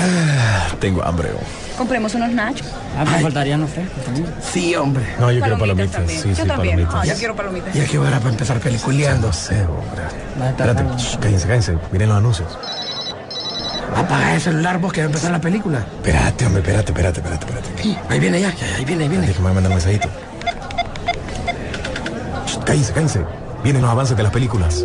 Ah, tengo hambre. Compremos unos nachos. Ah, me faltarían los frescos Sí, hombre. No, yo quiero palomitas. también. Sí, yo sí, también. palomitas. Ah, yo quiero palomitas. ¿Y a qué hora para empezar peliculeando? No sé, hombre. Espérate, shh, cállense, cállense. Miren los anuncios. Apaga el celular vos que va a empezar la película. Espérate, hombre, espérate, espérate, espérate, espérate. Sí, ahí viene ya, ya, ahí viene, ahí viene. Déjame mandar un mensajito. Shh, Cállense, cállense. Vienen los avances de las películas.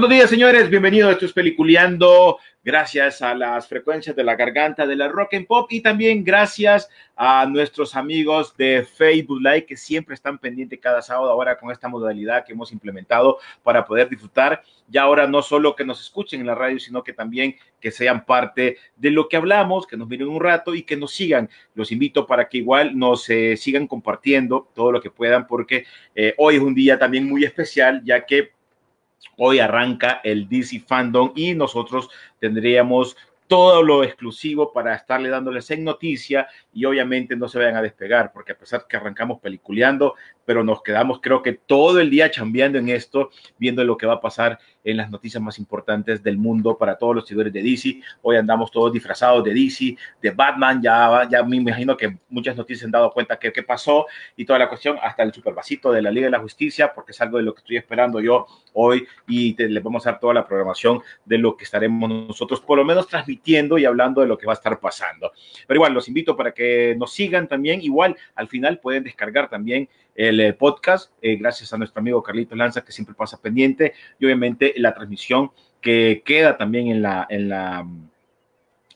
Buenos días, señores. Bienvenidos a Esto es Peliculeando. Gracias a las frecuencias de la garganta de la rock and pop y también gracias a nuestros amigos de Facebook Live que siempre están pendientes cada sábado ahora con esta modalidad que hemos implementado para poder disfrutar. Ya ahora no solo que nos escuchen en la radio, sino que también que sean parte de lo que hablamos, que nos miren un rato y que nos sigan. Los invito para que igual nos eh, sigan compartiendo todo lo que puedan porque eh, hoy es un día también muy especial ya que Hoy arranca el DC Fandom y nosotros tendríamos todo lo exclusivo para estarle dándoles en noticia y obviamente no se vayan a despegar porque a pesar que arrancamos peliculeando, pero nos quedamos creo que todo el día chambeando en esto, viendo lo que va a pasar en las noticias más importantes del mundo para todos los seguidores de DC. Hoy andamos todos disfrazados de DC, de Batman, ya, ya me imagino que muchas noticias han dado cuenta que qué pasó y toda la cuestión, hasta el supervasito de la Liga de la Justicia, porque es algo de lo que estoy esperando yo hoy y te, les vamos a dar toda la programación de lo que estaremos nosotros por lo menos transmitiendo y hablando de lo que va a estar pasando. Pero igual, los invito para que nos sigan también. Igual, al final pueden descargar también el eh, podcast, eh, gracias a nuestro amigo Carlitos Lanza, que siempre pasa pendiente, y obviamente la transmisión que queda también en la, en la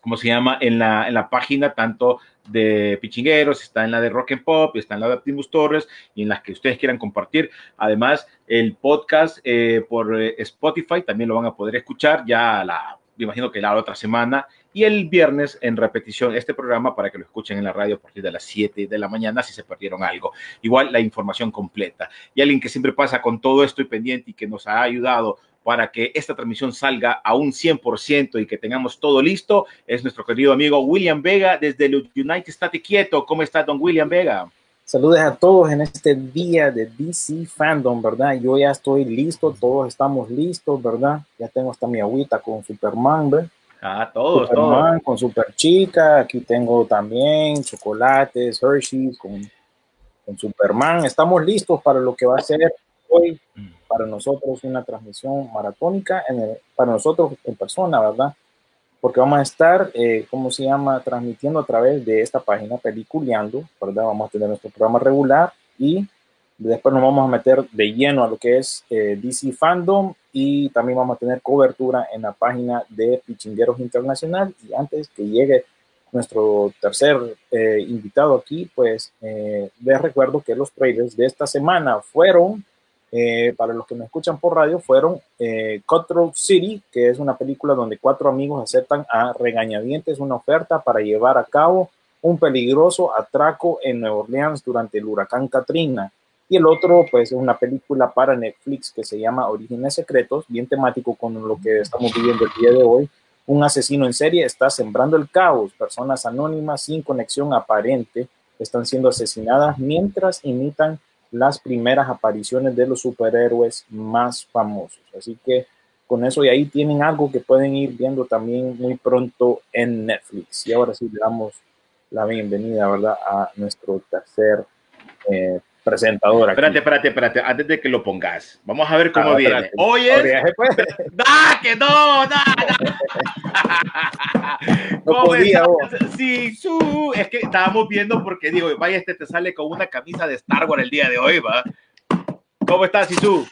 ¿cómo se llama? En la, en la página tanto de Pichingueros, está en la de Rock and Pop, está en la de Optimus Torres y en las que ustedes quieran compartir. Además, el podcast eh, por Spotify también lo van a poder escuchar ya la, me imagino que la otra semana y el viernes en repetición este programa para que lo escuchen en la radio a partir de las 7 de la mañana si se perdieron algo. Igual la información completa. Y alguien que siempre pasa con todo esto y pendiente y que nos ha ayudado para que esta transmisión salga a un 100% y que tengamos todo listo es nuestro querido amigo William Vega desde el United State Quieto. ¿Cómo está, don William Vega? Saludos a todos en este día de DC Fandom, ¿verdad? Yo ya estoy listo, todos estamos listos, ¿verdad? Ya tengo hasta mi agüita con Superman, ¿verdad? Ah, todos, Superman, todos. con Super Chica, aquí tengo también chocolates, Hershey's con, con Superman. Estamos listos para lo que va a ser hoy para nosotros una transmisión maratónica, en el- para nosotros en persona, ¿verdad? Porque vamos a estar, eh, ¿cómo se llama? Transmitiendo a través de esta página Peliculeando, ¿verdad? Vamos a tener nuestro programa regular y después nos vamos a meter de lleno a lo que es eh, DC Fandom y también vamos a tener cobertura en la página de Pichingueros Internacional. Y antes que llegue nuestro tercer eh, invitado aquí, pues eh, les recuerdo que los trailers de esta semana fueron, eh, para los que me escuchan por radio, fueron eh, Cutthroat City, que es una película donde cuatro amigos aceptan a regañadientes una oferta para llevar a cabo un peligroso atraco en Nueva Orleans durante el huracán Katrina. Y el otro, pues, es una película para Netflix que se llama Orígenes Secretos, bien temático con lo que estamos viviendo el día de hoy. Un asesino en serie está sembrando el caos. Personas anónimas sin conexión aparente están siendo asesinadas mientras imitan las primeras apariciones de los superhéroes más famosos. Así que con eso y ahí tienen algo que pueden ir viendo también muy pronto en Netflix. Y ahora sí le damos la bienvenida, ¿verdad?, a nuestro tercer eh, presentador. aquí. Espérate, espérate, espérate, antes de que lo pongas. Vamos a ver cómo Ah, viene. Hoy es... ¡Da, que no! ¡Da, da! No ¿Cómo podía? Sí, su. Es que estábamos viendo porque digo, vaya, este te sale con una camisa de Star Wars el día de hoy, ¿va? ¿Cómo estás, Sisu?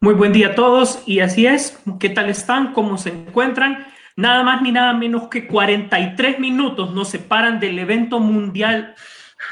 Muy buen día a todos y así es. ¿Qué tal están? ¿Cómo se encuentran? Nada más ni nada menos que 43 minutos nos separan del evento mundial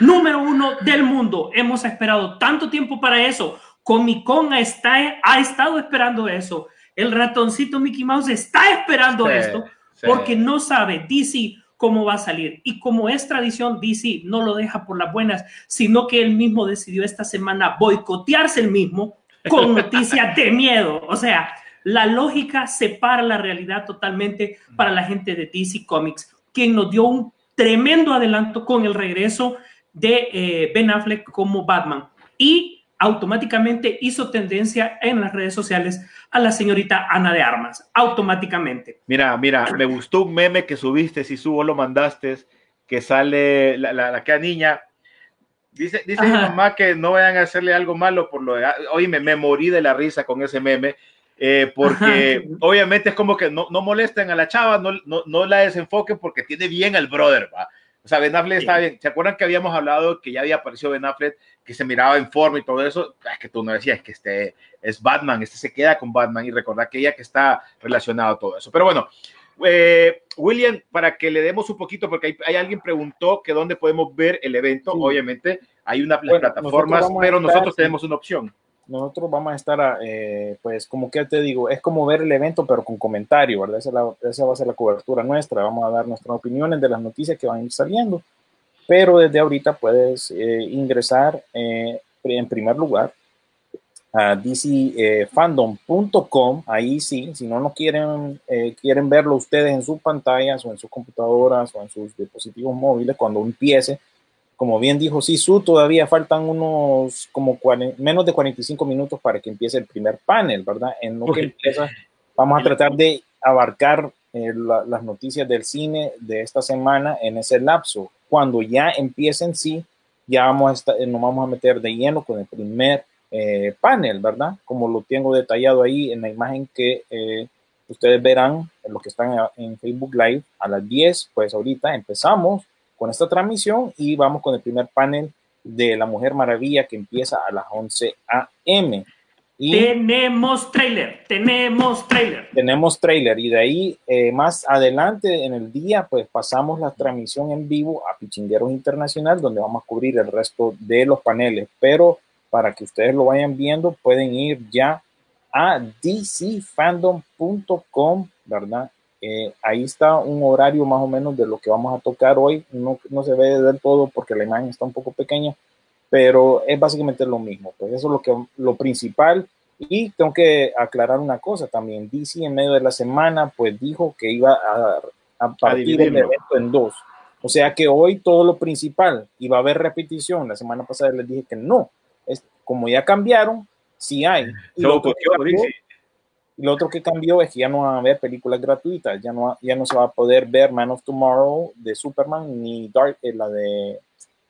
número uno del mundo. Hemos esperado tanto tiempo para eso. Comic Con está, ha estado esperando eso. El ratoncito Mickey Mouse está esperando Sí, esto sí. porque no sabe DC cómo va a salir. Y como es tradición, DC no lo deja por las buenas, sino que él mismo decidió esta semana boicotearse el mismo con noticias de miedo. O sea, la lógica separa la realidad totalmente para la gente de DC Comics, quien nos dio un tremendo adelanto con el regreso de eh, Ben Affleck como Batman. Y automáticamente hizo tendencia en las redes sociales a la señorita Ana de Armas. Automáticamente. Mira, mira, me gustó un meme que subiste, si subo lo mandaste, que sale la, la, la que niña. Dice, dice mi mamá que no vayan a hacerle algo malo por lo de. Oye, me, me morí de la risa con ese meme. eh, porque obviamente es como que no, no molesten a la chava, no, no, no la desenfoquen porque tiene bien al brother, ¿va? O sea, Ben Affleck Sí. está bien. ¿Se acuerdan que habíamos hablado que ya había aparecido Ben Affleck, que se miraba en forma y todo eso? Ah, Es que tú no decías que este es Batman, este se queda con Batman y recordar que ella que está relacionado a todo eso. Pero bueno, eh, William, para que le demos un poquito, porque hay, hay alguien preguntó que dónde podemos ver el evento. Sí. Obviamente hay unas Bueno, plataformas, nosotros pero estar- nosotros tenemos una opción. Nosotros vamos a estar, eh, pues, como que te digo, es como ver el evento, pero con comentario, ¿verdad? Esa, es la- esa va a ser la cobertura nuestra. Vamos a dar nuestras opiniones de las noticias que van a ir saliendo. Pero desde ahorita puedes eh, ingresar eh, en primer lugar a dcfandom.com. Ahí sí, si no no quieren, eh, quieren verlo ustedes en sus pantallas o en sus computadoras o en sus dispositivos móviles cuando empiece, como bien dijo Sisu, todavía faltan unos como menos de 45 minutos para que empiece el primer panel, ¿verdad? En lo que empieza, vamos a tratar de abarcar eh, la- las noticias del cine de esta semana en ese lapso. Cuando ya empiecen, sí, ya vamos a estar, eh, nos vamos a meter de lleno con el primer eh, panel, ¿verdad? Como lo tengo detallado ahí en la imagen que eh, ustedes verán, en lo que están en Facebook Live a las 10, pues ahorita empezamos con esta transmisión y vamos con el primer panel de la Mujer Maravilla que empieza a las 11 a.m. Y Tenemos trailer, tenemos trailer. tenemos trailer y de ahí eh, más adelante en el día pues pasamos la transmisión en vivo a Pichingueros Internacional donde vamos a cubrir el resto de los paneles, pero para que ustedes lo vayan viendo pueden ir ya a dcfandom.com, ¿verdad? Eh, ahí está un horario más o menos de lo que vamos a tocar hoy, no, no se ve del todo porque la imagen está un poco pequeña, pero es básicamente lo mismo, pues eso es lo, que, lo principal. Y tengo que aclarar una cosa también, DC en medio de la semana pues dijo que iba a, a partir el dividirlo. evento en dos. O sea que hoy todo lo principal iba a haber repetición. La semana pasada les dije que no. Es, como ya cambiaron, sí hay. Y Se lo, que cambió, lo otro que cambió es que ya no van a haber películas gratuitas. Ya no, ya no se va a poder ver Man of Tomorrow de Superman ni Dark, eh, la de,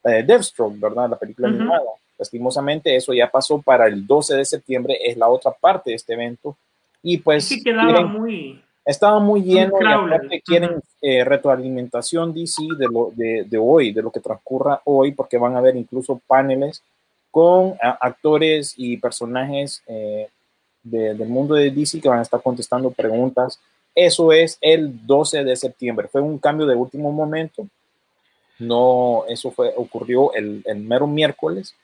la de Deathstroke, ¿verdad? La película Ujú. animada. Lastimosamente, eso ya pasó para el 12 de septiembre, es la otra parte de este evento. Y pues Es que quedaba quieren- muy. estaba muy lleno y quieren Ujú. eh, retroalimentación DC de, lo, de, de hoy, de lo que transcurra hoy, porque van a haber incluso paneles con actores y personajes eh, de- del mundo de DC que van a estar contestando preguntas. Eso es el 12 de septiembre. Fue un cambio de último momento. No, eso fue, ocurrió el, el mero miércoles.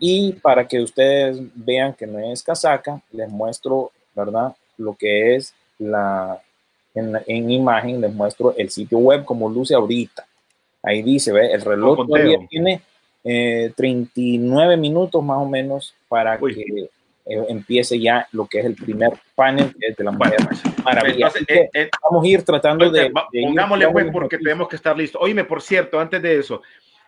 Y para que ustedes vean que no es casaca, les muestro, ¿verdad? Lo que es la, en, en imagen, les muestro el sitio web como luce ahorita. Ahí dice, ve, el reloj todavía tiene eh, 39 minutos más o menos para Uy. que eh, empiece ya lo que es el primer panel de la mujer pues, maravilla. entonces, eh, eh, vamos a ir tratando de, de ir Pongámosle pues dándole porque noticias. tenemos que estar listos. Oíme, por cierto, antes de eso,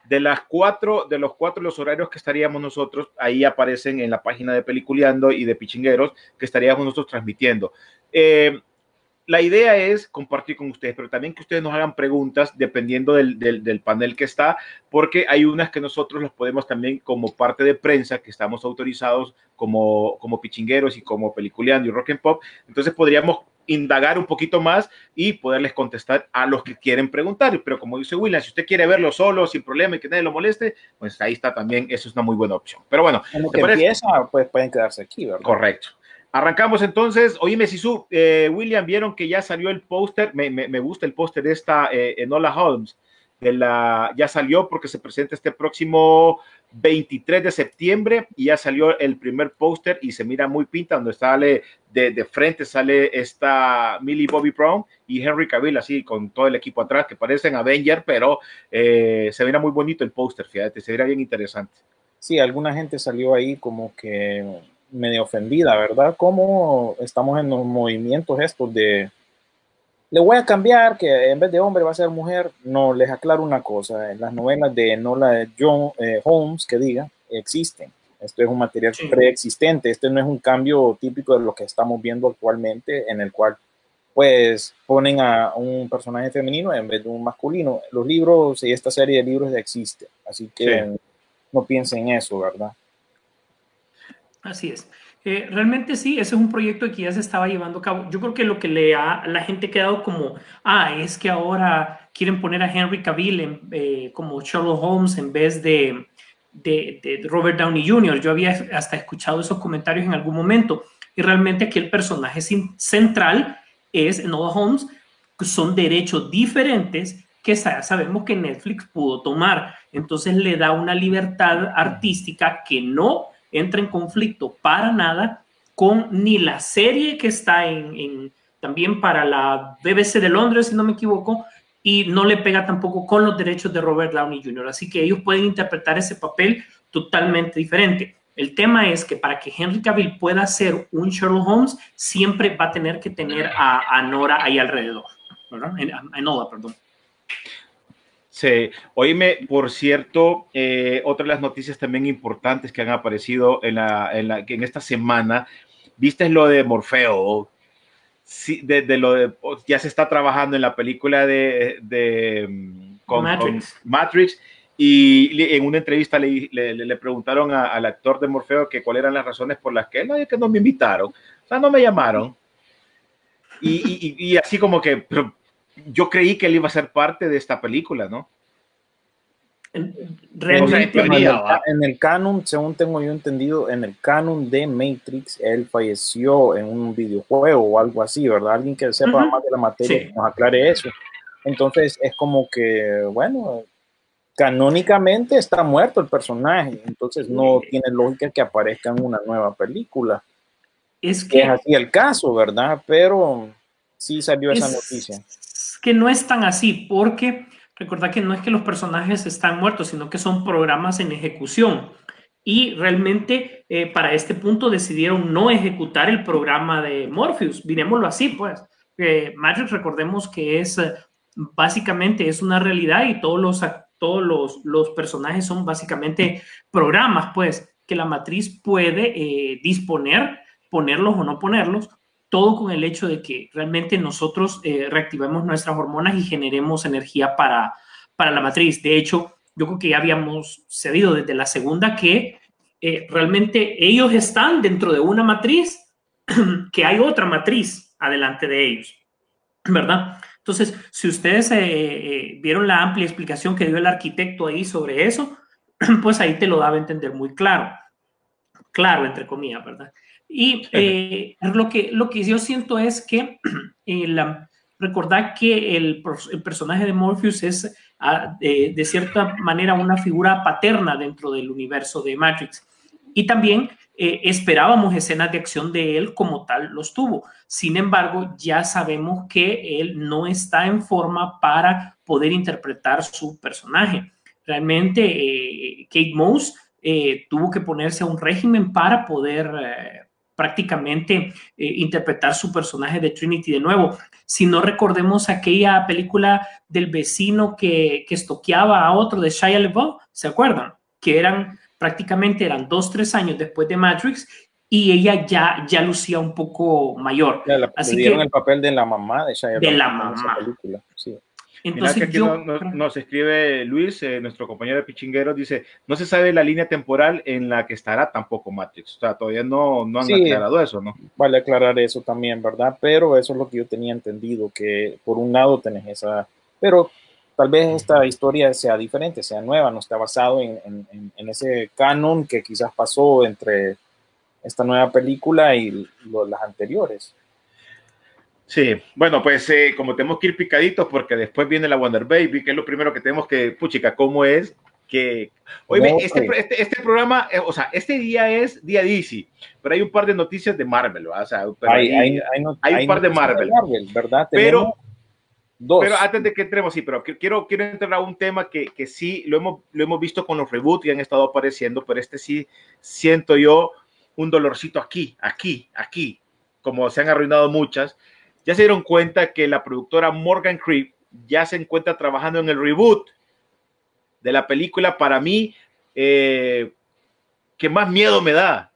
de las cuatro, de los cuatro los horarios que estaríamos nosotros, ahí aparecen en la página de Peliculeando y de Pichingueros que estaríamos nosotros transmitiendo. Eh, la idea es compartir con ustedes, pero también que ustedes nos hagan preguntas dependiendo del, del, del panel que está, porque hay unas que nosotros las podemos también como parte de prensa, que estamos autorizados como, como pichingueros y como peliculeando y rock and pop, entonces podríamos indagar un poquito más y poderles contestar a los que quieren preguntar. Pero como dice William, si usted quiere verlo solo, sin problema y que nadie lo moleste, pues ahí está también, eso es una muy buena opción. Pero bueno, ¿te que parece? empieza, pues pueden quedarse aquí, ¿verdad? correcto. Arrancamos entonces. Oíme, Sisu, eh, William, vieron que ya salió el póster. Me, gusta el póster de esta eh, Enola Holmes. Ya salió porque se presenta este próximo 23 de septiembre y ya salió el primer póster y se mira muy pinta, donde sale de, de, frente, sale esta Millie Bobby Brown y Henry Cavill, así con todo el equipo atrás, que parecen Avenger, pero eh, se mira muy bonito el póster, fíjate, se mira bien interesante. Sí, alguna gente salió ahí como que medio ofendida, ¿verdad? ¿Cómo estamos en los movimientos estos de le voy a cambiar que en vez de hombre va a ser mujer? No, les aclaro una cosa, en las novelas de Nola John eh, Holmes, que diga, existen. Esto es un material sí. preexistente, este no es un cambio típico de lo que estamos viendo actualmente, en el cual pues ponen a un personaje femenino en vez de un masculino. Los libros y esta serie de libros existe, así que sí. no piensen en eso, ¿verdad? Así es. Eh, realmente sí, ese es un proyecto que ya se estaba llevando a cabo. Yo creo que lo que le ha la gente quedado como, ah, es que ahora quieren poner a Henry Cavill en, eh, como Sherlock Holmes en vez de, de, de, Robert Downey Jr. Yo había hasta escuchado esos comentarios en algún momento. Y realmente aquí el personaje central es Enola Holmes, son derechos diferentes que sabemos que Netflix pudo tomar. Entonces le da una libertad artística que no entra en conflicto para nada con ni la serie que está en, también para la BBC de Londres, si no me equivoco, y no le pega tampoco con los derechos de Robert Downey Jr. Así que ellos pueden interpretar ese papel totalmente diferente. El tema es que para que Henry Cavill pueda ser un Sherlock Holmes, siempre va a tener que tener a, a Nora ahí alrededor, ¿verdad? A, perdón. Sí, oíme, por cierto, eh, otra de las noticias también importantes que han aparecido en, la, en, la, en esta semana, viste lo de Morfeo, sí, de, de, lo de, ya se está trabajando en la película de, de con, Matrix. Con Matrix. y en una entrevista le, le, le preguntaron a, al actor de Morfeo que cuáles eran las razones por las que no, es que no me invitaron, o sea, no me llamaron. Y, y, y así como que, pero, yo creí que él iba a ser parte de esta película, ¿no? Realmente, en, el, en el canon, según tengo yo entendido, en el canon de Matrix, él falleció en un videojuego o algo así, ¿verdad? Alguien que sepa uh -huh. más de la materia sí. nos aclare eso. Entonces es como que, bueno, canónicamente está muerto el personaje, entonces no tiene lógica que aparezca en una nueva película. Es que es así el caso, ¿verdad? Pero sí salió esa noticia que no es tan así, porque recordad que no es que los personajes están muertos, sino que son programas en ejecución. Y realmente eh, para este punto decidieron no ejecutar el programa de Morpheus, dirémoslo así, pues. Eh, Matrix, recordemos que es básicamente es una realidad y todos los, todos los, los personajes son básicamente programas, pues, que la matriz puede eh, disponer, ponerlos o no ponerlos, todo con el hecho de que realmente nosotros eh, reactivemos nuestras hormonas y generemos energía para, para la matriz. De hecho, yo creo que ya habíamos cedido desde la segunda que eh, realmente ellos están dentro de una matriz, que hay otra matriz adelante de ellos, ¿verdad? Entonces, si ustedes eh, eh vieron la amplia explicación que dio el arquitecto ahí sobre eso, pues ahí te lo daba a entender muy claro. Claro, entre comillas, ¿verdad? Y eh, lo, que, lo que yo siento es que el, recordar que el, el, personaje de Morpheus es uh, de, de, cierta manera una figura paterna dentro del universo de Matrix. Y también eh, esperábamos escenas de acción de él como tal los tuvo. Sin embargo, ya sabemos que él no está en forma para poder interpretar su personaje. Realmente, eh, Kate Moss eh, tuvo que ponerse a un régimen para poder eh, prácticamente eh, interpretar su personaje de Trinity de nuevo. Si no recordemos aquella película del vecino que, que estoqueaba a otro de Shia LaBeouf, ¿se acuerdan? Que eran prácticamente eran dos, tres años después de Matrix y ella ya, ya lucía un poco mayor. Ya, la, Así que el papel de la mamá de Shia De la mamá. Sí. Entonces, Mira que aquí yo, nos, escribe Luis, eh, nuestro compañero de Pichinguero, dice, no se sabe la línea temporal en la que estará tampoco Matrix. O sea, todavía no, no han sí, aclarado eso, ¿no? Vale aclarar eso también, ¿verdad? Pero eso es lo que yo tenía entendido, que por un lado tenés esa... Pero tal vez esta historia sea diferente, sea nueva, no está basado en, en, en ese canon que quizás pasó entre esta nueva película y lo- las anteriores. Sí, bueno, pues eh, como tenemos que ir picaditos porque después viene la Wonder Baby, que es lo primero que tenemos que, puchica, ¿cómo es? Que, oye, este, pues. este, este programa, eh, o sea, este día es día DC, pero hay un par de noticias de Marvel, ¿verdad? O sea, pero, hay, hay, hay, no- hay un par de noticias Marvel. ¿verdad? Pero- dos. pero antes de que entremos, sí, pero que- quiero, quiero entrar a un tema que, que sí lo hemos, lo hemos visto con los reboots y han estado apareciendo, pero este sí siento yo un dolorcito aquí, aquí, aquí, como se han arruinado muchas. Ya se dieron cuenta que la productora Morgan Creek ya se encuentra trabajando en el reboot de la película para mí eh, que más miedo me da,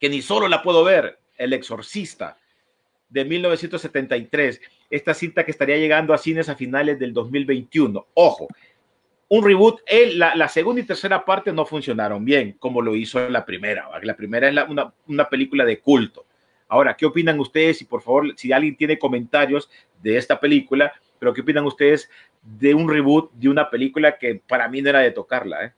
que ni solo la puedo ver, El Exorcista de 1973, esta cinta que estaría llegando a cines a finales del 2021. Ojo, un reboot, el- la, segunda y tercera parte no funcionaron bien, como lo hizo la primera. La primera es una película de culto. Ahora, ¿qué opinan ustedes? Y por favor, si alguien tiene comentarios de esta película, pero ¿qué opinan ustedes de un reboot de una película que para mí no era de tocarla? ¿eh?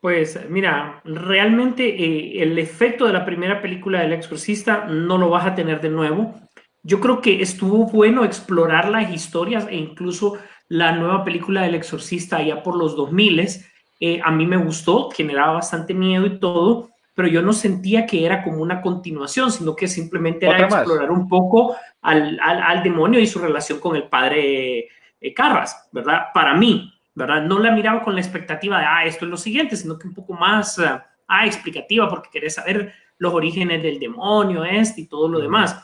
Pues mira, realmente eh, el efecto de la primera película del exorcista no lo vas a tener de nuevo. Yo creo que estuvo bueno explorar las historias e incluso la nueva película del exorcista allá por los 2000 eh, a mí me gustó, generaba bastante miedo y todo, pero yo no sentía que era como una continuación, sino que simplemente era explorar un poco al, al, al demonio y su relación con el padre eh, Carras, ¿verdad? Para mí, ¿verdad? No la miraba con la expectativa de, ah, esto es lo siguiente, sino que un poco más, ah, ah, explicativa, porque querés saber los orígenes del demonio, este y todo lo demás.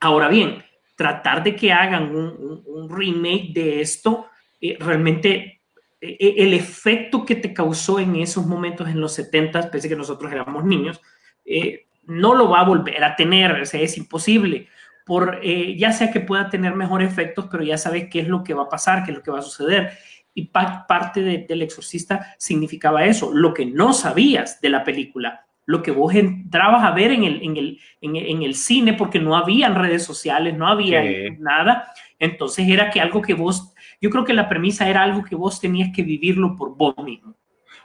Ahora bien, tratar de que hagan un, un- un remake de esto, eh, realmente eh, eh, el efecto que te causó en esos momentos en los 70, pese a que nosotros éramos niños, eh, no lo va a volver a tener, o sea, es imposible. Por, eh, ya sea que pueda tener mejor efectos, pero ya sabes qué es lo que va a pasar, qué es lo que va a suceder. Y pa- parte de- del exorcista significaba eso, lo que no sabías de la película, lo que vos entrabas a ver en el, en el, en el, en el cine, porque no habían redes sociales, no había Sí. nada. Entonces era que algo que vos, yo creo que la premisa era algo que vos tenías que vivirlo por vos mismo.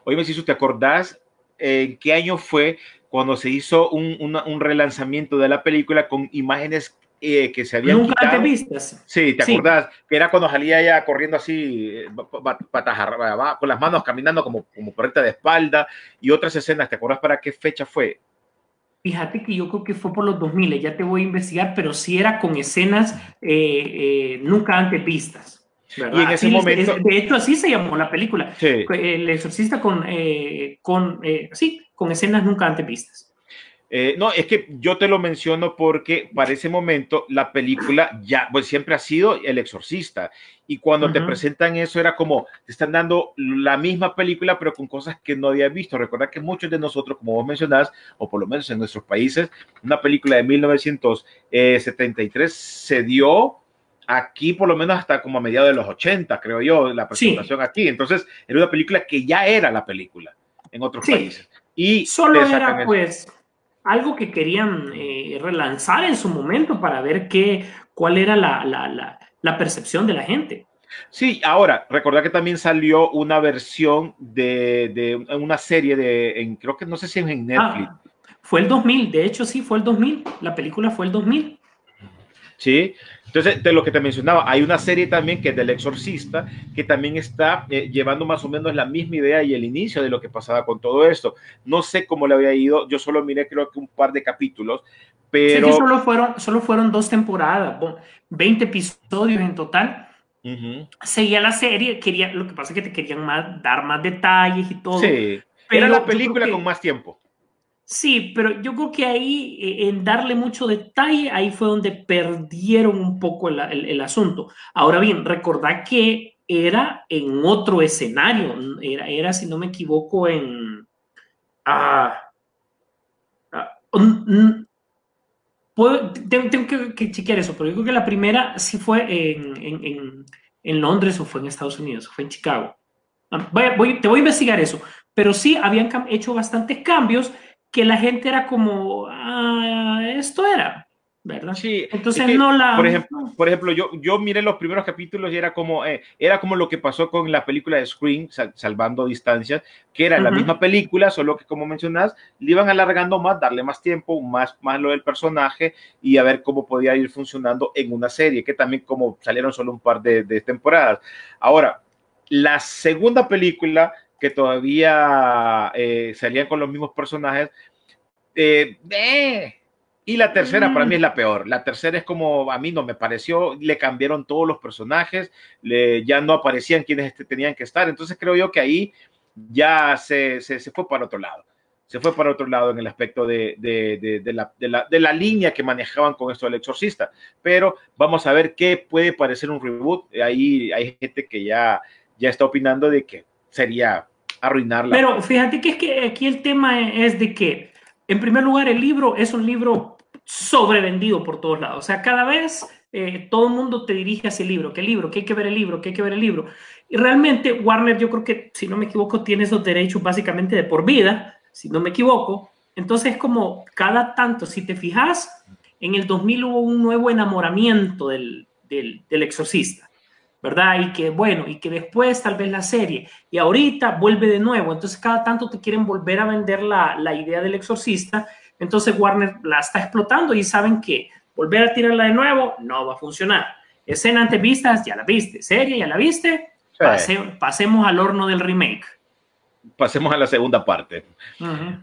Oye, si ¿te acordás en qué año fue cuando se hizo un, una- un relanzamiento de la película con imágenes eh, que se habían Nunca quitado? vistas. Sí, ¿te Sí. acordás? Que era cuando salía ella corriendo así, eh, pa- pa- patas con las manos caminando como, como correcta de espalda y otras escenas. ¿Te acordás para qué fecha fue? Fíjate que yo creo que fue por los 2000, ya te voy a investigar, pero sí era con escenas eh, eh, nunca antes vistas. ¿Verdad? Y en ese momento- es- de hecho, así se llamó la película. Sí. El exorcista con, eh, con eh, sí, con escenas nunca antes vistas. Eh, no, es que yo te lo menciono porque para ese momento la película ya, pues siempre ha sido El Exorcista. Y cuando te presentan eso era como, te están dando la misma película, pero con cosas que no había visto. Recuerda que muchos de nosotros, como vos mencionás, o por lo menos en nuestros países, una película de 1973 se dio aquí por lo menos hasta como a mediados de los 80, creo yo, la Sí. presentación aquí. Entonces, era una película que ya era la película en otros Sí. países. Y Solo era pues algo que querían eh, relanzar en su momento para ver qué, cuál era la, la, la, la percepción de la gente. Sí, ahora, recordad que también salió una versión de, de una serie de, en, creo que no sé si es en Netflix, Ah, fue el 2000, de hecho sí, fue el 2000, la película fue el 2000. ¿sí? Entonces, de lo que te mencionaba, hay una serie también que es del Exorcista, que también está eh, llevando más o menos la misma idea y el inicio de lo que pasaba con todo esto. No sé cómo le había ido, yo solo miré creo que un par de capítulos, pero... que solo fueron, solo fueron dos temporadas, bo- 20 episodios en total. Seguía la serie, quería, lo que pasa es que te querían más, dar más detalles y todo. Sí, pero era la película que- con más tiempo. Sí, pero yo creo que ahí, eh, en darle mucho detalle, ahí fue donde perdieron un poco el, el- el asunto. Ahora bien, recordad que era en otro escenario, era, era si no me equivoco, en... ah, ah, puedo- tengo, tengo que, que chequear eso, pero yo creo que la primera sí fue en, en- en- en Londres o fue en Estados Unidos, o fue en Chicago. Ah, voy voy- te voy a investigar eso, pero sí habían hecho bastantes cambios que la gente era como, ah, esto era, ¿verdad? Sí, Entonces es que, no la... Por ejemplo, por ejemplo yo, yo miré los primeros capítulos y era como, eh, era como lo que pasó con la película de Scream, Sal- Salvando Distancias, que era la Ujú. misma película, solo que como mencionas, le iban alargando más, darle más tiempo, más, más lo del personaje y a ver cómo podía ir funcionando en una serie, que también como salieron solo un par de, de temporadas. Ahora, la segunda película, que todavía eh, salían con los mismos personajes, eh, y la tercera para mí es la peor. La tercera es como a mí no me pareció, le cambiaron todos los personajes, le, ya no aparecían quienes este, tenían que estar. Entonces creo yo que ahí ya se, se, se fue para otro lado. Se fue para otro lado en el aspecto de, de, de, la, la, de la línea que manejaban con esto del exorcista. Pero vamos a ver qué puede parecer un reboot. Ahí hay gente que ya, ya está opinando de que sería arruinarla. Pero fíjate que es que aquí el tema es de que, en primer lugar, el libro es un libro sobrevendido por todos lados. O sea, cada vez eh, todo el mundo te dirige hacia el libro, el libro, que hay que ver el libro, que hay que ver el libro. Y realmente Warner, yo creo que, si no me equivoco, tiene esos derechos básicamente de por vida, si no me equivoco. Entonces, como cada tanto, si te fijas, en el 2000 hubo un nuevo enamoramiento del, del exorcista. ¿Verdad? Y que bueno, y que después tal vez la serie, y ahorita vuelve de nuevo, entonces cada tanto te quieren volver a vender la, la idea del exorcista, entonces Warner la está explotando y saben que volver a tirarla de nuevo no va a funcionar. Escena antes vistas, ya la viste, serie, ya la viste, Sí. Pase- pasemos al horno del remake. Pasemos a la segunda parte.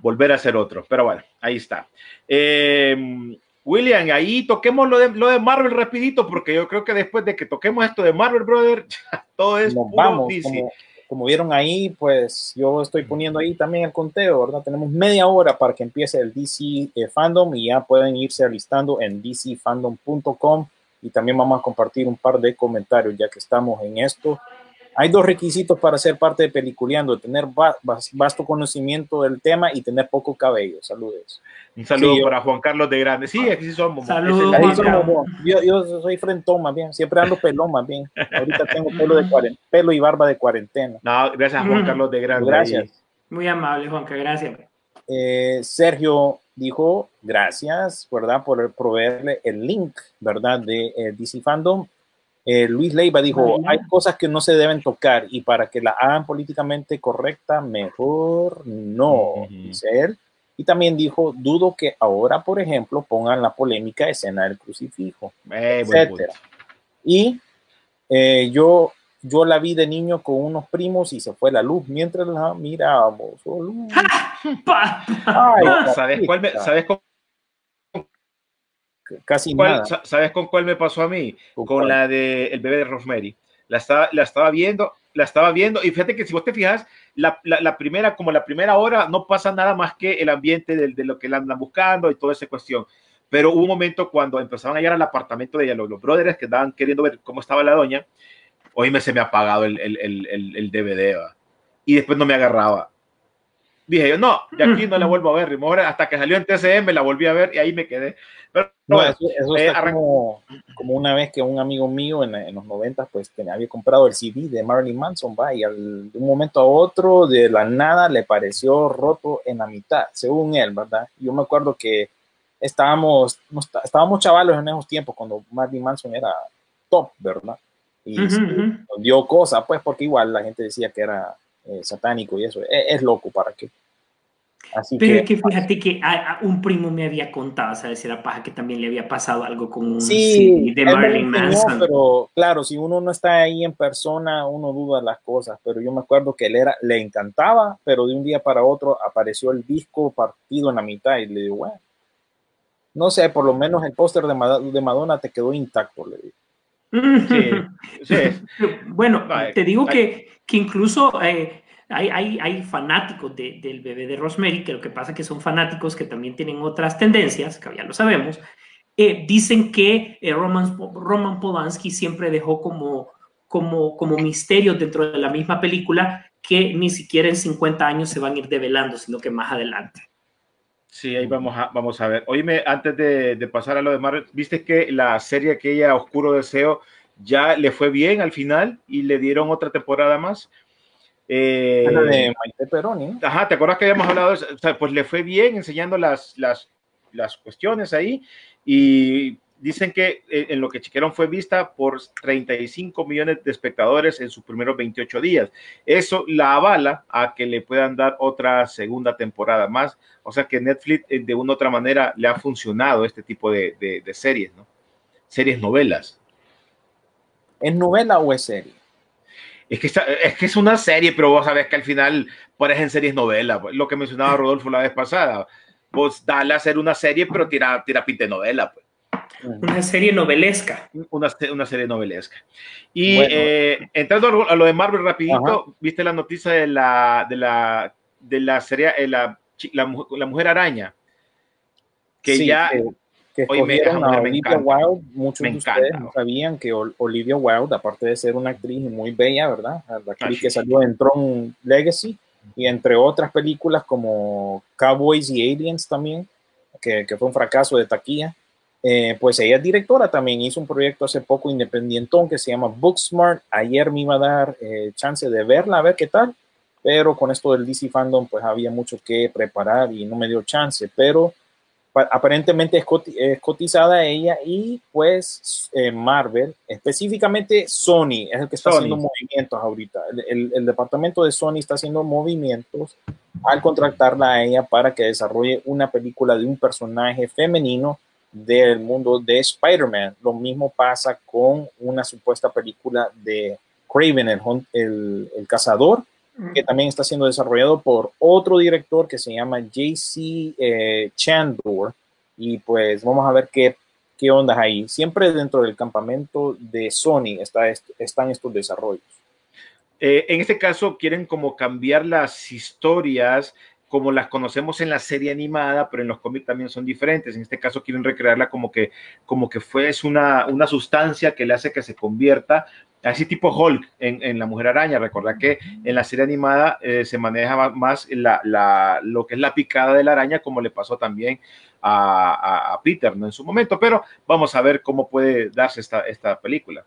Volver a hacer otro. Pero bueno, ahí está. Eh, William, ahí toquemos lo de, lo de Marvel rapidito, porque yo creo que después de que toquemos esto de Marvel, brother, todo es Nos puro vamos. DC. Como, como vieron ahí, pues yo estoy poniendo ahí también el conteo, ¿verdad? Tenemos media hora para que empiece el DC eh, Fandom y ya pueden irse alistando en dcfandom.com y también vamos a compartir un par de comentarios ya que estamos en esto. Hay dos requisitos para ser parte de Peliculeando, tener va- vas- vasto conocimiento del tema y tener poco cabello. Saludos. Un saludo Sí, yo- para Juan Carlos de Grande. Sí, aquí sí somos. Saludos, yo, yo soy frentón más bien, siempre ando pelón más bien. Ahorita tengo pelo, de cuaren- pelo y barba de cuarentena. No, gracias a Juan Mm. Carlos de Grande. Gracias. Muy amable, Juanca, gracias. Eh, Sergio dijo gracias, ¿verdad? Por proveerle el link, ¿verdad? De eh, DC Fandom. Eh, Luis Leiva dijo, hay cosas que no se deben tocar y para que la hagan políticamente correcta, mejor no, él. Y también dijo, dudo que ahora, por ejemplo, pongan la polémica escena del crucifijo, Eh, etcétera. Y eh, yo, yo la vi de niño con unos primos y se fue la luz mientras la mirábamos. Oh, luz. Ay, ¿Sabes cuál me, papita. sabes con Casi nada. sa- sabes con cuál me pasó a mí? ¿Con la de El bebé de Rosemary. La estaba, la estaba viendo, la estaba viendo, y fíjate que si vos te fijas, la, la, la primera, como la primera hora, no pasa nada más que el ambiente de, de lo que la andan buscando y toda esa cuestión. Pero hubo un momento cuando empezaban a llegar al apartamento de ella, los, los brothers que estaban queriendo ver cómo estaba la doña, hoy me se me ha apagado el, el, el, el, el DVD, ¿va? y después no me agarraba. Dije yo, no, de aquí no la vuelvo a ver. Y mejor hasta que salió en TCM la volví a ver y ahí me quedé. Pero, No, bueno, eso, eso eh, está como, como una vez que un amigo mío en, en los 90 pues tenía- había comprado el CD de Marilyn Manson, va, y al- de un momento a otro, de la nada, le pareció roto en la mitad, según él, ¿verdad? Yo me acuerdo que estábamos, estábamos chavalos en esos tiempos cuando Marilyn Manson era top, ¿verdad? Y Ujú, sí, ujú. nos dio cosa, pues, porque igual la gente decía que era eh, satánico y eso. Es, es loco, ¿para qué? Así Pero que, es que fíjate que a, a un primo me había contado, ¿sabes? Era paja que también le había pasado algo con un Sí, de Marilyn Manson. pero claro, si uno no está ahí en persona, uno duda las cosas, pero yo me acuerdo que él era, le encantaba, pero de un día para otro apareció el disco partido en la mitad y le digo, bueno, no sé, por lo menos el póster de, Mad- de Madonna te quedó intacto, le digo. Sí, sí. Bueno, Ay, te digo que, que incluso eh, hay, hay, hay fanáticos de- del bebé de Rosemary, que lo que pasa es que son fanáticos que también tienen otras tendencias, que ya lo sabemos. eh, dicen que eh, Roman, Roman Polanski siempre dejó como, como, como misterio dentro de la misma película que ni siquiera en 50 años se van a ir develando, sino que más adelante. Sí, ahí vamos a, vamos a ver. Oíme, antes de, de pasar a lo de Marvel, ¿viste que la serie aquella Oscuro Deseo ya le fue bien al final y le dieron otra temporada más? Eh, La de Maite Peroni. Ajá, ¿te acuerdas que habíamos hablado? O sea, pues le fue bien enseñando las, las, las cuestiones ahí y dicen que eh, en lo que chequearon fue vista por 35 millones de espectadores en sus primeros 28 días. Eso la avala a que le puedan dar otra segunda temporada más. O sea que Netflix eh, de una u otra manera le ha funcionado este tipo de, de- de series, ¿no? Series novelas. ¿Es novela o es serie? Es que, está- es que es una serie, pero vos sabés que al final parecen series novelas. Lo que mencionaba Rodolfo la vez pasada. Vos dale a hacer una serie, pero tira, tira pinte novela. Pues. Una serie novelesca. una, una serie novelesca. Y Bueno. eh, entrando a lo- de Marvel rapidito, Ajá. viste la noticia de la de la de la serie eh, la, la, la mujer araña que Sí, ya que, que Oye, me- escogieron esa a mujer me Olivia. Wilde. Muchos Me de encanta. ustedes no sabían que Ol- Olivia Wilde, aparte de ser una actriz muy bella, ¿verdad? La actriz Ah, sí, que salió en Tron Legacy y entre otras películas como Cowboys y Aliens también, que, que fue un fracaso de taquilla. Eh, pues ella es directora también, hizo un proyecto hace poco independientón que se llama Booksmart. Ayer me iba a dar eh, chance de verla, a ver qué tal, pero con esto del DC Fandom pues había mucho que preparar y no me dio chance, pero pa- aparentemente es, coti- es cotizada ella y pues eh, Marvel, específicamente Sony, es el que está Sony. haciendo movimientos ahorita. El, el- el departamento de Sony está haciendo movimientos al contratarla a ella para que desarrolle una película de un personaje femenino del mundo de Spider-Man. Lo mismo pasa con una supuesta película de Craven, el, el- el cazador, que también está siendo desarrollado por otro director que se llama JC eh, Chandor. Y pues vamos a ver qué, qué ondas ahí. Siempre dentro del campamento de Sony está est- están estos desarrollos. eh, en este caso quieren como cambiar las historias como las conocemos en la serie animada, pero en los cómics también son diferentes. En este caso quieren recrearla como que, como que fue es una, una sustancia que le hace que se convierta así tipo Hulk en, en la Mujer Araña. Recordad que en la serie animada eh, se maneja ma- más la, la- lo que es la picada de la araña, como le pasó también a, a- a Peter ¿no? en su momento. Pero vamos a ver cómo puede darse esta, esta película.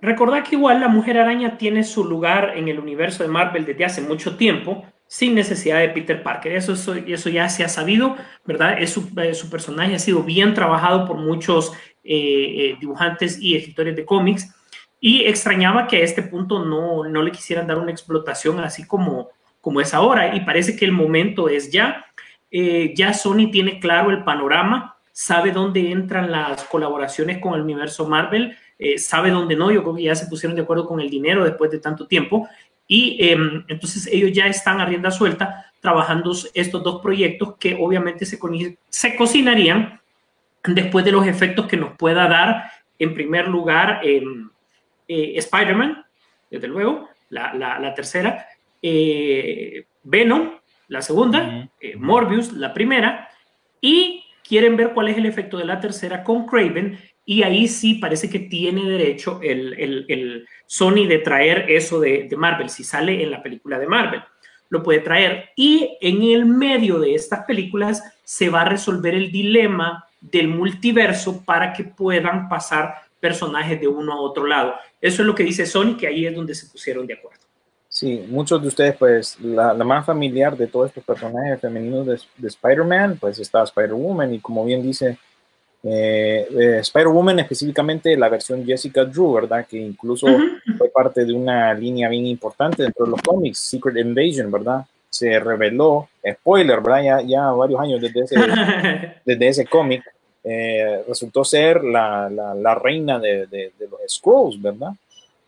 Recordad que igual la Mujer Araña tiene su lugar en el universo de Marvel desde hace mucho tiempo, sin necesidad de Peter Parker. Eso, eso, eso ya se ha sabido, ¿verdad? Es su, su personaje ha sido bien trabajado por muchos eh, eh, dibujantes y escritores de cómics. Y extrañaba que a este punto no, no le quisieran dar una explotación así como, como es ahora. Y parece que el momento es ya. Eh, ya Sony tiene claro el panorama, sabe dónde entran las colaboraciones con el universo Marvel, sabe dónde no. Yo creo que ya se pusieron de acuerdo con el dinero después de tanto tiempo. Y eh, entonces ellos ya están a rienda suelta trabajando estos dos proyectos que obviamente se, co- se cocinarían después de los efectos que nos pueda dar, en primer lugar, eh, eh, Spider-Man, desde luego, la, la- la tercera, eh, Venom, la segunda, eh, Morbius, la primera, y quieren ver cuál es el efecto de la tercera con Craven, y ahí sí parece que tiene derecho el, el- el Sony de traer eso de, de Marvel, si sale en la película de Marvel, lo puede traer. Y en el medio de estas películas se va a resolver el dilema del multiverso para que puedan pasar personajes de uno a otro lado. Eso es lo que dice Sony, que ahí es donde se pusieron de acuerdo. Sí, muchos de ustedes, pues, la, más familiar de todos estos personajes femeninos de, de Spider-Man, pues está Spider-Woman, y como bien dice eh, eh, Spider-Woman, específicamente la versión Jessica Drew, ¿verdad? Que incluso fue parte de una línea bien importante dentro de los cómics, Secret Invasion, ¿verdad? Se reveló, spoiler, ¿verdad? Ya, ya varios años desde ese, desde ese cómic, eh, resultó ser la, la, la reina de, de, de los Scrolls, ¿verdad?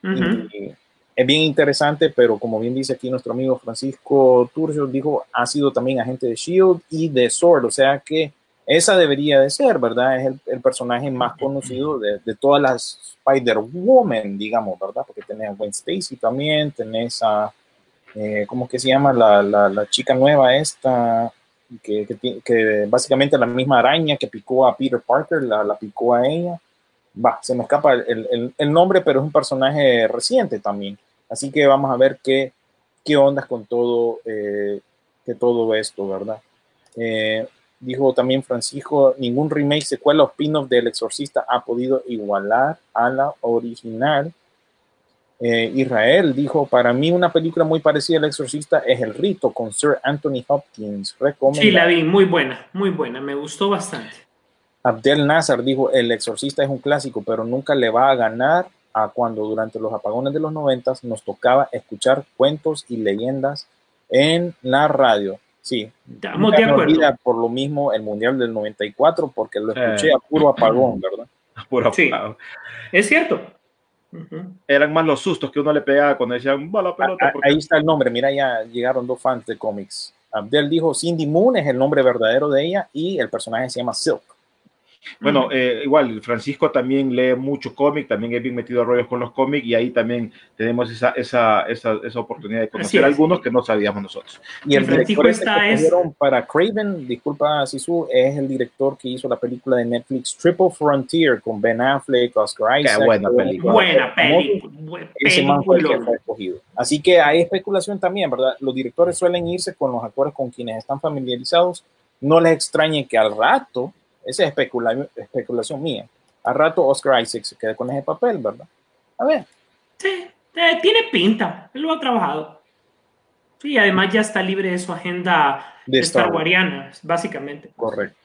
Y es bien interesante, pero como bien dice aquí nuestro amigo Francisco Turcio, dijo, ha sido también agente de Shield y de Sword, o sea que esa debería de ser, ¿verdad? Es el, el personaje más conocido de, de todas las Spider-Woman, digamos, ¿verdad? Porque tenés a Gwen Stacy también, tenés a, eh, ¿cómo que se llama? La, la, la chica nueva esta, que, que básicamente la misma araña que picó a Peter Parker, la, la picó a ella. Va, se me escapa el, el- el nombre, pero es un personaje reciente también. Así que vamos a ver qué, qué ondas con todo, eh, que todo esto, ¿verdad? Eh, dijo también Francisco, ningún remake, secuela o spin-off del Exorcista ha podido igualar a la original. Eh, Israel dijo, para mí una película muy parecida al Exorcista es El Rito con Sir Anthony Hopkins. Sí, la vi, muy buena, muy buena, me gustó bastante. Abdel Nazar dijo, El Exorcista es un clásico, pero nunca le va a ganar a cuando durante los apagones de los noventas nos tocaba escuchar cuentos y leyendas en la radio. Sí, Estamos de acuerdo. por lo mismo el Mundial del 94 porque lo escuché a puro apagón, ¿verdad? Puro Sí. apagado. Es cierto. Eran más los sustos que uno le pegaba cuando decían, va la pelota. Ah, porque- Ahí está el nombre, mira, ya llegaron dos fans de cómics. Abdel dijo Cindy Moon es el nombre verdadero de ella y el personaje se llama Silk. Bueno, eh, igual, Francisco también lee mucho cómic, también es bien metido a rollos con los cómics y ahí también tenemos esa, esa, esa, esa oportunidad de conocer algunos que no sabíamos nosotros. Y el Francisco director este que es- para Craven, disculpa Sisu, es el director que hizo la película de Netflix Triple Frontier con Ben Affleck, Oscar Isaac. buena todo- película. Buena película. buen escogido. Así que hay especulación también, ¿verdad? Los directores suelen irse con los actores con quienes están familiarizados. No les extrañe que al rato, esa es especula- especulación mía, al rato Oscar Isaac se quede con ese papel, ¿verdad? A ver, Sí, tiene pinta, él lo ha trabajado. Sí, además ya está libre de su agenda De Star Wars. Básicamente. correcto.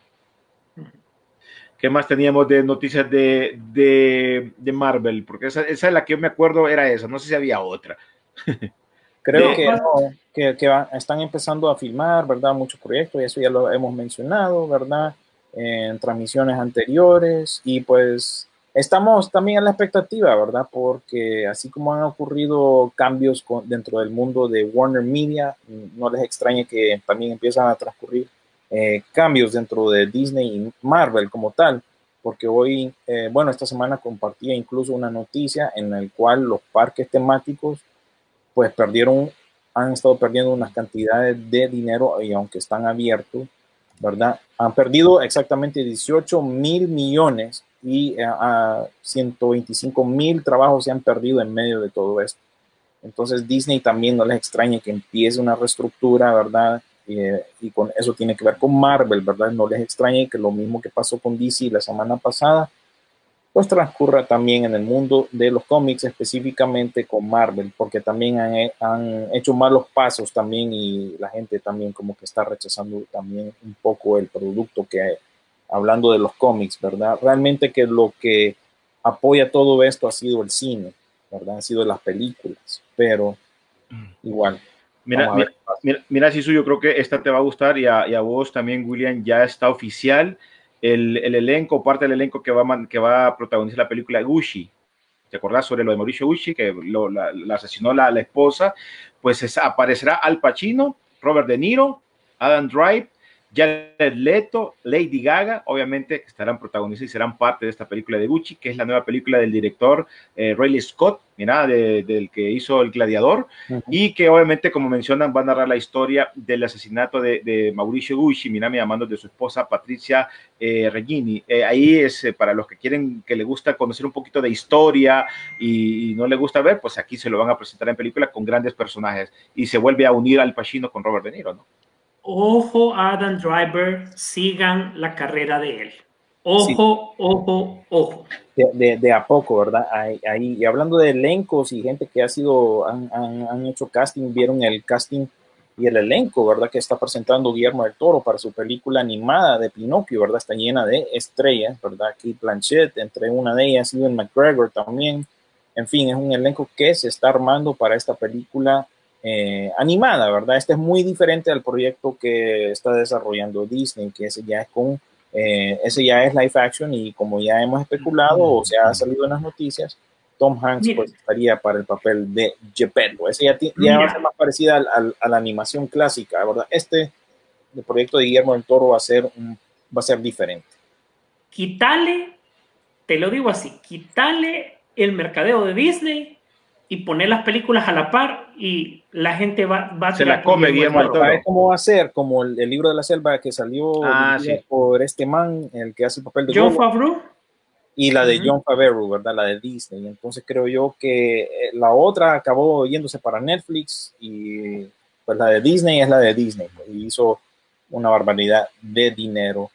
¿Qué más teníamos de noticias de, de, de Marvel? Porque esa, esa es la que yo me acuerdo, era esa, no sé si había otra. Creo que, no, que, que están empezando a filmar, ¿verdad? Muchos proyectos, y eso ya lo hemos mencionado, ¿verdad? En transmisiones anteriores, y pues estamos también en la expectativa, ¿verdad? Porque así como han ocurrido cambios con- dentro del mundo de Warner Media, no les extrañe que también empiezan a transcurrir eh, cambios dentro de Disney y Marvel como tal, porque hoy, eh, bueno, esta semana compartía incluso una noticia en la cual los parques temáticos pues perdieron, han estado perdiendo unas cantidades de dinero y aunque están abiertos, ¿verdad? Han perdido exactamente 18 mil millones y eh, a 125 mil trabajos se han perdido en medio de todo esto. Entonces Disney también no les extraña que empiece una reestructura, ¿verdad? Eh, y con eso tiene que ver con Marvel, ¿verdad? No les extrañe que lo mismo que pasó con DC la semana pasada, pues transcurra también en el mundo de los cómics, específicamente con Marvel, porque también han, han, hecho malos pasos también y la gente también como que está rechazando también un poco el producto que hay, hablando de los cómics, ¿verdad? Realmente que lo que apoya todo esto ha sido el cine, ¿verdad? Han sido las películas, pero igual. Mira, mira, mira, mira Sisu, yo creo que esta te va a gustar y a, y a vos también, William, ya está oficial el, el, elenco, parte del elenco que va, que va a protagonizar la película Gucci. ¿Te acordás sobre lo de Mauricio Gucci, que lo, la, asesinó la, la esposa? Pues es, aparecerá Al Pacino, Robert De Niro, Adam Drive, Jared Leto, Lady Gaga, obviamente estarán protagonistas y serán parte de esta película de Gucci, que es la nueva película del director eh, Riley Scott, mira, de, del que hizo El Gladiador, uh -huh. y que obviamente, como mencionan, va a narrar la historia del asesinato de, de Mauricio Gucci, mira, me llamando de su esposa Patricia eh, Regini. Eh, ahí es eh, para los que quieren, que le gusta conocer un poquito de historia y, y, no le gusta ver, pues aquí se lo van a presentar en película con grandes personajes y se vuelve a unir al Pacino con Robert De Niro, ¿no? Ojo Adam Driver, sigan la carrera de él. Ojo, sí. ojo, ojo. De, de, de, a poco, ¿verdad? Ahí, ahí, y hablando de elencos y gente que ha sido, han, han, han, hecho casting, vieron el casting y el elenco, ¿verdad? Que está presentando Guillermo del Toro para su película animada de Pinocchio, ¿verdad? Está llena de estrellas, ¿verdad? Aquí Blanchett, entre una de ellas, Ewan McGregor también. En fin, es un elenco que se está armando para esta película eh, animada, ¿verdad? Este es muy diferente al proyecto que está desarrollando Disney, que ese ya es con, eh, ese ya es live action y como ya hemos especulado o se ha salido en las noticias, Tom Hanks pues, estaría para el papel de Geppetto. Ese ya, ya va a ser más parecida al, al, a la animación clásica, ¿verdad? Este el proyecto de Guillermo del Toro va a ser, un, va a ser diferente. Quítale, te lo digo así, quítale el mercadeo de Disney y poner las películas a la par y la gente va, va a se la come Guillermo del Toro. ¿Cómo va a ser? Como el, el, libro de la selva que salió ah, sí. por este man, el que hace el papel de John Favreau. Y la de uh -huh. John Favreau, ¿verdad? La de Disney. Entonces creo yo que la otra acabó yéndose para Netflix y pues la de Disney es la de Disney. Pues, y hizo una barbaridad de dinero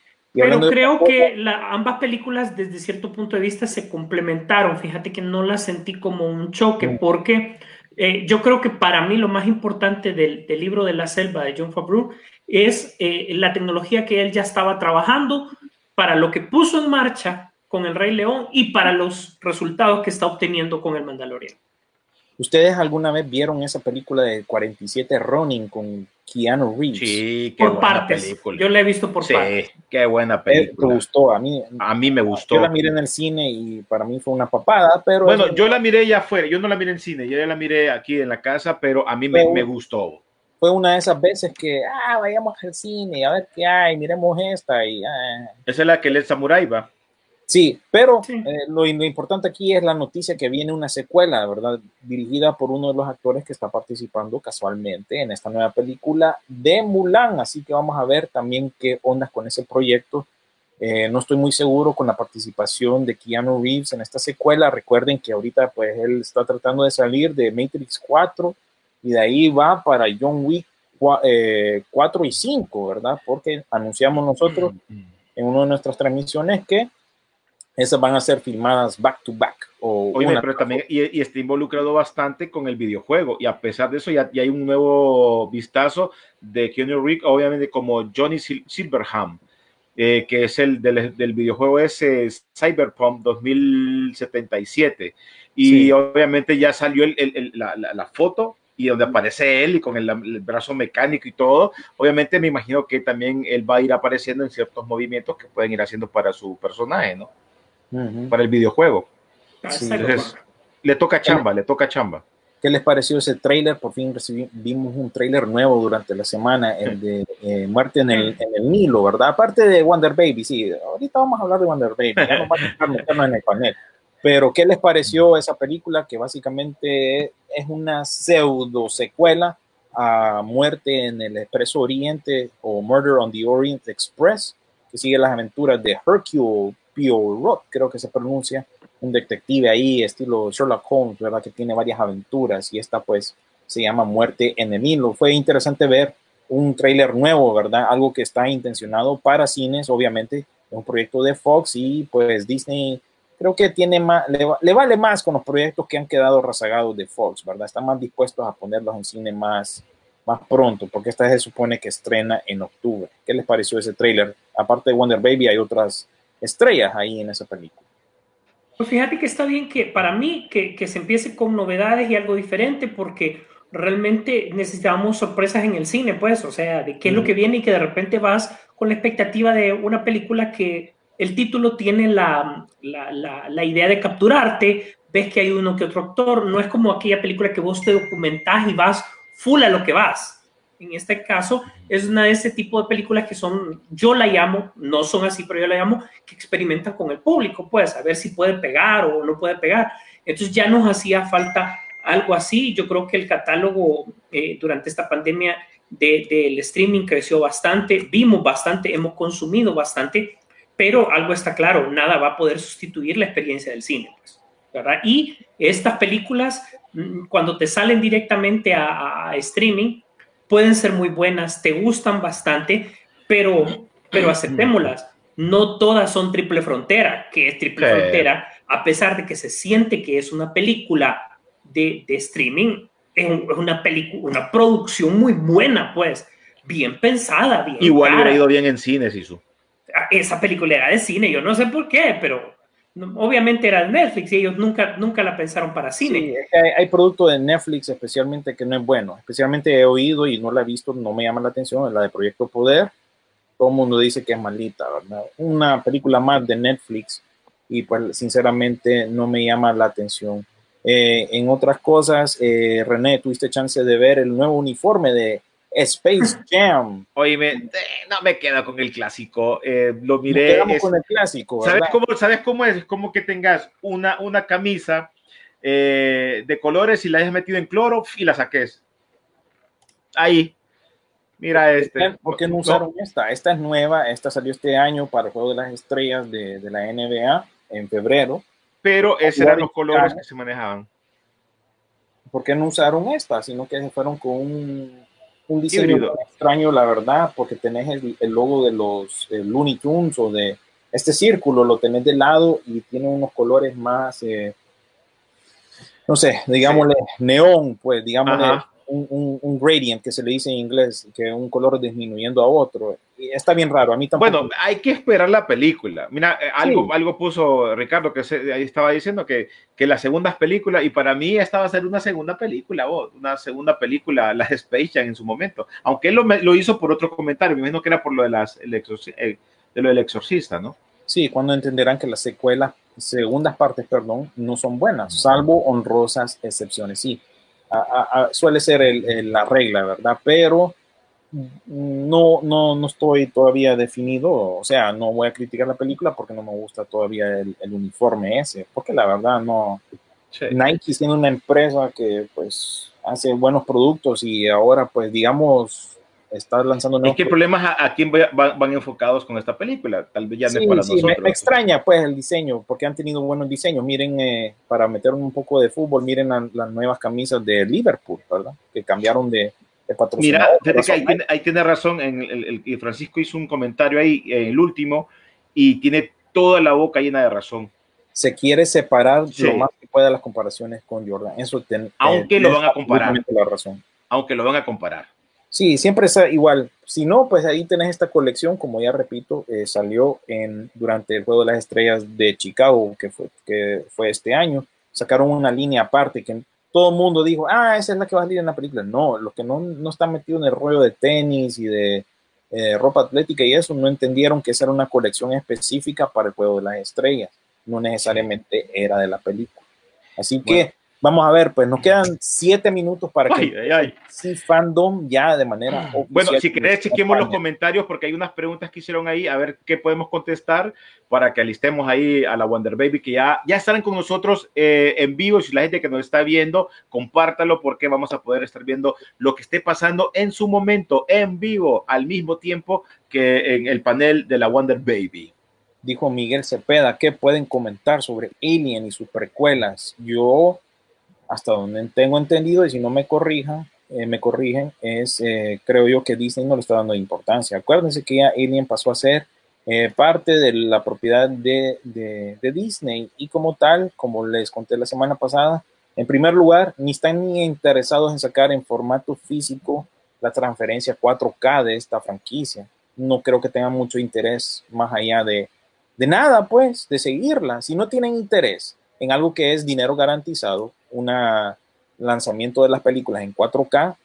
Pero creo que la- ambas películas desde cierto punto de vista se complementaron. Fíjate que no las sentí como un choque porque eh, yo creo que para mí lo más importante del, del libro de la selva de John Favreau es eh, la tecnología que él ya estaba trabajando para lo que puso en marcha con el Rey León y para los resultados que está obteniendo con el Mandalorian. ¿Ustedes alguna vez vieron esa película de 47 Ronin con Keanu Reeves? Sí, qué Por buena partes. película. Yo la he visto por sí, partes. qué buena Eh, ¿Te película. gustó? A mí, A mí me gustó. yo la miré en el cine y para mí fue una papada, pero... Bueno, es- yo la miré ya afuera, yo no la miré en cine, yo ya la miré aquí en la casa, pero a mí me, Pero- me gustó. fue una de esas veces que, ah, vayamos al cine, a ver qué hay, miremos esta y... ah. Esa es la que el Samurai va. Sí, pero Sí. eh, lo, lo importante aquí es la noticia que viene una secuela, ¿verdad? Dirigida por uno de los actores que está participando casualmente en esta nueva película de Mulan, así que vamos a ver también qué ondas con ese proyecto. Eh, no estoy muy seguro con la participación de Keanu Reeves en esta secuela. Recuerden que ahorita pues él está tratando de salir de Matrix 4 y de ahí va para John Wick cua- eh, 4 y 5, ¿verdad? Porque anunciamos nosotros en una de nuestras transmisiones que esas van a ser filmadas back to back. O Oye, pero también y, y está involucrado bastante con el videojuego y a pesar de eso ya, ya hay un nuevo vistazo de Keanu Reeves, obviamente como Johnny Sil- Silverham, eh, que es el del, del videojuego ese Cyberpunk 2077 y Sí. obviamente ya salió el- el- el- la, la- la foto y donde aparece él y con el, el brazo mecánico y todo, obviamente me imagino que también él va a ir apareciendo en ciertos movimientos que pueden ir haciendo para su personaje, ¿no? Ujú. Para el videojuego. Sí. Entonces, le toca chamba, le toca chamba. ¿Qué les pareció ese tráiler? Por fin recibí- vimos un tráiler nuevo durante la semana, el de eh, Muerte en el, en el Nilo, ¿verdad? Aparte de Wonder Baby, sí, ahorita vamos a hablar de Wonder Baby, ya nos va a meternos en el panel. Pero, ¿qué les pareció esa película que básicamente es una pseudo secuela a Muerte en el Expreso Oriente o Murder on the Orient Express, que sigue las aventuras de Hercule Poirot, creo que se pronuncia, un detective ahí, estilo Sherlock Holmes, ¿verdad? Que tiene varias aventuras y esta pues se llama Muerte en el Nilo. Fue interesante ver un tráiler nuevo, ¿verdad? Algo que está intencionado para cines, obviamente, un proyecto de Fox y pues Disney creo que tiene más, le, le vale más con los proyectos que han quedado rezagados de Fox, ¿verdad? Están más dispuestos a ponerlos en cine más, más pronto, porque esta se supone que estrena en octubre. ¿Qué les pareció ese tráiler? Aparte de Wonder Baby, hay otras estrellas ahí en esa película. Pues fíjate que está bien que para mí que, que se empiece con novedades y algo diferente porque realmente necesitábamos sorpresas en el cine, pues, o sea, de qué es lo que viene y que de repente vas con la expectativa de una película que el título tiene la, la, la, la idea de capturarte, ves que hay uno que otro actor, no es como aquella película que vos te documentás y vas full a lo que vas. En este caso, es una de ese tipo de películas que son, yo la llamo, no son así, pero yo la llamo, que experimentan con el público, pues, a ver si puede pegar o no puede pegar. Entonces ya nos hacía falta algo así. Yo creo que el catálogo eh, durante esta pandemia de- del streaming creció bastante, vimos bastante, hemos consumido bastante, pero algo está claro, nada va a poder sustituir la experiencia del cine, pues, ¿verdad? Y estas películas, mm, cuando te salen directamente a, a streaming, pueden ser muy buenas, te gustan bastante, pero, pero aceptémoslas. No todas son triple frontera, que es triple Sí. frontera, a pesar de que se siente que es una película de, de streaming, es, un- es una película, una producción muy buena, pues, bien pensada, bien. Igual cara. hubiera ido bien en cines, Isu. Esa película era de cine, yo no sé por qué, pero obviamente era Netflix y ellos nunca, nunca la pensaron para cine. Sí, es que hay, hay producto de Netflix especialmente que no es bueno. Especialmente he oído y no la he visto, no me llama la atención, la de Proyecto Poder. Todo el mundo dice que es malita, ¿verdad? Una película más de Netflix y pues sinceramente no me llama la atención. Eh, en otras cosas, eh, René, tuviste chance de ver el nuevo uniforme de Space Jam. Oye, no me queda con el clásico. eh, lo miré. es- con el clásico, ¿sabes, cómo, ¿Sabes cómo es? Es como que tengas una, una camisa eh, de colores y la hayas metido en cloro y la saques. Ahí. Mira este. ¿Por qué no usaron esta? Esta es nueva, esta salió este año para el Juego de las Estrellas de, de la NBA en febrero. Pero esos eran los colores que se manejaban. ¿Por qué no usaron esta? Sino que se fueron con un, un diseño Híbrido. extraño, la verdad, porque tenés el, el logo de los eh, Looney Tunes o de este círculo, lo tenés de lado y tiene unos colores más, eh, no sé, digámosle neón, pues, digámosle Ajá. Un, un- un gradient que se le dice en inglés, que un color disminuyendo a otro. Y está bien raro, a mí tampoco. Bueno, hay que esperar la película. Mira, eh, algo, Sí. algo puso Ricardo, que se- ahí estaba diciendo que, que las segundas películas, y para mí esta va a ser una segunda película, vos, una segunda película, la de Space Jam en su momento. Aunque él lo, lo hizo por otro comentario, me imagino que era por lo, de las, el exorci- eh, de lo del exorcista, ¿no? Sí, cuando entenderán que las secuelas, segundas partes, perdón, no son buenas, salvo honrosas excepciones. Sí, a- a- suele ser el- el- la regla, ¿verdad? Pero no, no, no estoy todavía definido, o sea, no voy a criticar la película porque no me gusta todavía el, el uniforme ese, porque la verdad no, Nike siendo una empresa que pues hace buenos productos y ahora pues digamos está lanzando nuevos que el problema es a, a quién va- van, van enfocados con esta película. Tal vez ya no Sí, es para sí, me, nosotros. me extraña pues el diseño, porque han tenido buenos diseños. Miren, eh, para meter un poco de fútbol, miren la- las nuevas camisas de Liverpool, ¿verdad? Que cambiaron de, de Mira, patrocinador. fíjate que ahí tiene, ahí tiene razón. En el, el- y Francisco hizo un comentario ahí, en el último, y tiene toda la boca llena de razón. Se quiere separar Sí. lo más que pueda las comparaciones con Jordan. Eso ten- Aunque eh, lo van a comparar. La razón. Aunque lo van a comparar. Sí, siempre es igual. Si no, pues ahí tenés esta colección, como ya repito, eh, salió en, durante el Juego de las Estrellas de Chicago, que fue, que fue este año. Sacaron una línea aparte que todo el mundo dijo, ah, esa es la que va a salir en la película. No, los que no, no están metidos en el rollo de tenis y de eh, ropa atlética y eso, no entendieron que esa era una colección específica para el Juego de las Estrellas. No necesariamente era de la película. Así que. Vamos a ver, pues nos quedan siete minutos para Ay, que ay, ay. sí fandom ya de manera Bueno, oficial si querés, chequemos los comentarios porque hay unas preguntas que hicieron ahí, a ver qué podemos contestar para que alistemos ahí a la Wonder Baby, que ya, ya estarán con nosotros eh, en vivo. Si la gente que nos está viendo, compártalo porque vamos a poder estar viendo lo que esté pasando en su momento, en vivo, al mismo tiempo que en el panel de la Wonder Baby. dijo Miguel Cepeda, ¿qué pueden comentar sobre Alien y sus precuelas? Yo, hasta donde tengo entendido, y si no me corrijan, eh, me corrigen, es, eh, creo yo que Disney no le está dando importancia. Acuérdense que ya Alien pasó a ser eh, parte de la propiedad de, de- de Disney y como tal, como les conté la semana pasada, en primer lugar, ni están ni interesados en sacar en formato físico la transferencia 4K de esta franquicia. No creo que tengan mucho interés más allá de, de nada, pues, de seguirla. Si no tienen interés en algo que es dinero garantizado, un lanzamiento de las películas en 4K,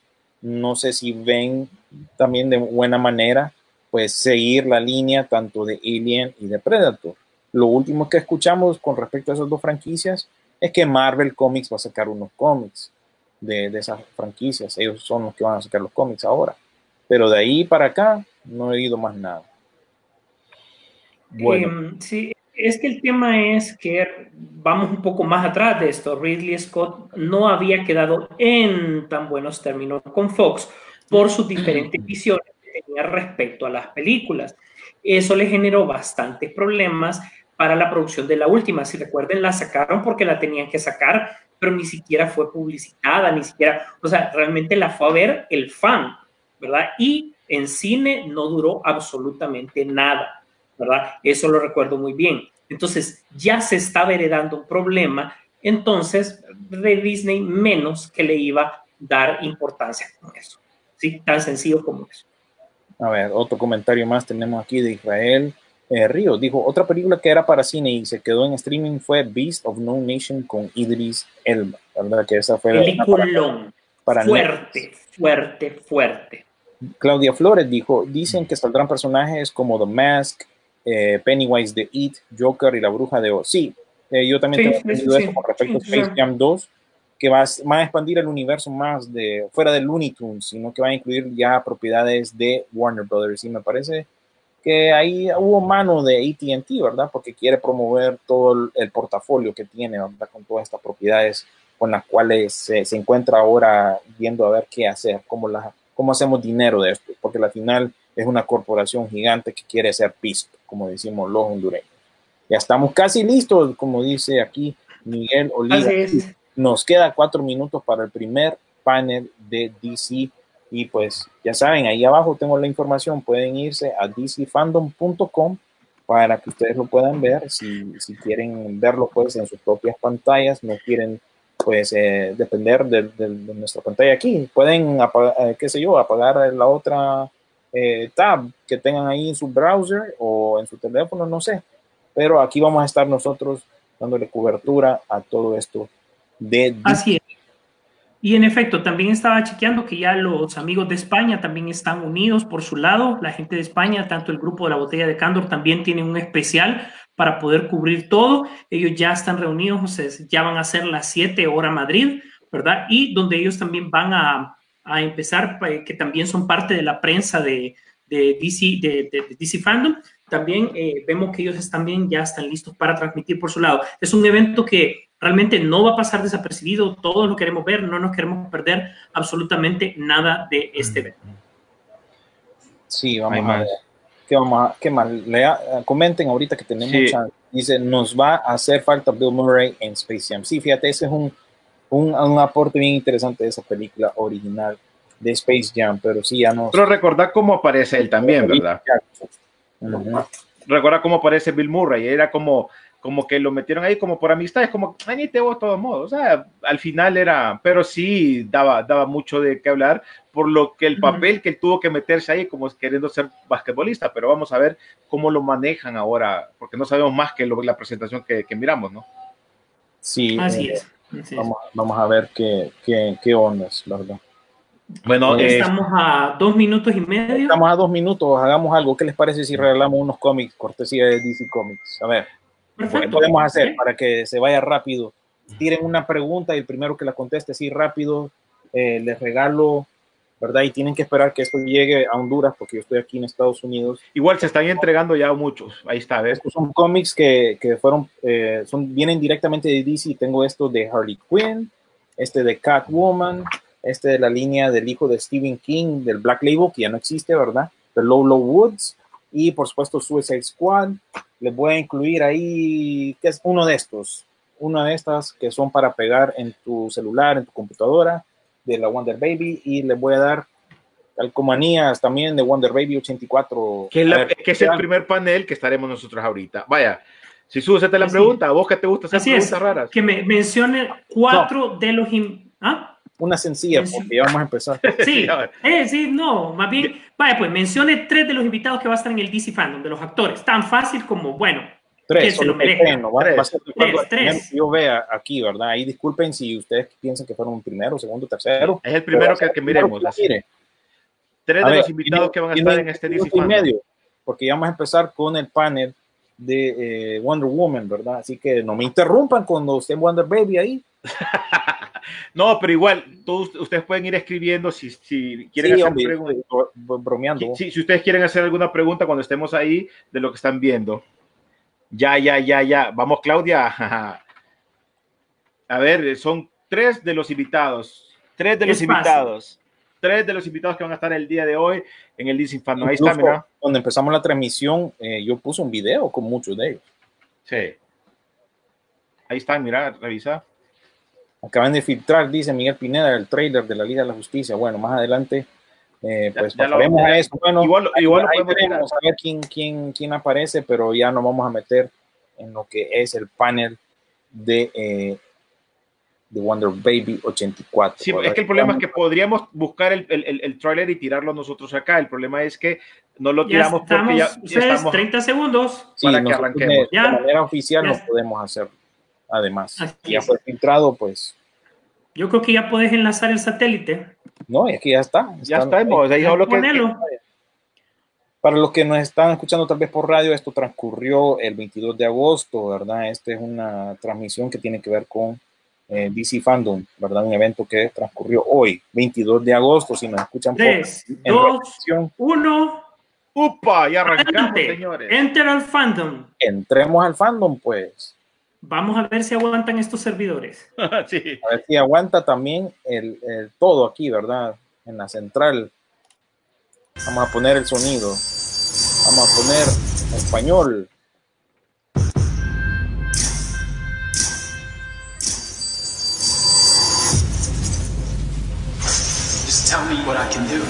no sé si ven también de buena manera, pues, seguir la línea tanto de Alien y de Predator. Lo último que escuchamos con respecto a esas dos franquicias es que Marvel Comics va a sacar unos cómics de, de esas franquicias. Ellos son los que van a sacar los cómics ahora. Pero de ahí para acá no he oído más nada. Bueno, Em, sí, es que el tema es que vamos un poco más atrás de esto. Ridley Scott no había quedado en tan buenos términos con Fox por sus diferentes visiones que tenía respecto a las películas. Eso le generó bastantes problemas para la producción de la última. Si recuerden, la sacaron porque la tenían que sacar, pero ni siquiera fue publicitada, ni siquiera, o sea, realmente la fue a ver el fan, ¿verdad? Y en cine no duró absolutamente nada. ¿verdad? Eso lo recuerdo muy bien. Entonces, ya se estaba heredando un problema, entonces de Disney menos que le iba a dar importancia con eso. ¿Sí? Tan sencillo como eso. a ver, otro comentario más tenemos aquí de Israel eh, Ríos. Dijo, otra película que era para cine y se quedó en streaming fue Beast of No Nation con Idris Elba. La verdad que esa fue la- Peliculón. para fuerte, fuerte, fuerte. Claudia Flores dijo, dicen que saldrán personajes como The Mask, eh, Pennywise de It, Joker y la Bruja de Oz. Sí, eh, yo también Sí, tengo sí, entendido sí, eso con respecto sí, a Space sí. Jam 2, que va, a- va a expandir el universo más de fuera de Looney Tunes, sino que va a incluir ya propiedades de Warner Brothers. Y me parece que ahí hubo mano de AT&T, ¿verdad? Porque quiere promover todo el, el portafolio que tiene, ¿verdad? Con todas estas propiedades con las cuales se, se encuentra ahora viendo a ver qué hacer, cómo, la, cómo hacemos dinero de esto, porque al final es una corporación gigante que quiere ser pisto, como decimos los hondureños. Ya estamos casi listos, como dice aquí Miguel Oliva. Nos queda cuatro minutos para el primer panel de DC Y pues ya saben, ahí abajo tengo la información, pueden irse a dcfandom.com para que ustedes lo puedan ver, si, si quieren verlo pues en sus propias pantallas, no quieren pues eh, depender de, de- de nuestra pantalla aquí, pueden apagar, eh, qué sé yo, apagar la otra eh, tab que tengan ahí en su browser o en su teléfono, no sé, pero aquí vamos a estar nosotros dándole cobertura a todo esto de Así es. Y en efecto, también estaba chequeando que ya los amigos de España también están unidos por su lado. La gente de España, tanto el grupo de la botella de Cándor, también tienen un especial para poder cubrir todo. Ellos ya están reunidos, o sea, ya van a ser las 7 hora Madrid, ¿verdad? Y donde ellos también van a, a empezar, eh, que también son parte de la prensa de, de DC, de, de- de DC Fandom. También eh, vemos que ellos también ya están listos para transmitir por su lado. Es un evento que realmente no va a pasar desapercibido, todos lo queremos ver, no nos queremos perder absolutamente nada de este evento. Sí, vamos Hay a ver. ¿Qué, vamos a- qué más? Lea- eh, comenten ahorita que tenemos Sí. Dice, nos va a hacer falta Bill Murray en Space Jam. Sí, fíjate, ese es un, un, un aporte bien interesante de esa película original de Space Jam, pero sí, ya no. Pero recordar cómo aparece él también, ¿verdad? Ujú. Recuerda cómo aparece Bill Murray, era como, como que lo metieron ahí como por amistad, es como, ay, ni te voy de todos modos, o sea, al final era, pero sí daba, daba mucho de qué hablar, por lo que el papel que él tuvo que meterse ahí como queriendo ser basquetbolista, pero vamos a ver cómo lo manejan ahora, porque no sabemos más que lo- la presentación que, que miramos, ¿no? Sí, Así eh, es. Es. Vamos, vamos a ver qué, qué, qué ondas, ¿verdad? Bueno, Eh, eh, Estamos a dos minutos y medio. Estamos a dos minutos, hagamos algo. ¿Qué les parece si regalamos unos cómics, cortesía de DC Comics? A ver. ¿Qué podemos hacer para que se vaya rápido? Tiren una pregunta y el primero que la conteste así rápido, eh, les regalo, ¿verdad? Y tienen que esperar que esto llegue a Honduras porque yo estoy aquí en Estados Unidos. igual se están entregando ya muchos, ahí está, ¿ves? Estos son cómics que, que fueron, eh, son, vienen directamente de DC. Tengo esto de Harley Quinn, este de Catwoman, este de la línea del hijo de Stephen King, del Black Label, que ya no existe, ¿verdad? De Lolo Woods. Y por supuesto Suicide Squad. Les voy a incluir ahí, que es uno de estos, una de estas que son para pegar en tu celular, en tu computadora, de la Wonder Baby. Y les voy a dar calcomanías también de Wonder Baby 84. Que, es la- ver, que es el primer panel que estaremos nosotros ahorita. Vaya, si subes la Así pregunta, ¿a vos que te gusta hacer Así es. preguntas raras? Que me mencione cuatro de los. ¿Ah? Una sencilla, porque ya vamos a empezar. Sí, eh, sí, no, más bien, vaya, pues mencione tres de los invitados que va a estar en el DC Fandom, de los actores. Tan fácil como, bueno, Tres, solo yo vea aquí, ¿verdad? Ahí disculpen si ustedes piensan que fueron un primero, segundo, tercero. Es el primero que, que miremos. que así. mire. Tres A de ver, los invitados que van a estar en este y medio, porque ya vamos a empezar con el panel de eh, Wonder Woman, ¿verdad? Así que no me interrumpan cuando estén Wonder Baby ahí. No, pero igual, todos ustedes pueden ir escribiendo si, si quieren Sí, hacer hombre, preguntas. bromeando. Si, si ustedes quieren hacer alguna pregunta cuando estemos ahí de lo que están viendo. Ya, ya, ya, ya. Vamos, Claudia. A ver, son tres de los invitados. Tres de los fácil. invitados. Tres de los invitados que van a estar el día de hoy en el Fandom. Ahí está, mira. Cuando empezamos la transmisión, eh, yo puse un video con muchos de ellos. Sí. Ahí están, mira, revisa. Acaban de filtrar, dice Miguel Pineda, el trailer de la Liga de la Justicia. Bueno, más adelante, eh, pues ya lo- pasaremos ya- a eso. Bueno, igual- ahí- igual lo ahí podemos veremos a ver quién, quién, quién aparece, pero ya nos vamos a meter en lo que es el panel de, eh, de Wonder Baby 84. Sí, es ¿verdad? que el problema es que podríamos buscar el, el, el- el trailer y tirarlo nosotros acá. El problema es que no lo Ya tiramos estamos, porque ya, ya ustedes, estamos. 30 segundos. Sí, para que arranquemos. de, de manera oficial Ya no podemos hacer. Además, Así ya es. fue filtrado, pues Yo creo que ya puedes enlazar el satélite. no, y aquí ya está. Ya estamos. Ahí solo que, Ponelo. Para los que nos están escuchando tal vez por radio, esto transcurrió el 22 de agosto, ¿verdad? Esta es una transmisión que tiene que ver con eh, DC Fandom, ¿verdad? Un evento que transcurrió hoy, 22 de agosto, si nos escuchan por Tres, en dos, repetición, uno. ¡Upa! Ya arrancamos, Adelante. señores. Enter al fandom. entremos al fandom, pues. Vamos a ver si aguantan estos servidores. sí. A ver si aguanta también el, el todo aquí, ¿verdad? En la central. Vamos a poner el sonido. Vamos a poner español. Just tell me me what I can do.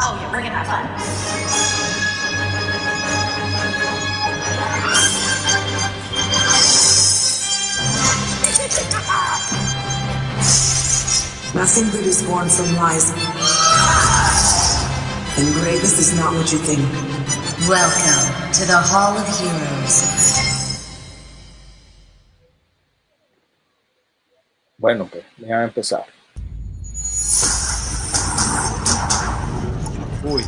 Oh yeah, we're gonna have fun. Nothing good is born from lies. And greatness is not what you think. Welcome to the Hall of Heroes. Bueno, pues, déjame empezar. Uy.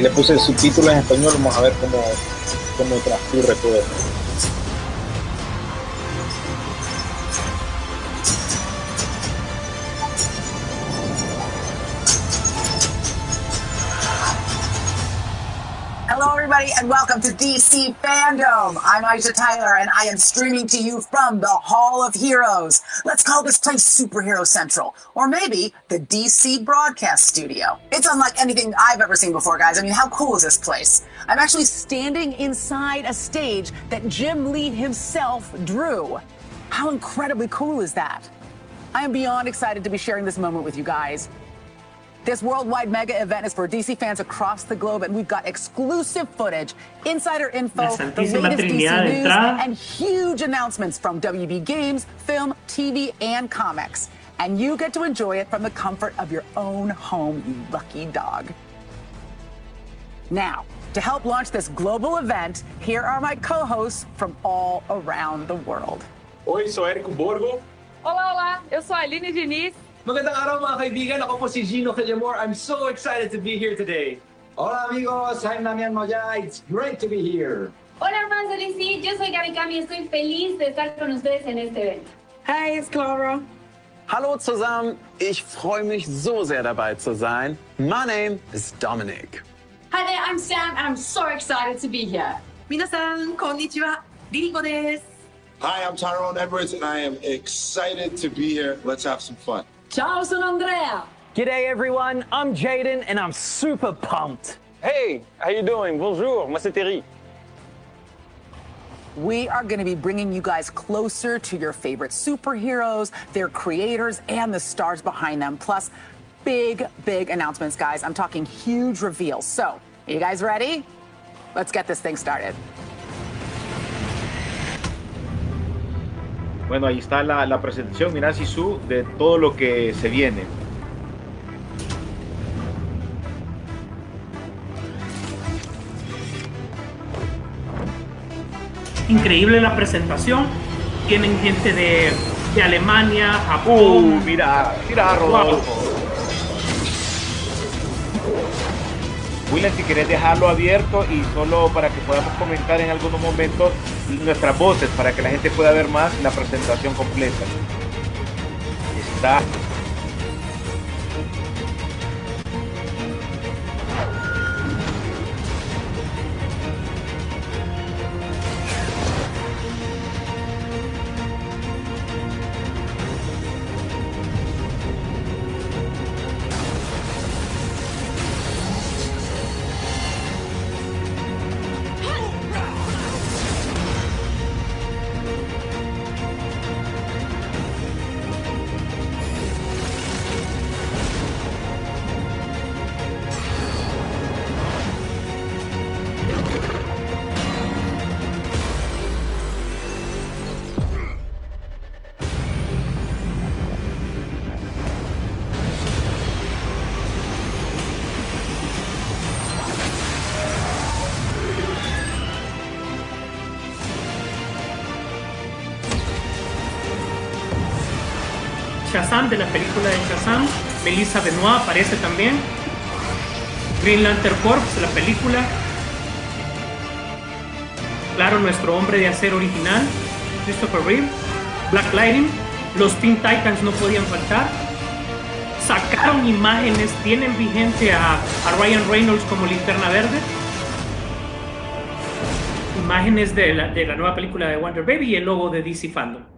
Le puse el subtítulo en español, vamos a ver cómo, cómo transcurre todo esto. And welcome to DC Fandom. I'm Aisha Tyler, and I am streaming to you from the Hall of Heroes. Let's call this place Superhero Central, or maybe the DC Broadcast Studio. It's unlike anything I've ever seen before, guys. I mean, how cool is this place? I'm actually standing inside a stage that Jim Lee himself drew. How incredibly cool is that? I am beyond excited to be sharing this moment with you guys. This worldwide mega event is for DC fans across the globe, and we've got exclusive footage, insider info, the latest DC news, and huge announcements from WB Games, film, TV, and comics. And you get to enjoy it from the comfort of your own home, you lucky dog. Now, to help launch this global event, here are my co-hosts from all around the world. Oi, sou Érico Borgo. Olá, olá, eu sou a Aline Diniz. Magandang araw mga kaibigan. Ako po si Gino Calamor. I'm so excited to be here today. Hola amigos, I'm Damian Moya. It's great to be here. Hola hermanos del ICI, yo soy Gaby Cami estoy feliz de estar con ustedes en este evento. Hi, it's Clara. Hallo zusammen, ich freue mich so sehr dabei zu sein. My name is Dominic. Hi there, I'm Sam. I'm so excited to be here. Minasan, konnichiwa. Rico desu. Hi, I'm Tyrone Edwards and I am excited to be here. Let's have some fun. Ciao, sono Andrea. G'day everyone, I'm Jaden and I'm super pumped. Hey, how you doing? Bonjour, moi c'est Terry. We are going to be bringing you guys closer to your favorite superheroes, their creators, and the stars behind them. Plus, big, big announcements, guys. I'm talking huge reveals. So, are you guys ready? Let's get this thing started. Bueno, ahí está la, la presentación, mira Sisu, de todo lo que se viene. Increíble la presentación. Tienen gente de, de Alemania, Uh, Japón. mira, mira Rodolfo. William, si querés dejarlo abierto y solo para que podamos comentar en algunos momentos nuestras voces, para que la gente pueda ver más la presentación completa. Está De la película de Shazam. Melissa Benoit aparece también. Green Lantern Corps, la película. Claro, nuestro hombre de acero original, Christopher Reeve. Black Lightning. Los Teen Titans no podían faltar. Sacaron imágenes, tienen vigente a, a Ryan Reynolds como linterna verde. Imágenes de la, de la nueva película de Wonder Baby y el logo de DC Fandom.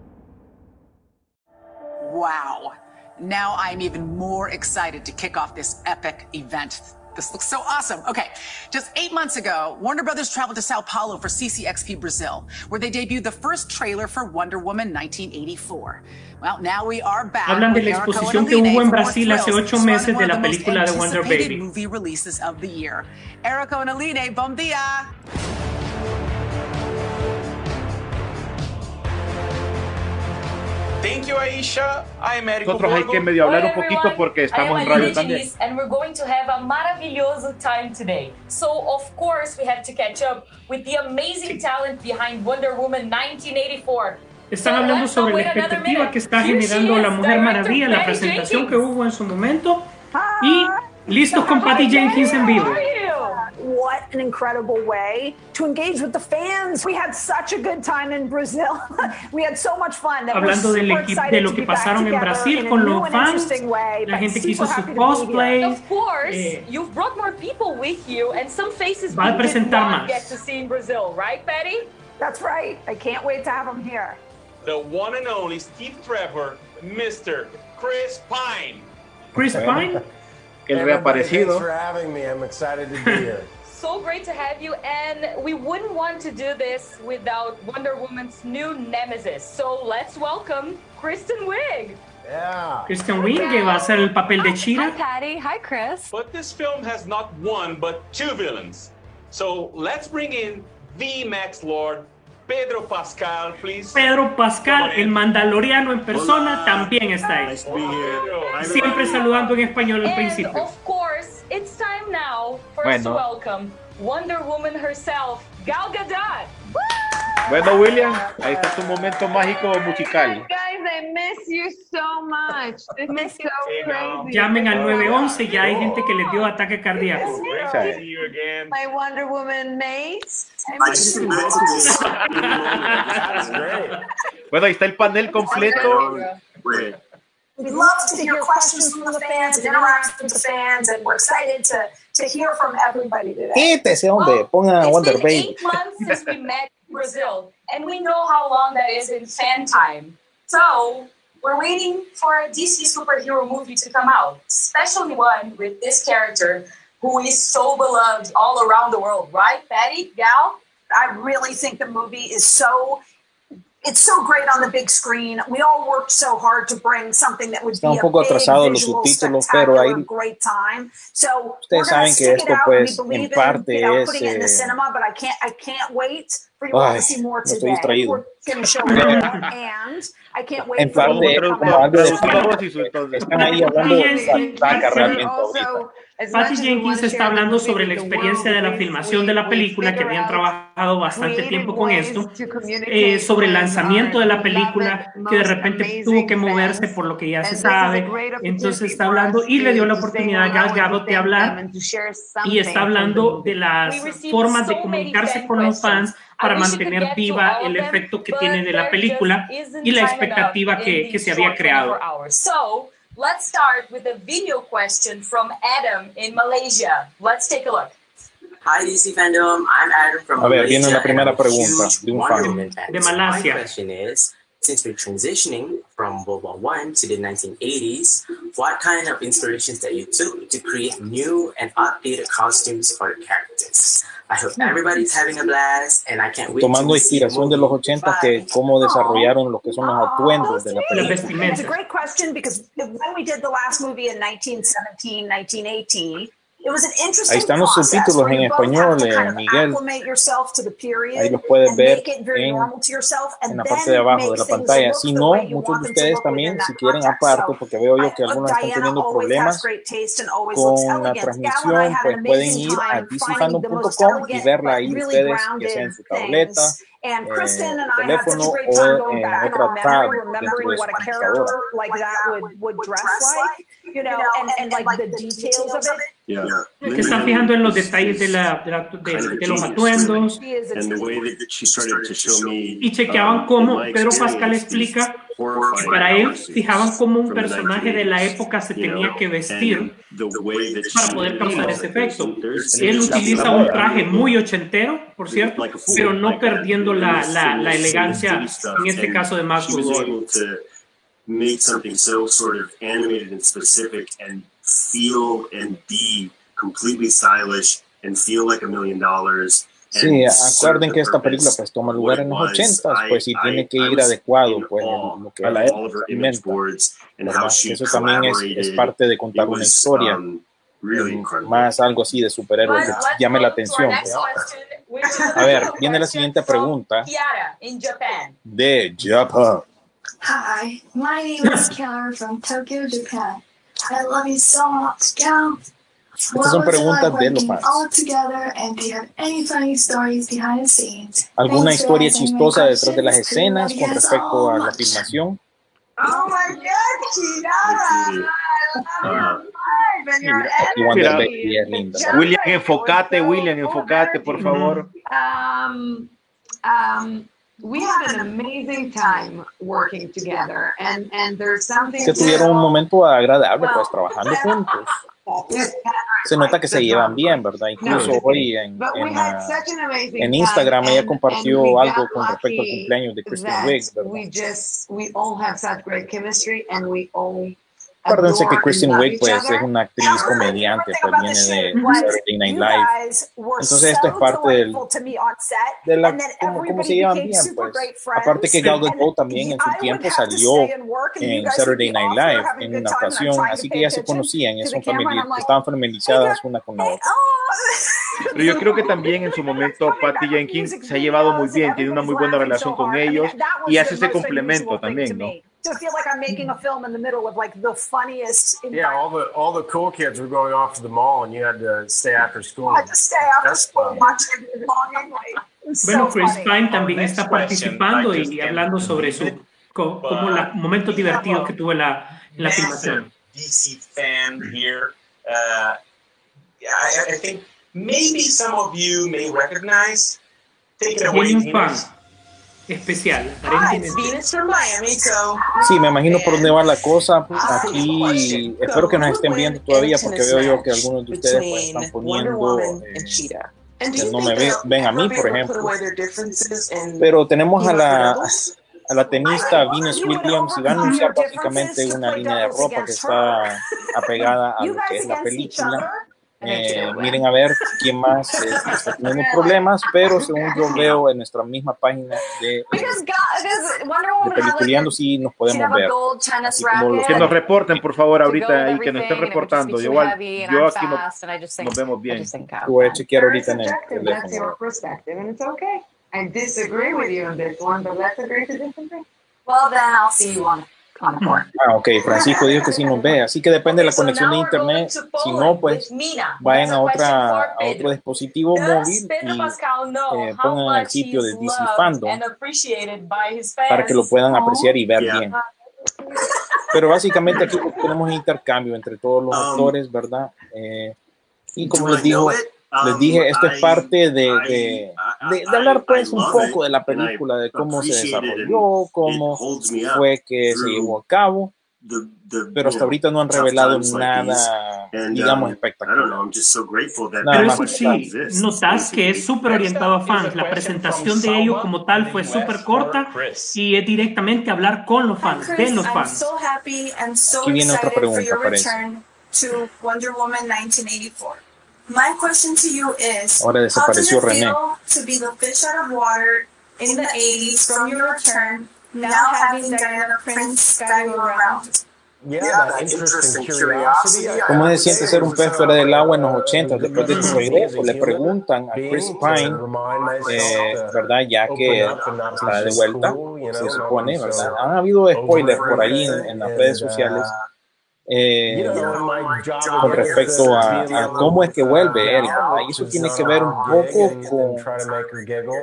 Wow. Now I'm even more excited to kick off this epic event. This looks so awesome. Okay, just eight months ago, Warner Brothers traveled to Sao Paulo for CCXP Brazil, where they debuted the first trailer for Wonder Woman 1984. Well, now we are back. Hablan de la exposición que hubo en Brasil hace ocho meses de la película de Wonder Baby. movie releases of the year. Erica Onaline, bom dia. Thank you, Aisha. I'm Érico Nosotros hay Borgo. que medio hablar Oi, un poquito porque I estamos am en radio también. And we're going to have a maravilhoso time today. So, of course, we have to catch up with the amazing talent behind Wonder Woman 1984. Están So, hablando sobre la expectativa que está generando la Mujer Maravilla, la presentación Jenkins. que hubo en su momento. Y listos con Patty Jenkins en vivo. What an incredible way to engage with the fans. We had such a good time in Brazil. we had so much fun. That we're Hablando del equipo, excited de lo to que be back pasaron en Brasil in a con los fans, way, la but gente que hizo super sus happy to be here. Of course, Eh, you've brought more people with you, and some faces Va a we did presentar not más. get to see in Brazil, right, Betty? That's right. I can't wait to have them here. The one and only Steve Trevor, Mr. Chris Pine. Chris Pine. El reaparecido. Thanks for having me. I'm excited to be here. So great to have you, and we wouldn't want to do this without Wonder Woman's new nemesis. So let's welcome Kristen Wiig. Yeah. Christian Wiig, que va a hacer el papel de Chira. Patty. Hi, Chris. But this film has not one but two villains. So let's bring in the Max Lord, Pedro Pascal, please. Pedro Pascal, el mandaloriano en persona, también está ahí. Siempre saludando en español al And principio. of course, it's time now for us to Bueno. welcome Wonder Woman herself, Gal Gadot. Bueno, William, ahí está tu momento mágico musical. Guys, I miss you so much. This is so crazy. Llamen al 911, ya hay gente que les dio ataque cardíaco. My Wonder Woman mates. Bueno, ahí está el panel completo. We'd love to hear questions from the fans and interact with the fans, and we're excited to, to hear from everybody today. Quítese, hombre, ponga It's Wonder been Baby. eight months since we met in Brazil, and we know how long that is in fan time. So we're waiting for a DC superhero movie to come out, especially one with this character who is so beloved all around the world, right, Patty, Gal? I really think the movie is so it's so great on the big screen. We all worked so hard to bring something that would Está be un poco a big atrasado los visual, subtítulos, pero ahí- great time. So Ustedes we're gonna saben que it esto, out. pues, we believe en parte in, you know, es, putting it in the eh, cinema, but I can't I can't wait for you Ay, to see more no estoy today. distraído. We're gonna show more, I can't wait En parte, you to come como algo de Traductor y su- entonces. están ahí hablando de saca realmente ahorita. Patty Jenkins está hablando sobre la experiencia de la filmación de la película, que habían trabajado bastante tiempo con esto, eh, sobre el lanzamiento de la película, que de repente tuvo que moverse por lo que ya se sabe. Entonces está hablando y le dio la oportunidad a Gal Gadot de hablar y está hablando de las formas de comunicarse con los fans para mantener viva el efecto que tiene de la película y la expectativa que, se había creado. 24 hours. So let's start with a video question from Adam in Malaysia. Let's take a look. Hi DC fandom, I'm Adam from A ver, Malaysia, viene la and primera I'm a pregunta de un fan. De Malasia. My question is, since we're transitioning from World War One to the 1980s, what kind of inspirations that you took to create new and updated costumes for the characters? I hope everybody's having a blast, and I can't wait Tomando to see the inspiración de los 80 que cómo desarrollaron lo que son los atuendos de la película. It's a great question because when we did the last movie in 1917, 1918, it was an interesting Ahí están los subtítulos en you both have español, to eh, kind of Miguel. acclimate yourself to the period Ahí los puedes and ver make it very en- normal to yourself and en la then parte de abajo de make la things pantalla. look Si the no, way you muchos want de them to ustedes look también, si quieren aparte, porque veo yo que I- algunos están Diana teniendo always has problemas great taste and always looks con la elegant. Gal and I transmisión, had pues pueden amazing ir a time finding the most dcfandom.com y elegant verla ahí really ustedes, ya grounded sea en su things. tableta, And eh, Kristen and I had such a teléfono great time o going en back dentro remembering de what su a character computadora. like that would, would dress like, you know, and, and like the details of it. Yeah. Que están fijando en los detalles de, la, de, la- de- de los atuendos. y chequeaban um, cómo Pedro Pascal explica que para él fijaban cómo un personaje de la 1980s, época se tenía que vestir para poder causar ese efecto. there's- Él utiliza un traje muy ochentero, por cierto, pero no perdiendo la, la, la elegancia, en este and caso de Max she feel and be completely stylish and feel like a million dollars. Sí, acuerden que esta película pues toma lugar en los was. ochentas, I- pues sí tiene que ir adecuado in pues en lo que a la she Eso también es, es parte de contar una historia, um, más algo así de superhéroe que llame la atención. A ver, viene la siguiente pregunta de Japan. Hi, my name is Kiara from Tokyo, Japan. I love you so much. Estas son preguntas de los fans. all together and do you have any funny stories behind the scenes? ¿Alguna historia chistosa detrás de las escenas con respecto a la filmación? Oh my God! Ah. Mira, Baby es linda. William, enfocate, William, enfocate, por favor. Um, um, we had an amazing time working together, and and there's something. Que tuvieron un momento agradable pues trabajando juntos. Se nota que se llevan bien, ¿verdad? Incluso hoy en, en, ah, en Instagram ella and- compartió algo con respecto al cumpleaños de Kristen Wiig, ¿verdad? Acuérdense que Kristen Wiig pues es una actriz comediante, pues viene de Saturday Night Live. Entonces esto es parte del, de la then cómo, se llevan bien pues. Aparte que Gal Gadot también en su tiempo salió en Saturday Night Live en good una ocasión, así que ya se conocían, ya son the camera, and famili- I'm like, estaban familiarizadas una con la otra. Pero yo creo que también en su momento Patty Jenkins se ha llevado muy bien, tiene una muy buena relación con ellos y hace ese complemento también, ¿no? To feel like I'm making a film in the middle of like the funniest. Yeah, all the all the cool kids were going off to the mall, and you had to stay after school. I had to stay after That's school fun. watching it longingly. It's Bueno, so Chris funny. Pine también está participando I y hablando sobre su co- como la, momentos divertidos que tuvo la, la filmación. DC fan here. Uh, yeah, I, I think maybe some of you may recognize. Take it away, Tiene un fan Venus. Especial, aparentemente. Sí, me imagino por dónde va la cosa. Aquí espero que nos estén viendo todavía porque veo yo que algunos de ustedes pues, están poniendo eh, que no me ven, ven a mí, por ejemplo. Pero tenemos a la a la tenista Venus Williams y va a anunciar básicamente una línea de ropa que está apegada a lo que es la película. Eh, miren a ver quién más eh, está teniendo problemas, pero según yo veo en nuestra misma página de, Wonder de Peliculeando sí nos podemos ver. como. Que nos reporten, por favor, ahorita to go with ahí, que nos estén reportando. yo I'm aquí nos vemos bien. voy a chequear ahorita en el subjective. That's teléfono. your perspective, and it's okay. I disagree with you on this one, but let's agree to disagree. Well, then I'll see you on. Ah, ok, Francisco dijo que sí nos ve, así que depende de la conexión de internet. Si no, pues vayan a otra a otro dispositivo móvil y eh, pongan el much sitio de DC Fandom para que lo puedan apreciar y ver bien. Pero básicamente aquí tenemos intercambio entre todos los Um, actores, ¿verdad? Eh, y como les digo? Les Um, dije, esto es parte de, de, I- de- de hablar pues un poco de la película, de cómo se desarrolló, cómo fue que se llevó a cabo, pero hasta ahorita no han revelado nada, digamos, um, espectacular. don't know, I'm just so grateful that Nada Pero eso sí, exists, notas que es súper orientado a fans. La presentación de ellos como tal fue súper corta y es directamente hablar con los fans, de los fans. so happy and so Aquí viene otra pregunta, parece. Return to Wonder Woman 1984. My question to you is, Ahora how does desapareció it René. feel to be the fish out of water in the 80s from your return, now having Diana Prince guide you around? Yeah, that interest and curiosity. I- ¿Cómo se siente ser it un pez uh, fuera del agua en los uh, 80 después de su amazing regreso? Le preguntan a Chris Pine, eh, ¿verdad? Ya que está de vuelta, se supone, ¿verdad? Han habido spoilers por ahí en, en las redes uh, sociales eh, con respecto a, a cómo es que vuelve. Y eso tiene que ver un poco con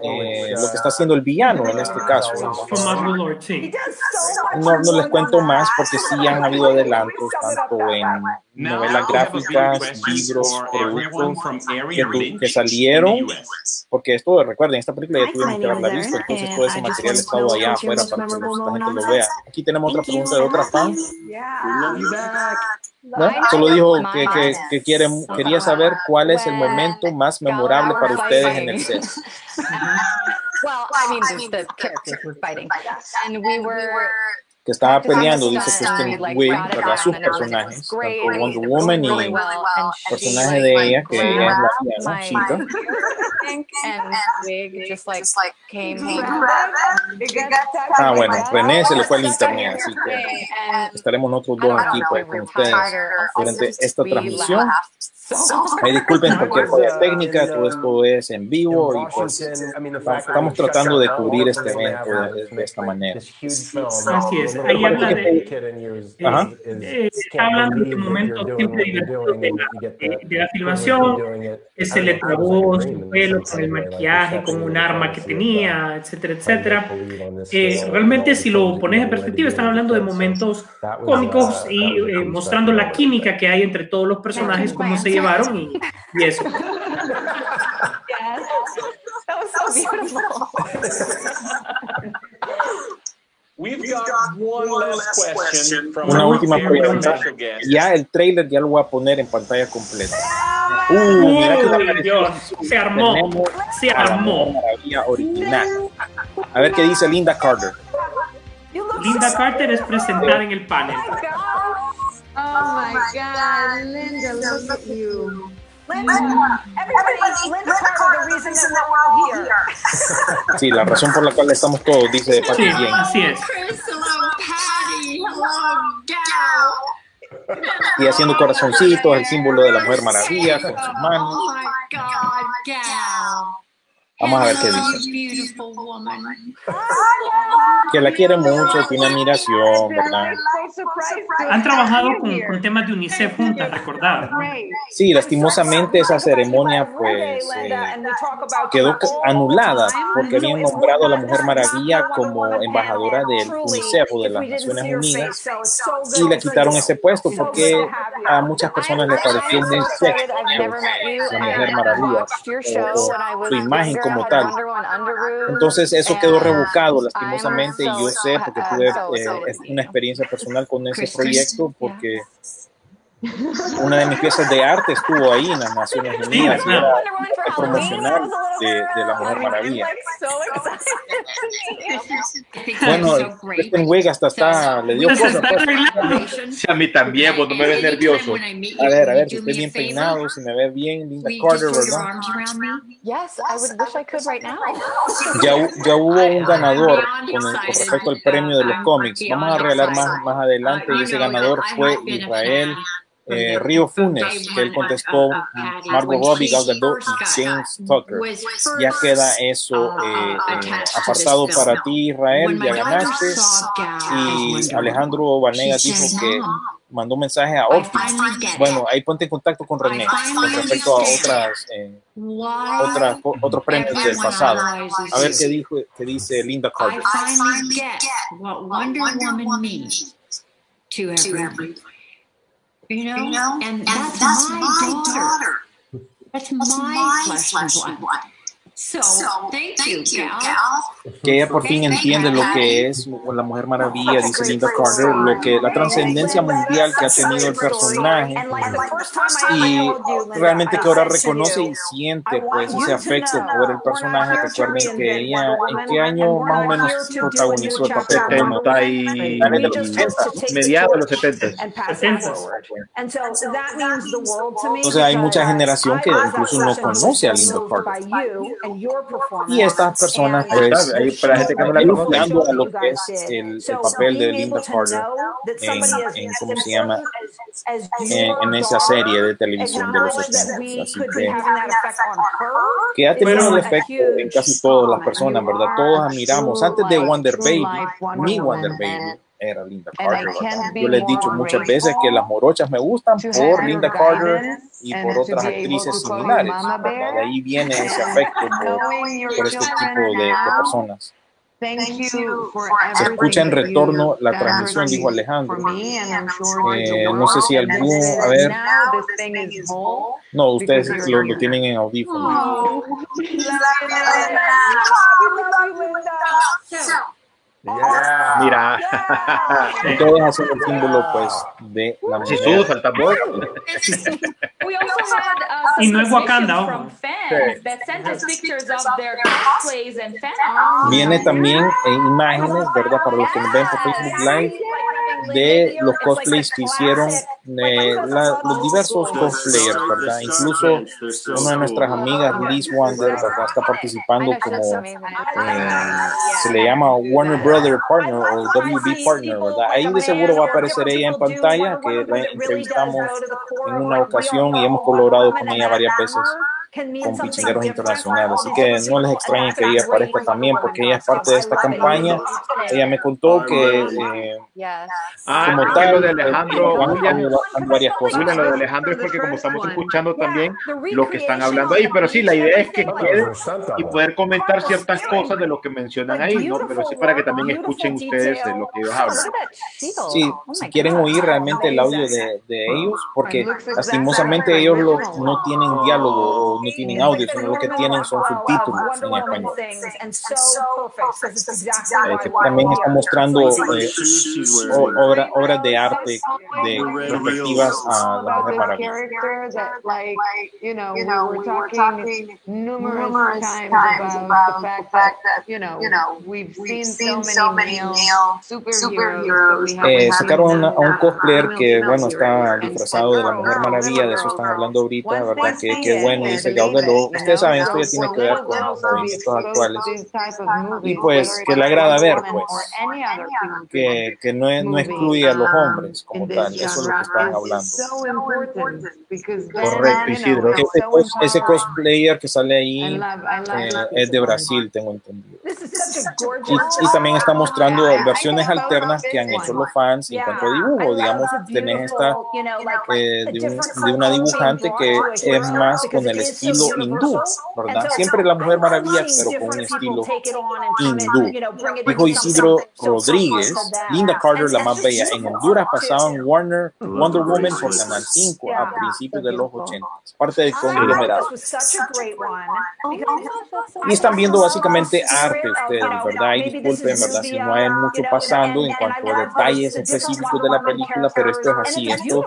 eh, lo que uh, está haciendo el villano en este caso. No, no les cuento más porque sí han habido adelantos tanto en novelas gráficas, libros, productos que, que salieron, porque esto, recuerden, esta película ya tuvimos que haberla visto, entonces todo ese material ha estado allá afuera para que los- la gente lo vea. Aquí tenemos otra pregunta de otra fan, ¿no? Solo dijo que, que, que quiere, quería saber cuál es el momento más memorable para ustedes en el set. Well, I mean, just the characters were fighting, and we were que estaba peleando, dice Kristen Wiig, ¿verdad? Sus personajes, tanto Wonder Woman y el personaje de ella, que ella es la Wig like came. Ah, bueno, René se le fue al internet, así que estaremos nosotros dos aquí pues, con ustedes durante esta transmisión. Ahí disculpen cualquier falla técnica, todo esto es en vivo y pues estamos tratando de cubrir este evento de, de esta manera. Así es, ahí habla de, Ajá. eh, está hablando de un momento siempre divertido de la, de- de la filmación, que se le trabó su pelo con el maquillaje, con un arma que tenía, etcétera, etcétera. Eh, realmente si lo pones en perspectiva, están hablando de momentos cómicos y eh, mostrando la química que hay entre todos los personajes, cómo se llevaron y, y eso. Yes. That was so beautiful. We've got one last question from Una última pregunta. Ya el trailer ya lo voy a poner en pantalla completa. Uh, Uy, Dios, se armó, Tenemos se armó. Maravilla original. A ver qué dice Linda Carter. Linda Carter es presentada en el panel. Oh my God, Linda, look at you. Linda, everybody, Linda Carter, the reason that we're all here. Sí, la razón por la cual estamos todos, dice Patty Sí, Jane. así es. Y haciendo corazoncitos, el símbolo de la Mujer Maravilla con sus manos. Oh my God, gal. Vamos a ver qué dice. beautiful woman. Que la quiere mucho, tiene admiración, ¿verdad? Han trabajado con, con temas de UNICEF juntas, recordar. Sí, lastimosamente esa ceremonia pues eh, quedó anulada porque habían nombrado a la Mujer Maravilla como embajadora del UNICEF o de las Naciones Unidas. y le quitaron ese puesto porque a muchas personas les pareció muy sexy la Mujer Maravilla o, o su imagen como tal. Entonces eso quedó revocado lastimosamente y yo sé porque tuve eh, una experiencia personal con ese proyecto porque una de mis piezas de arte estuvo ahí en las Naciones Unidas y era el promocional de, de la Mujer Maravilla. Bueno, Kristen Wiig hasta está, le dio Se cosa. está pues. Sí, a mí también, pues no me ves nervioso. A ver, a ver, si estoy bien peinado, si me ve bien, Linda Carter, ¿verdad? Ya, ya hubo un ganador con, el- con respecto al premio de los cómics. Vamos a regalar más, más adelante y ese ganador fue Israel eh, Río Funes, que él contestó Margot Robbie, Gal Gadot y James Tucker. Ya queda eso eh, eh, apartado para ti, Israel, ya ganaste. Y Alejandro Vanegas dijo que mandó un mensaje a Optimus. Bueno, ahí ponte en contacto con René con respecto a otras, eh, otras otros premios del pasado. A ver qué dijo, qué dice Linda Carter. Finally get what Wonder Woman means to everyone. You know, and that's, my, daughter. That's my, flesh and blood. So, thank, you, gal. Que ella por fin entiende lo que es la Mujer Maravilla, dice Linda Carter, lo que la trascendencia mundial que ha tenido el personaje. y realmente que ahora reconoce y siente pues ese afecto por el personaje. Recuerden que ella en qué año más o menos protagonizó el papel como 70 y mediados de los 70. Entonces hay mucha generación que incluso no conoce a Linda Carter. Y estas personas, pues, ahí para la gente que no la conoce. a lo que es el, el papel de Linda Carter en, en ¿cómo se llama? En, en esa serie de televisión de los 80. Así que, que ha tenido el efecto en casi todas las personas, ¿verdad? Todos admiramos. Antes de Wonder Baby, mi Wonder Baby era Linda Carter. Yo les he dicho muchas veces que las morochas me gustan por Linda Carter y por otras actrices similares. De ahí viene ese afecto por, por este tipo de, de personas. Thank you for Se escucha en retorno la transmisión, dijo Alejandro. Eh, no sé si algún, a ver, no, ustedes lo, lo tienen en audífono. So, Mira. Ustedes hacen el símbolo, pues, de la mujer. Jesús, al tambor. We also had uh, Y no es Wakanda, submissions ojo. from fans that sent us pictures of their cosplays and fan art. Viene también en imágenes, ¿verdad? Para los que nos ven por Facebook Live, de los cosplays que hicieron eh, la- los diversos cosplayers, ¿verdad? Incluso una de nuestras amigas, Liz Wander, ¿verdad? Está participando como, eh, se le llama Warner Brother Partner o WB Partner, ¿verdad? Ahí de seguro va a aparecer ella en pantalla, que la entrevistamos en una ocasión y hemos colaborado con ella varias veces con pichingueros internacionales. Así que no les extrañe que ella aparezca también, porque ella es parte de esta campaña. Ella me contó que eh, Ah, como que tal, lo de Alejandro van ayudando varias cosas. Lo de Alejandro es porque como estamos escuchando también lo que están hablando ahí, pero sí, la idea es que queden y poder comentar ciertas cosas de lo que mencionan ahí, ¿no? Pero sí para que también escuchen ustedes de lo que ellos hablan. Sí, si quieren oír realmente el audio de, de ellos, porque lastimosamente ellos lo- no tienen diálogo o no tienen audio, sino lo que tienen son subtítulos en español. Eh, que también está mostrando eh, o- obra- obras de arte de respectivas a la Mujer Maravilla. Eh, sacaron una- a un cosplayer que, bueno, está disfrazado de la Mujer Maravilla, de eso están hablando ahorita, ¿verdad? Que, que bueno, dice Gaudelo. Ustedes saben, esto ya tiene que ver con los movimientos actuales. Y pues, que le agrada ver, pues, que, que no, no excluye a los hombres como tal, eso es lo que están hablando. Correcto, Isidro. Ese, cos- ese cosplayer que sale ahí eh, es de Brasil, tengo entendido. Y, y también está mostrando versiones alternas que han hecho los fans en cuanto a dibujo. Digamos, tenés esta eh, de, un- de una dibujante que es más con el estilo hindú, ¿verdad? Siempre la Mujer Maravilla, pero con un estilo hindú. Dijo Isidro Rodríguez, Linda Carter, la más bella. En Honduras pasaban Warner, Wonder Woman por Canal 5 a principios de los 80. Parte del conglomerado. This was such a great one. because- Y están viendo básicamente arte ustedes, ¿verdad? Y disculpen, ¿verdad? Si no hay mucho pasando en cuanto a detalles específicos de la película, pero esto es así. Esto,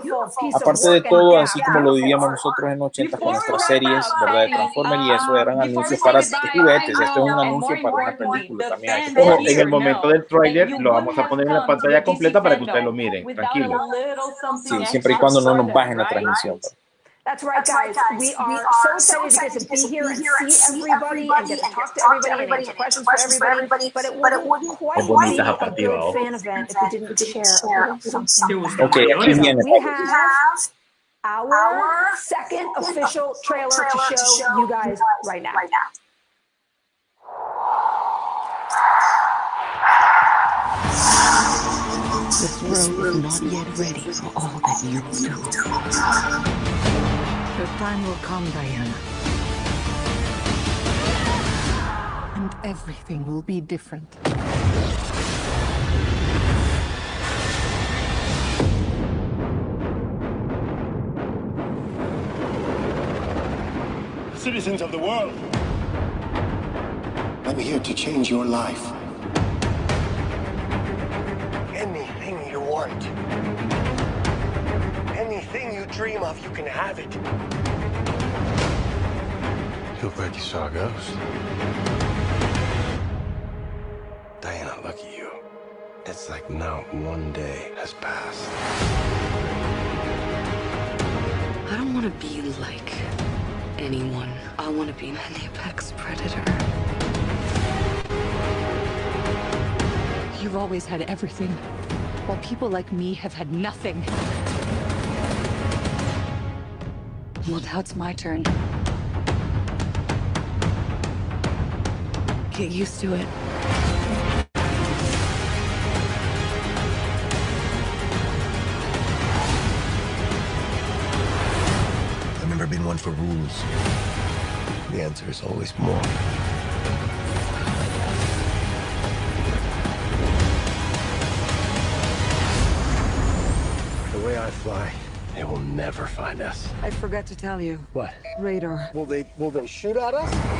aparte de todo, así como lo vivíamos nosotros en los 80 con nuestras series, ¿verdad? De Transformers y eso eran anuncios para juguetes. Esto es un anuncio para una película también. Ojo, en el momento del tráiler lo vamos a poner en la pantalla completa para que ustedes lo miren, tranquilo. Sí, siempre y cuando no nos bajen la transmisión. That's right, guys. We are so excited to be here and see everybody and get to talk to everybody and answer questions for everybody. But it wouldn't quite be a good fan event if we didn't share something. Ok, aquí viene. We have our second official trailer to show you guys right now. This world is not yet ready for all that you do. Your time will come, Diana. And everything will be different. Citizens of the world, I'm here to change your life. Anything you want. Anything you dream of, you can have it. Feel where you saw a ghost. Diana, look at you. It's like not one day has passed. I don't want to be like anyone. I want to be an apex predator. You've always had everything, while people like me have had nothing. Well, now it's my turn. Get used to it. For rules. The answer is always more. The way I fly, they will never find us. I forgot to tell you. What? Radar. Will they will they shoot at us?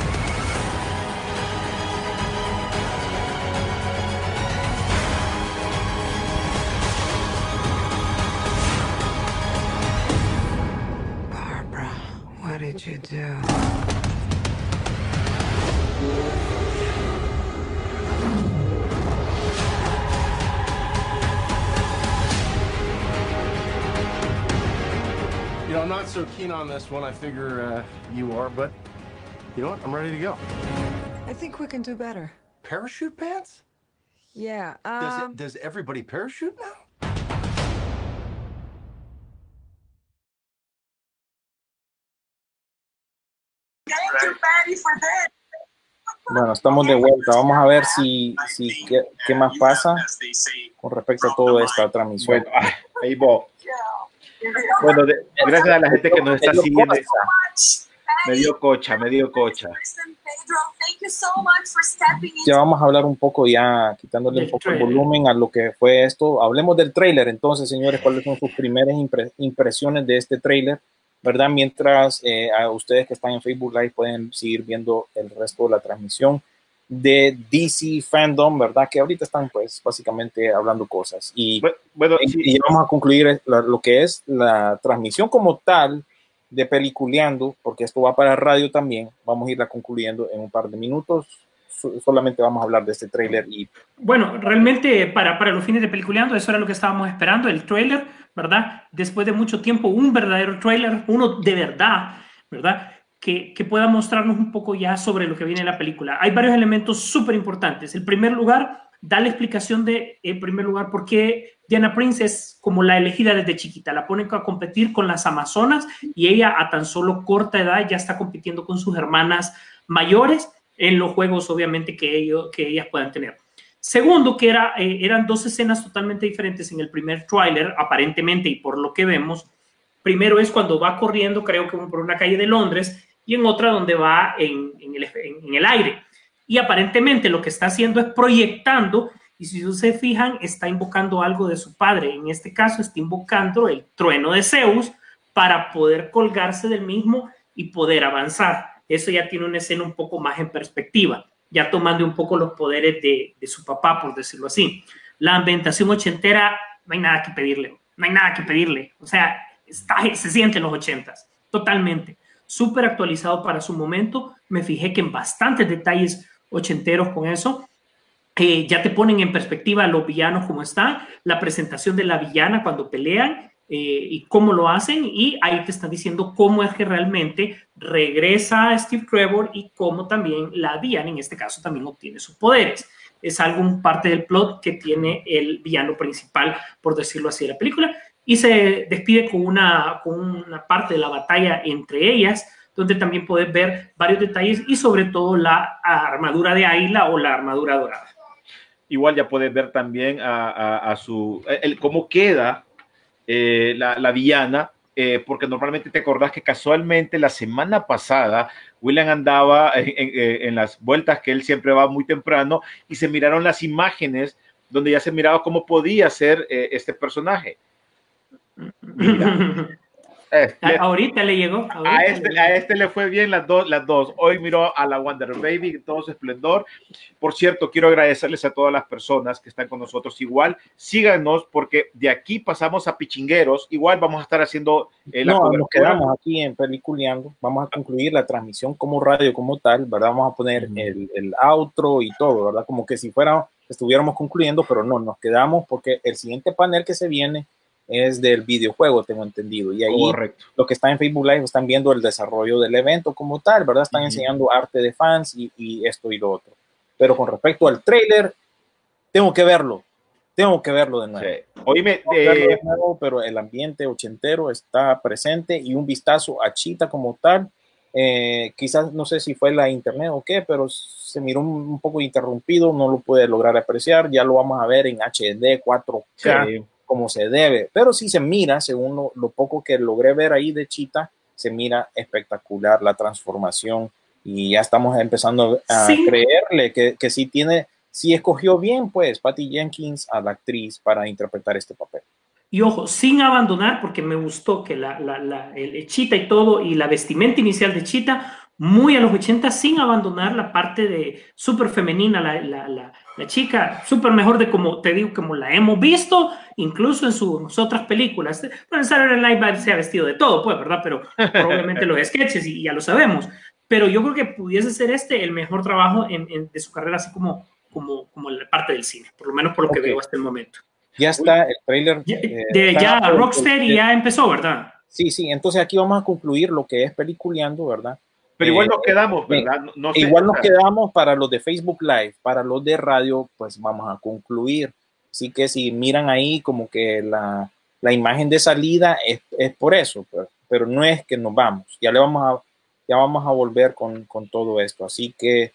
So keen on this one. I figure uh, you are, but you know what? I'm ready to go. I think we can do better. Parachute pants? Yeah. Does, Um, it, does everybody parachute now? Bueno, estamos de vuelta. Vamos a ver si, si qué, qué más pasa con respecto a toda esta transmisión. Bueno, ah, ahí va. Bueno, de- gracias a la gente que nos está siguiendo. Me dio cocha, me dio cocha. Thank you so much for stepping in. Ya vamos a hablar un poco, ya quitándole un Del poco el trailer. volumen a lo que fue esto. Hablemos del tráiler entonces, señores, cuáles son sus primeras impre- impresiones de este tráiler, ¿verdad? Mientras eh, a ustedes que están en Facebook Live pueden seguir viendo el resto de la transmisión de DC Fandom, ¿verdad? Que ahorita están pues básicamente hablando cosas. Y, bueno, y, y vamos a concluir la- lo que es la transmisión como tal de Peliculeando, porque esto va para radio también. Vamos a irla concluyendo en un par de minutos. So- solamente vamos a hablar de este tráiler y Bueno, realmente para, para los fines de Peliculeando, eso era lo que estábamos esperando, el trailer, ¿verdad? Después de mucho tiempo, un verdadero trailer, uno de verdad, ¿verdad? Que, pueda mostrarnos un poco ya sobre lo que viene en la película. Hay varios elementos súper importantes. El primer lugar, da la explicación de, en primer lugar, por qué Diana Prince es como la elegida desde chiquita. La ponen a competir con las Amazonas y ella a tan solo corta edad ya está compitiendo con sus hermanas mayores en los juegos, obviamente, que, ellos, que ellas puedan tener. Segundo, que era, eh, eran dos escenas totalmente diferentes en el primer tráiler, aparentemente, y por lo que vemos. Primero es cuando va corriendo, creo que por una calle de Londres, y en otra donde va en, el aire. Y aparentemente lo que está haciendo es proyectando, y si ustedes se fijan, está invocando algo de su padre. En este caso, está invocando el trueno de Zeus para poder colgarse del mismo y poder avanzar. Eso ya tiene una escena un poco más en perspectiva, ya tomando un poco los poderes de, de su papá, por decirlo así. La ambientación ochentera, no hay nada que pedirle, no hay nada que pedirle. O sea, está, se siente en los ochentas, totalmente. Súper actualizado para su momento. Me fijé que en bastantes detalles ochenteros con eso. Eh, ya te ponen en perspectiva a los villanos como están, la presentación de la villana cuando pelean eh, y cómo lo hacen, y ahí te están diciendo cómo es que realmente regresa Steve Trevor y cómo también la villana, en este caso, también obtiene sus poderes. Es algo, parte del plot que tiene el villano principal, por decirlo así, de la película, y se despide con una, con una parte de la batalla entre ellas, donde también puedes ver varios detalles y sobre todo la armadura de Ayla o la armadura dorada. Igual ya puedes ver también a, a- a su, el, cómo queda eh, la, la villana, eh, porque normalmente te acordás que casualmente la semana pasada William andaba en, en- en las vueltas que él siempre va muy temprano y se miraron las imágenes donde ya se miraba cómo podía ser eh, este personaje. Mira. Le- ahorita le llegó. ahorita a le este, llegó. a este le fue bien las dos, las dos. Hoy miró a la Wonder Baby todo su esplendor. Por cierto, quiero agradecerles a todas las personas que están con nosotros. Igual, síganos porque de aquí pasamos a Pichingueros. Igual vamos a estar haciendo eh, la no, nos quedamos aquí en Peliculeando. Vamos a concluir la transmisión como radio, como tal, ¿verdad? Vamos a poner el, el outro y todo, ¿verdad? Como que si fuera, estuviéramos concluyendo, pero no, nos quedamos porque el siguiente panel que se viene es del videojuego, tengo entendido. Y ahí Correcto. lo que está en Facebook Live están viendo el desarrollo del evento como tal, ¿verdad? Están enseñando arte de fans y, y esto y lo otro. Pero con respecto al trailer, tengo que verlo. Tengo que verlo de nuevo. Oíme, que verlo eh, de nuevo, pero el ambiente ochentero está presente y un vistazo a Chita como tal. eh, quizás no sé si fue la internet o qué, pero se miró un, un poco interrumpido, no lo pude lograr apreciar. Ya lo vamos a ver en HD 4K Sí. Como se debe, pero si se mira, según lo, lo poco que logré ver ahí de Chita, se mira espectacular la transformación y ya estamos empezando a Sí. creerle que, que sí tiene, sí escogió bien, pues, Patty Jenkins a la actriz para interpretar este papel. Y ojo, sin abandonar, porque me gustó que la, la, la- el Chita y todo, y la vestimenta inicial de Chita, muy a los 80, sin abandonar la parte de súper femenina, la, la, la, chica, súper mejor de como te digo, como la hemos visto, incluso en sus otras películas. Bueno, en Saturday Night Live se ha vestido de todo, pues, ¿verdad? Pero probablemente los sketches y ya lo sabemos. Pero yo creo que pudiese ser este el mejor trabajo en, en- de su carrera, así como, como, como la parte del cine, por lo menos por lo que Ok. veo hasta el momento. Ya está el trailer. eh, De ya Rocksteady ya empezó, ¿verdad? Sí, sí, entonces aquí vamos a concluir lo que es peliculeando, ¿verdad? Pero igual Eh, nos quedamos, eh, ¿verdad? No- no igual nos quedamos para los de Facebook Live, para los de radio, pues vamos a concluir. Así que si miran ahí como que la, la imagen de salida es, es por eso, pues, pero no es que nos vamos. Ya le vamos a, ya vamos a volver con, con todo esto. Así que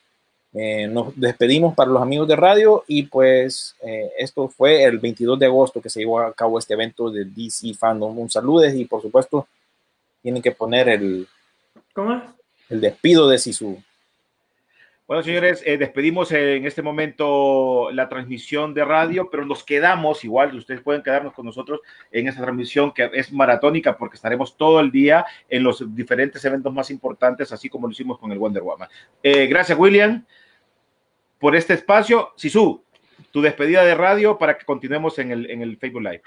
eh, nos despedimos para los amigos de radio y pues eh, esto fue el 22 de agosto que se llevó a cabo este evento de DC Fandom. Un saludo y por supuesto tienen que poner el, ¿Cómo es? El despido de Sisu. Bueno, señores, eh, despedimos en este momento la transmisión de radio, pero nos quedamos, igual ustedes pueden quedarnos con nosotros en esta transmisión que es maratónica porque estaremos todo el día en los diferentes eventos más importantes, así como lo hicimos con el Wonder Woman. Eh, gracias, William, por este espacio. Sisu, tu despedida de radio para que continuemos en el, en el Facebook Live.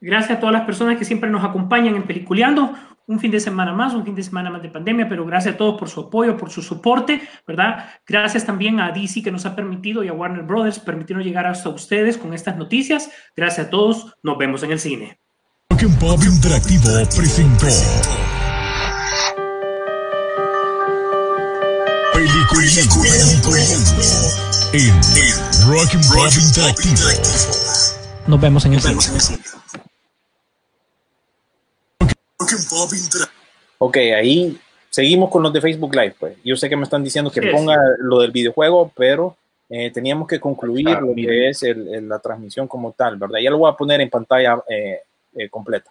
Gracias a todas las personas que siempre nos acompañan en Peliculeando. Un fin de semana más, un fin de semana más de pandemia, pero gracias a todos por su apoyo, por su soporte, ¿verdad? Gracias también a DC que nos ha permitido y a Warner Brothers permitirnos llegar hasta ustedes con estas noticias. Gracias a todos. Nos vemos en el cine. Pop Interactivo presentó en Rock and Pop Interactivo. Nos vemos en el cine. Ok, ahí seguimos con los de Facebook Live. Pues yo sé que me están diciendo que Sí, ponga lo del videojuego, pero eh, teníamos que concluir lo que es el- el- la transmisión como tal, ¿verdad? Ya lo voy a poner en pantalla eh, eh, completa.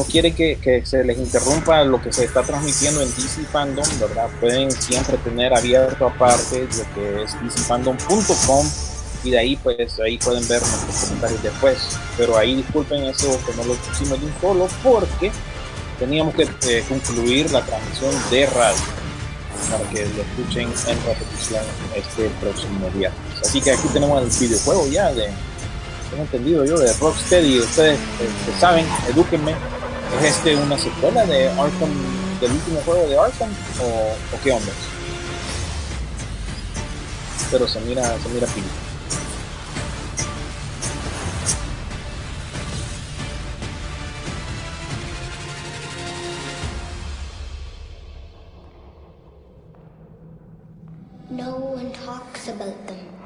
No quiere que, que se les interrumpa lo que se está transmitiendo en DC Fandom, ¿verdad? Pueden siempre tener abierto aparte lo que es dcfandom.com y de ahí pues ahí pueden ver nuestros comentarios después. Pero ahí disculpen eso que no lo pusimos de un solo porque teníamos que eh, concluir la transmisión de radio para que lo escuchen en repetición este próximo viernes. Así que aquí tenemos el videojuego ya de tengo entendido yo de Rocksteady, ustedes que saben, edúquenme, ¿es este una secuela de Arkham, del último juego de Arkham o, o qué onda? Pero se mira, se mira pila. No one talks about them.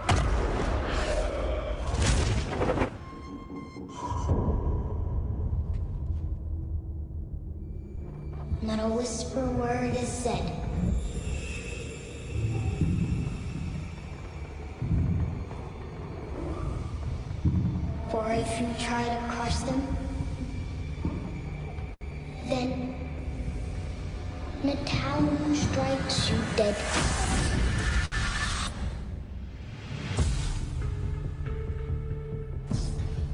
You try to crush them, then strikes you dead.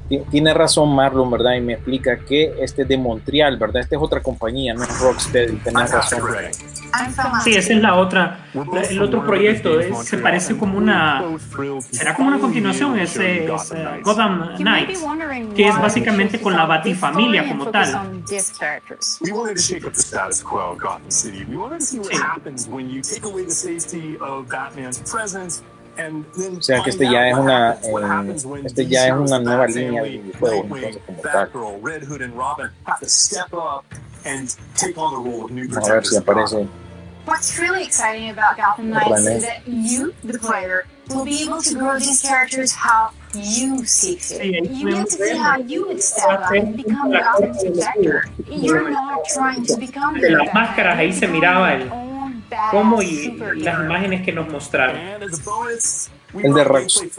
Ti- Tiene razón Marlon, ¿verdad? Y me explica que este es de Montreal, ¿verdad? Esta es otra compañía, no es Rocksteady, tenés razón. Sí, esa es la otra. la- el otro proyecto es- se parece como una. Será como una continuación, es, eh, es, eh, Gotham Knights, que es básicamente con la batifamilia como tal. on this characters. We wanted to shake up the status quo of Gotham City. We wanted to see what happens when you take away the safety of Batman's presence and then O sea que este find ya out es what una, eh, este ya es una nueva línea de Nightwing, entonces como tal. And take on the role of new Vamos a ver si protectors Gotham. aparece. What's really exciting about Gotham Knights is that you, the player, will be able to grow these characters how you see fit. You get to see how you would step up and become Gotham's protector. You're not trying to become De the las máscaras ahí se miraba el cómo y las imágenes que nos mostraron. El de,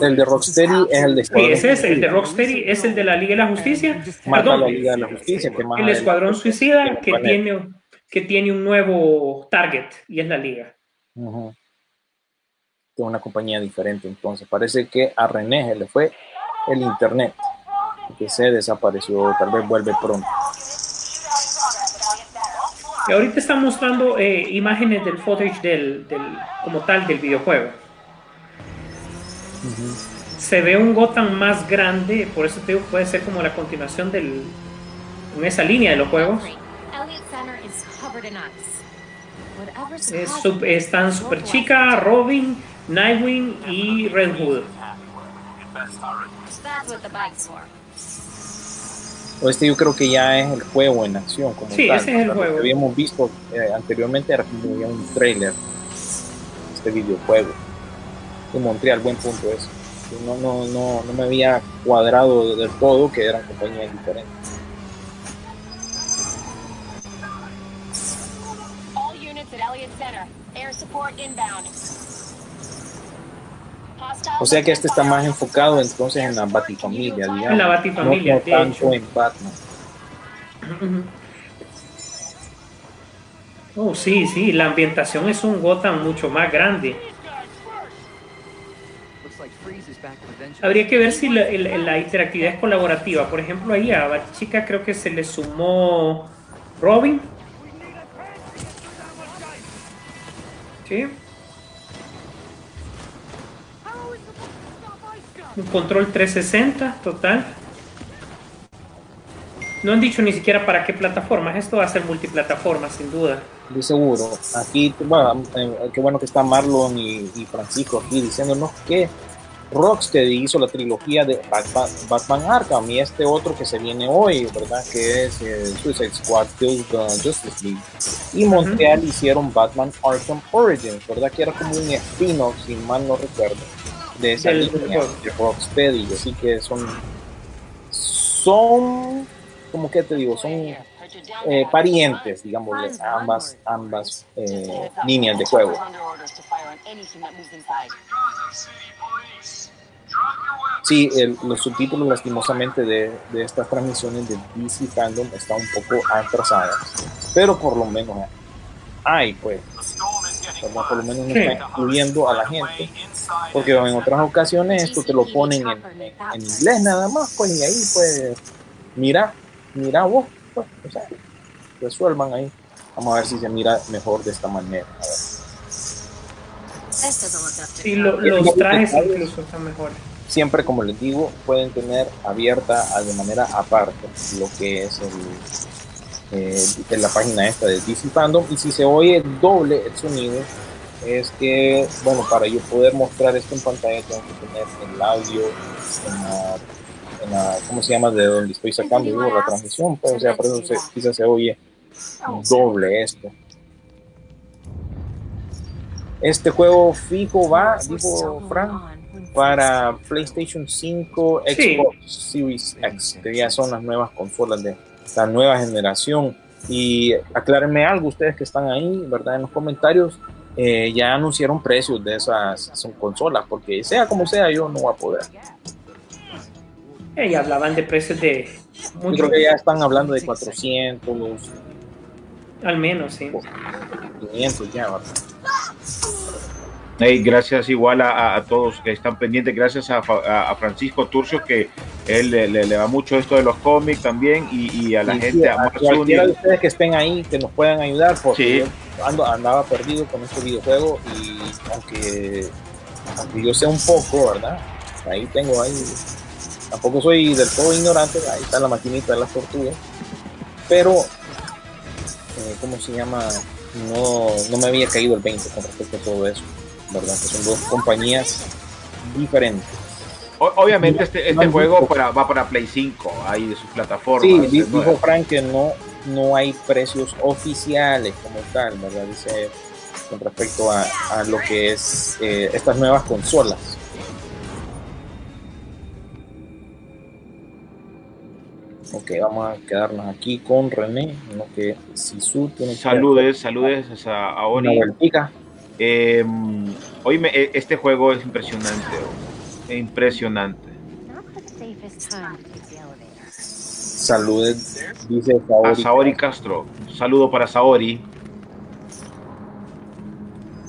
el de Rocksteady es el de Sí, Escuadrón ese es el de Suicida. Rocksteady, es el de la Liga de la Justicia. Mata Perdón, la Liga de la Justicia, que más el Escuadrón Suicida que tiene, que tiene un nuevo target y es la Liga. De una compañía diferente. Entonces, parece que a René se le fue el internet, que se desapareció, tal vez vuelve pronto. Y ahorita están mostrando eh, imágenes del footage del, del- como tal del videojuego. Se ve un Gotham más grande, por eso te digo, puede ser como la continuación del, en esa línea de los juegos. Elliott Center is covered in ice. Whatever's Es sup- están Super Chica, Robin, Nightwing y Red Hood. Este yo creo que ya es el juego en acción. Como Sí, tal. ese es el Lo juego. que habíamos visto eh, anteriormente era como un trailer, este videojuego. De Montreal, buen punto eso. No, no, no, no me había cuadrado del todo que eran compañías diferentes. All units at Elliott Center. Air support inbound. Hostile O sea que este está más enfocado entonces en la Batifamilia, digamos. En la Batifamilia, no, tanto hecho. en Batman. Oh, sí, sí, la ambientación es un Gotham mucho más grande. Habría que ver si la, interactividad es colaborativa. Por ejemplo, ahí a Chica creo que se le sumó Robin. Sí. Un control 360 total. No han dicho ni siquiera para qué plataformas. Esto va a ser multiplataforma, sin duda. De seguro. Aquí, bueno, eh, qué bueno que está Marlon y, y Francisco aquí diciéndonos que Rocksteady hizo la trilogía de Batman, Batman Arkham y este otro que se viene hoy, ¿verdad? Que es eh, Suicide Squad Kills the Justice League. Y Montreal hicieron Batman Arkham Origins, ¿verdad? Que era como un spin-off, si mal no recuerdo, de esa Del línea juego. de Rocksteady. Así que son, son, como que te digo, son eh, parientes, digamos, ambas, ambas eh, líneas de juego. Sí, el- los subtítulos lastimosamente de, de estas transmisiones de DC Fandom están un poco atrasadas, pero por lo menos hay, pues, ¿verdad? por lo menos no Sí. está incluyendo a la gente, porque en otras ocasiones esto te lo ponen en, en- en inglés nada más, pues, y ahí, pues, mira, mira vos, pues, o sea, resuelvan ahí. Vamos a ver si se mira mejor de esta manera. A ver. Sí, lo- los trajes incluso están mejores. Siempre, como les digo, pueden tener abierta ah, de manera aparte lo que es el, eh, en la página esta de DC Fandom. Y si se oye doble el sonido, es que, bueno, para yo poder mostrar esto en pantalla, tengo que tener el audio en la, en la- ¿cómo se llama? De donde estoy sacando digo, la transmisión. Pues, o sea, por eso se, quizás se oye doble esto. Este juego fijo va, dijo Frank, para PlayStation 5, Sí. Xbox Series X, que ya son las nuevas consolas de la nueva generación. Y aclárenme algo, ustedes que están ahí, ¿verdad? En los comentarios, eh, ya anunciaron precios de esas son consolas, porque sea como sea, yo no voy a poder. Eh, y hablaban de precios de mucho, creo que ya están hablando de 400, al menos, sí. 500 ya, ¿verdad? Hey, gracias igual a, a todos que están pendientes, gracias a, a- Francisco Turcio que él le, le- le va mucho esto de los cómics también y, y a la Y gente, sí, a a cualquiera de ustedes que estén ahí, que nos puedan ayudar, porque Sí. yo ando- andaba perdido con este videojuego y aunque, aunque yo sé un poco, ¿verdad? Ahí tengo ahí, tampoco soy del todo ignorante, ahí está la maquinita de las tortugas, pero, eh, ¿cómo se llama? No, no me había caído el 20 con respecto a todo eso, ¿verdad? Que son dos compañías diferentes. Obviamente este, este juego para, va para Play 5, ahí de sus plataformas. Sí, nuevo. dijo Frank que no, no hay precios oficiales como tal, ¿verdad? Dice con respecto a, a lo que es eh, estas nuevas consolas. Ok, vamos a quedarnos aquí con René, en lo que Sisu tiene que Saludes, saludes a, a Ori. Una vueltica. Eh, hoy me- eh, este juego es impresionante, oh, impresionante. Saludes, dice A Saori. Saori Castro, saludo para Saori.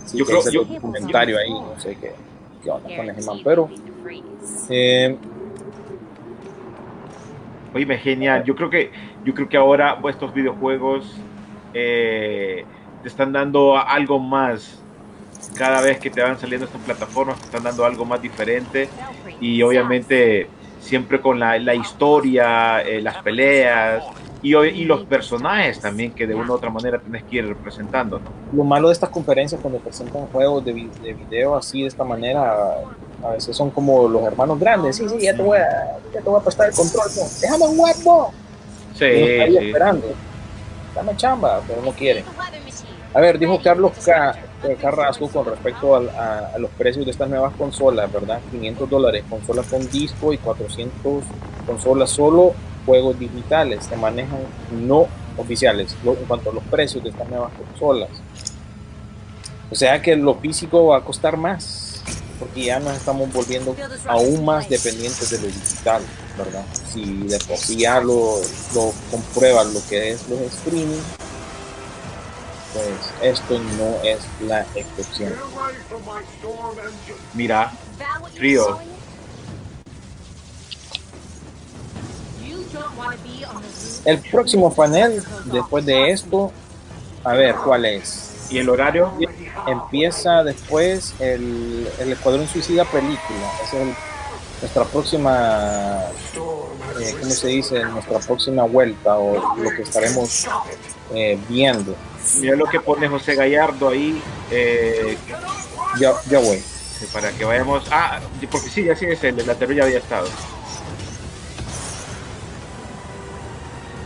Sí, yo que creo, hice yo, un comentario ahí, no sé qué, qué onda con ese man, pero eh, Oye, genial. Yo creo que, yo creo que ahora estos videojuegos eh, te están dando algo más. Cada vez que te van saliendo estas plataformas, te están dando algo más diferente. Y obviamente siempre con la, la historia, eh, las peleas y, y los personajes también que de una u otra manera tienes que ir representando. ¿no? lo malo de estas conferencias cuando presentan juegos de, de video así de esta manera, a veces son como los hermanos grandes. Sí, sí, ya te voy a, ya te voy a prestar el control. no, Déjame un huevo. Sí, ahí sí. esperando. Dame chamba, pero no quiere. A ver, dijo Carlos Ca- eh, Carrasco con respecto al- a, a los precios de estas nuevas consolas, ¿verdad? 500 dólares consolas con disco y 400 consolas solo juegos digitales. Se manejan no oficiales lo- en cuanto a los precios de estas nuevas consolas. O sea que lo físico va a costar más, porque ya nos estamos volviendo aún más dependientes de lo digital, ¿verdad? Si de por sí ya lo, lo comprueban lo que es los streaming, pues esto no es la excepción. Mira, frío. El próximo panel, después de esto, a ver cuál es. ¿Y el horario? Empieza después el, el Escuadrón Suicida película. Es el- nuestra próxima, eh, ¿cómo se dice? Nuestra próxima vuelta o lo que estaremos eh, viendo. Mira lo que pone José Gallardo ahí. eh, Ya, ya voy. para que vayamos. Ah, porque sí, así es, el de la ya había estado.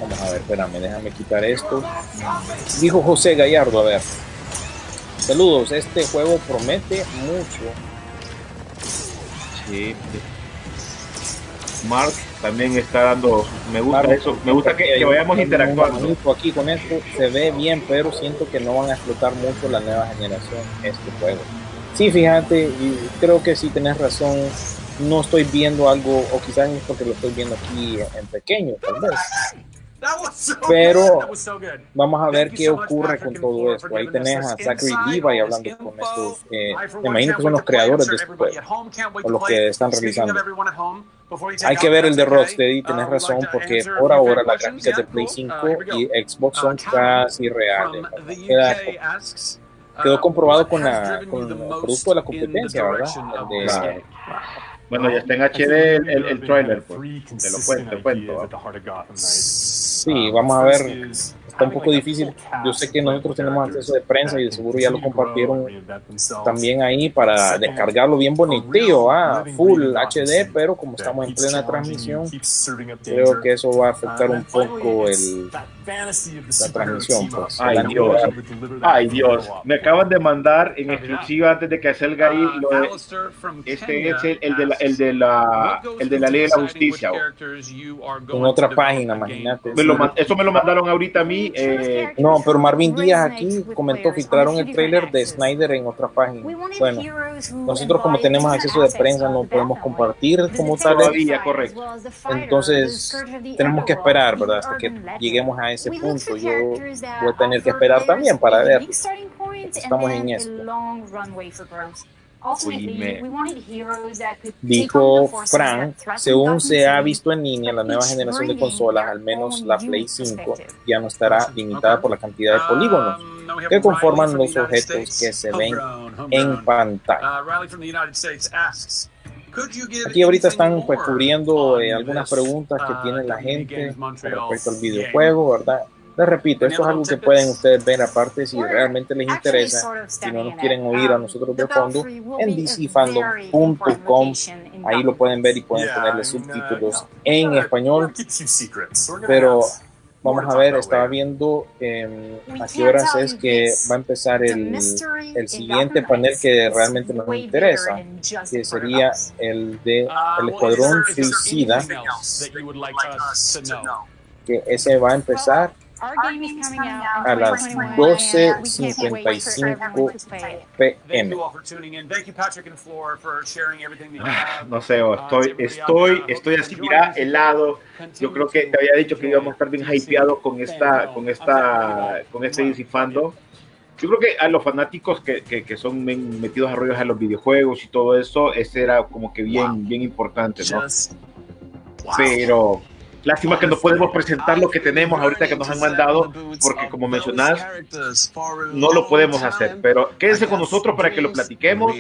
Vamos a ver, espérame, déjame quitar esto. Dijo José Gallardo, a ver. Saludos, este juego promete mucho. Sí. Mark también está dando. Me gusta Claro, eso. Me gusta que, que vayamos interactuando. Aquí con esto se ve bien, pero siento que no van a explotar mucho la nueva generación este juego. Sí, fíjate, y creo que sí tenés razón. No estoy viendo algo, o quizás es porque lo estoy viendo aquí en pequeño, tal vez. Pero vamos a ver qué ocurre con todo esto. Ahí tenés a Zachary Levi hablando con estos, eh, me imagino que son los creadores de este juego, o los que están realizando. Hay que ver el de Rocksteady, tenés razón, porque por ahora las gráficas de Play 5 y Xbox son casi reales. Queda- quedó comprobado con, la, con el producto de la competencia, ¿verdad? El de-. Bueno, ya está en HD el, el, el trailer, pues. Te lo cuento, te cuento. Sí, vamos a ver. Está un poco difícil. Yo sé que nosotros tenemos acceso de prensa y de seguro ya lo compartieron también ahí para descargarlo bien bonitillo, ah, full HD, pero como estamos en plena transmisión, creo que eso va a afectar un poco el, la transmisión. Pues. Ay, El Dios. Ay, Dios. Me acaban de mandar en exclusiva antes de que salga ahí. Lo de, este es el, el de la, el de la, el de la ley de la justicia. en otra página, imagínate. Me lo eso me lo mandaron ahorita a mí. Eh, No, pero Marvin Díaz aquí comentó, filtraron el trailer de Snyder en otra página. Bueno, nosotros como tenemos acceso de prensa no podemos compartir como tal. Todavía, correcto. Entonces tenemos que esperar, ¿verdad? Hasta que lleguemos a ese punto. Yo voy a tener que esperar también para ver. Estamos en esto. Dijo Frank, según se ha visto en línea, la nueva generación de consolas, al menos la Play 5, ya no estará limitada por la cantidad de polígonos que conforman los objetos que se ven en pantalla. Aquí ahorita están pues cubriendo eh, algunas preguntas que tiene la gente respecto al videojuego, ¿verdad? Les repito, esto es algo que pueden ustedes ver aparte si realmente les interesa, si no nos quieren oír a nosotros de fondo, en dcfandom.com, ahí lo pueden ver y pueden ponerle subtítulos en español, pero vamos a ver, estaba viendo eh, a qué horas es que va a empezar el, el siguiente panel que realmente nos interesa, que sería el de el Escuadrón Suicida, que ese va a empezar a las 12.55 pm. Ah, No sé, oh, estoy, estoy, estoy así, mira, helado. Yo creo que te había dicho que íbamos a estar bien hypeados con esta, con esta, con este DC Fandom. Yo creo que a los fanáticos que, que, que son metidos a rollos a los videojuegos y todo eso, ese era como que bien, bien importante, ¿no? Pero lástima que no podemos presentar lo que tenemos ahorita que nos han mandado, porque como mencionás, no lo podemos hacer. Pero quédense con nosotros para que lo platiquemos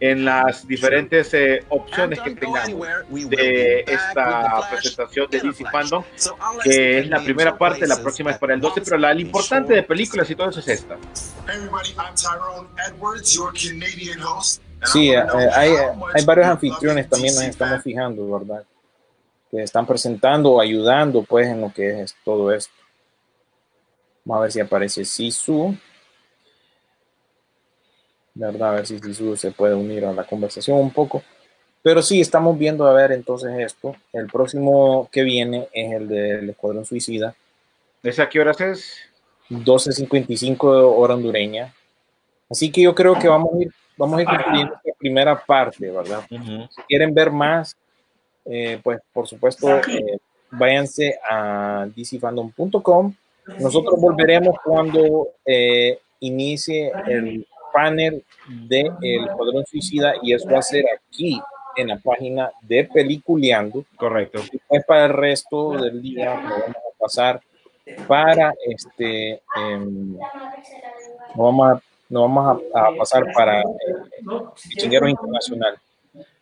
en las diferentes eh, opciones que tengamos de esta presentación de DC Fandom, que es la primera parte, la próxima es para el 12, pero la, la importante de películas y todo eso es esta. Hey everybody, I'm Tyrone Edwards, your Canadian host. and Sí, eh, hay, hay varios anfitriones también nos estamos fijando, ¿verdad? Que están presentando o ayudando pues en lo que es todo esto. Vamos a ver si aparece Sisu. ¿Verdad? A ver si Sisu se puede unir a la conversación un poco. Pero sí, estamos viendo a ver entonces esto. El próximo que viene es el del Escuadrón Suicida. ¿Esa qué horas es? 12.55 hora hondureña. Así que yo creo que vamos a ir, vamos a ir concluyendo esta primera parte, ¿verdad? Si quieren ver más, eh, pues por supuesto, eh, váyanse a dcfandom.com. Nosotros volveremos cuando eh, inicie el panel de El Escuadrón Suicida y eso va a ser aquí en la página de Peliculeando. Correcto. Y pues para el resto del día lo vamos a pasar para este em, no vamos a, no vamos a, a pasar para eh, Pichinguero Internacional.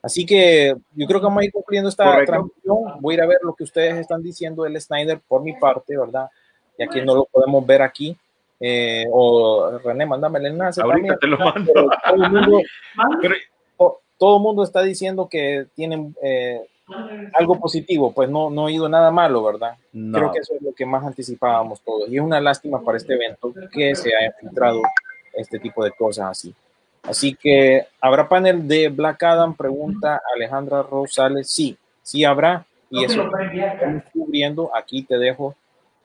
Así que yo creo que vamos a ir concluyendo esta Correcto. transmisión. Voy a ir a ver lo que ustedes están diciendo del Snyder por mi parte, ¿verdad? Ya que no lo podemos ver aquí. Eh, o René, mándame el enlace. Ahorita también. te lo mando. Pero todo el mundo, to- todo el mundo está diciendo que tienen eh, algo positivo, pues no, no ha ido nada malo, ¿verdad? No. Creo que eso es lo que más anticipábamos todos. Y es una lástima para este evento que se haya filtrado este tipo de cosas así. Así que, ¿habrá panel de Black Adam? Pregunta Alejandra Rosales. Sí, sí habrá. Y eso estamos cubriendo. Aquí te dejo.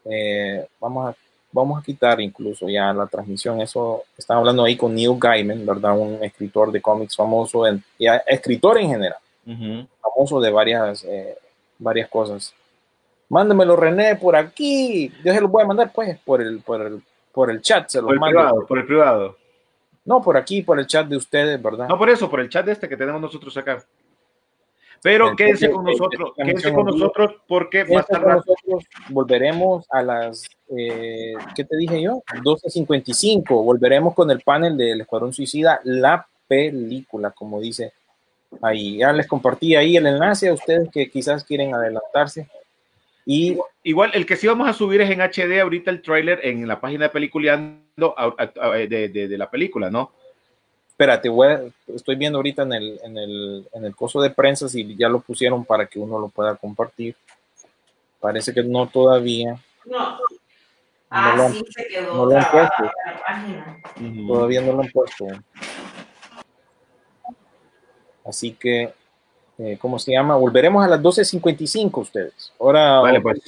eh, vamos, a, vamos a quitar incluso ya la transmisión. Eso están hablando ahí con Neil Gaiman, ¿verdad? Un escritor de cómics famoso, en, y a- escritor en general famoso de varias, eh, varias cosas. Mándemelo, René, por aquí. Yo se lo voy a mandar, pues, por el, por el, por el chat. Se lo Por el mando. privado, por el privado. No, por aquí, por el chat de ustedes, ¿verdad? No, por eso, por el chat este que tenemos nosotros acá. Pero Entonces, quédense con eh, nosotros, eh, quédense transmisión con nosotros porque con rápido. nosotros. Volveremos a las, eh, ¿qué te dije yo? 12.55. Volveremos con el panel del Escuadrón Suicida, la película, como dice ahí. Ya les compartí ahí el enlace a ustedes que quizás quieren adelantarse. Y Igual, el que sí vamos a subir es en HD ahorita el tráiler en la página de Peliculeando a- a- a- de, de- de la película, ¿no? Espérate, voy a- estoy viendo ahorita en el, en, el, en el coso de prensa si ya lo pusieron para que uno lo pueda compartir. Parece que no todavía. No. No Ah, lo han- sí, se quedó no lo han puesto. la página. Todavía no lo han puesto. Así que, eh, ¿cómo se llama? Volveremos a las 12.55 ustedes. Ahora, Vale, pues.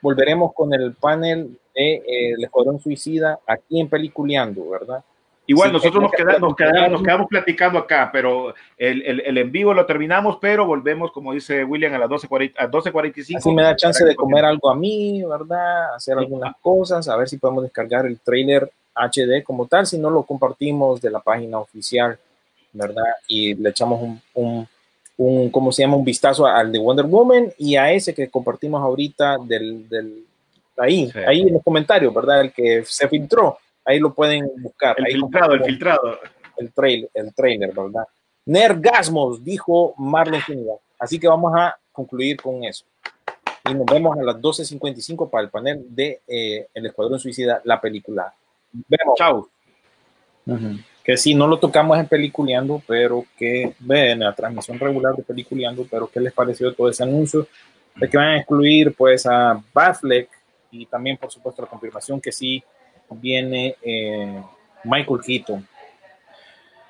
volveremos con el panel de eh, El Escuadrón Suicida aquí en Peliculeando, ¿verdad? Igual Sí, nosotros nos, queda- nos quedamos, platicar. nos quedamos platicando acá, pero el, el, el en vivo lo terminamos, pero volvemos, como dice William, a las 12.40 a 12.45. Así me da chance de comer algo a mí, ¿verdad? Hacer algunas cosas, a ver si podemos descargar el trailer HD como tal, si no lo compartimos de la página oficial, ¿verdad? Y le echamos un, un, un ¿cómo se llama? Un vistazo al de Wonder Woman y a ese que compartimos ahorita del, del ahí, Sí. ahí en los comentarios, ¿verdad? El que se filtró, ahí lo pueden buscar. El Ahí filtrado, el filtrado. el trailer, el trailer, ¿verdad? Nergasmos, dijo Marlon Zúñiga. Así que vamos a concluir con eso. Y nos vemos a las 12.55 para el panel de eh, El Escuadrón Suicida, la película. Vemos. Chao. Que sí, no lo tocamos en Peliculeando, pero que ve en la transmisión regular de Peliculeando, pero ¿qué les pareció todo ese anuncio? De que van a excluir pues a Batfleck y también, por supuesto, la confirmación que sí viene eh, Michael Keaton.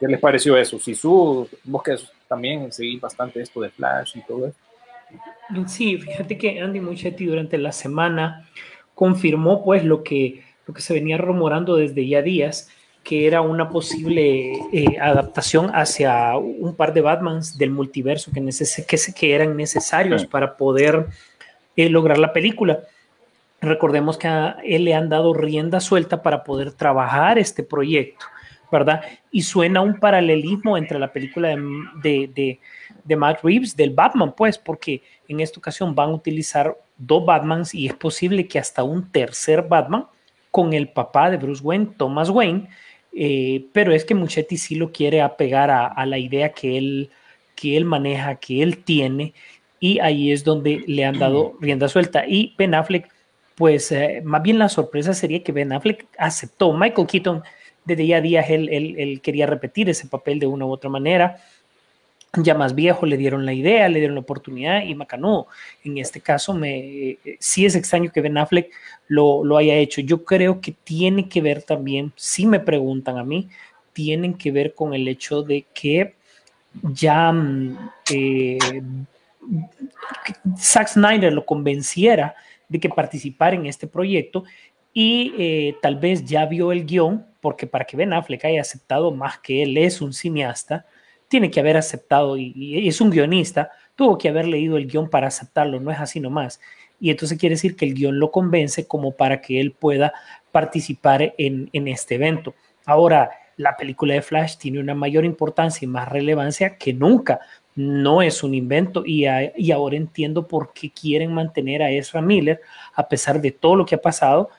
¿Qué les pareció eso? Si su, vos que también seguís bastante esto de Flash y todo eso. Sí, fíjate que Andy Muchetti durante la semana confirmó pues lo que, lo que se venía rumorando desde ya días, que era una posible eh, adaptación hacia un par de Batmans del multiverso que, neces que, que eran necesarios para poder eh, lograr la película. Recordemos que a él le han dado rienda suelta para poder trabajar este proyecto, ¿verdad? Y suena un paralelismo entre la película de, de, de, Matt Reeves, del Batman, pues, porque en esta ocasión van a utilizar dos Batmans y es posible que hasta un tercer Batman con el papá de Bruce Wayne, Thomas Wayne, eh, pero es que Muchetti sí lo quiere apegar a, a, la idea que él, que él maneja, que él tiene, y ahí es donde le han dado rienda suelta. Y Ben Affleck, pues eh, más bien la sorpresa sería que Ben Affleck aceptó. Michael Keaton, desde ya días, él, él, él quería repetir ese papel de una u otra manera ya más viejo le dieron la idea, le dieron la oportunidad y Macanudo. En este caso, me, sí es extraño que Ben Affleck lo, lo, haya hecho. Yo creo que tiene que ver también, si me preguntan a mí, tienen que ver con el hecho de que ya eh, Zack Snyder lo convenciera de que participara en este proyecto y eh, tal vez ya vio el guion, porque para que Ben Affleck haya aceptado más que él es un cineasta, tiene que haber aceptado, y, y, es un guionista, tuvo que haber leído el guion para aceptarlo, no es así nomás. Y entonces quiere decir que el guion lo convence como para que él pueda participar en, en este evento. Ahora, la película de Flash tiene una mayor importancia y más relevancia que nunca. No es un invento y, a, y ahora entiendo por qué quieren mantener a Ezra Miller a pesar de todo lo que ha pasado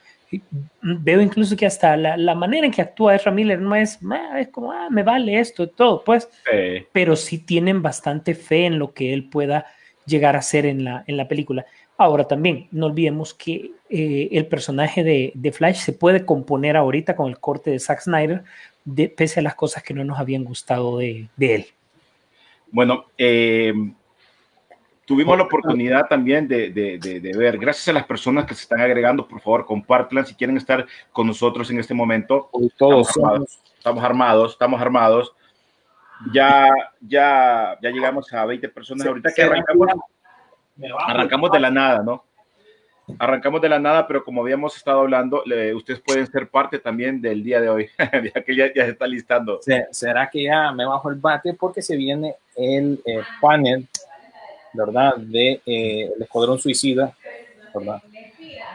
veo incluso que hasta la, la, manera en que actúa Ezra Miller no es, es como, ah, me vale esto todo, pues, sí. pero sí tienen bastante fe en lo que él pueda llegar a ser en la, en la película. Ahora también, no olvidemos que eh, el personaje de, de, Flash se puede componer ahorita con el corte de Zack Snyder, de, pese a las cosas que no nos habían gustado de, de él. Bueno, eh, tuvimos la oportunidad también de, de, de, de, ver. Gracias a las personas que se están agregando, por favor, compártanlas si quieren estar con nosotros en este momento. Todos estamos armados, estamos armados, estamos armados. Ya, ya, ya llegamos a 20 personas. Ahorita que arrancamos, arrancamos de la nada, ¿no? Arrancamos de la nada, pero como habíamos estado hablando, le, ustedes pueden ser parte también del día de hoy, ya que ya, ya se está listando. ¿Será que ya me bajo el bate? Porque se viene el eh, panel ¿verdad? De eh, el Escuadrón Suicida, ¿verdad?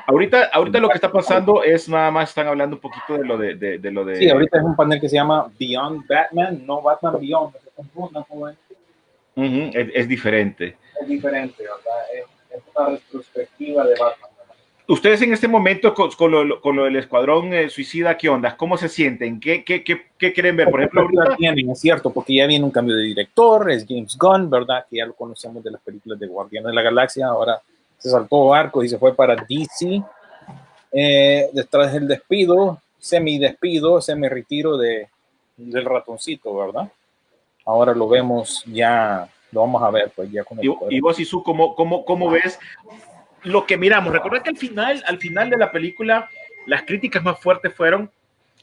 Ahorita, ahorita lo que está pasando es nada más están hablando un poquito de lo de, de, de lo de. Sí, ahorita es un panel que se llama Beyond Batman, no Batman Beyond, no se confundan, joven. Uh -huh, es, es, diferente. Es diferente, ¿verdad? Es, es una retrospectiva de Batman. Ustedes en este momento con, con, lo, con lo, del escuadrón eh, suicida, ¿qué onda? ¿Cómo se sienten? ¿Qué, qué, qué, qué quieren ver? Por ejemplo, ahorita tienen, es cierto, porque ya viene un cambio de director, es James Gunn, ¿verdad? Que ya lo conocemos de las películas de Guardianes de la Galaxia, ahora se saltó arcos y se fue para DC. Eh, detrás del despido, semi despido, semi retiro de, del ratoncito, ¿verdad? Ahora lo vemos ya, lo vamos a ver, pues ya con el Y, y vos, Isu, ¿cómo, cómo, cómo ves lo que miramos. Recuerda que al final, al final de la película, las críticas más fuertes fueron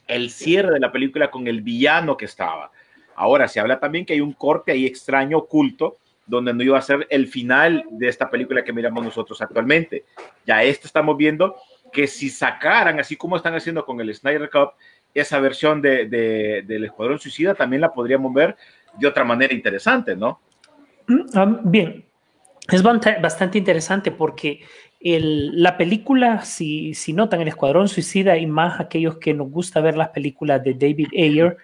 el cierre de la película con el villano que estaba. Ahora se habla también que hay un corte ahí extraño, oculto, donde no iba a ser el final de esta película que miramos nosotros actualmente. Ya esto estamos viendo que si sacaran, así como están haciendo con el Snyder Cup, esa versión de, de, del Escuadrón Suicida, también la podríamos ver de otra manera interesante, ¿no? Bien, es bastante interesante porque el, la película, si, si, notan, El Escuadrón Suicida y más aquellos que nos gusta ver las películas de David Ayer.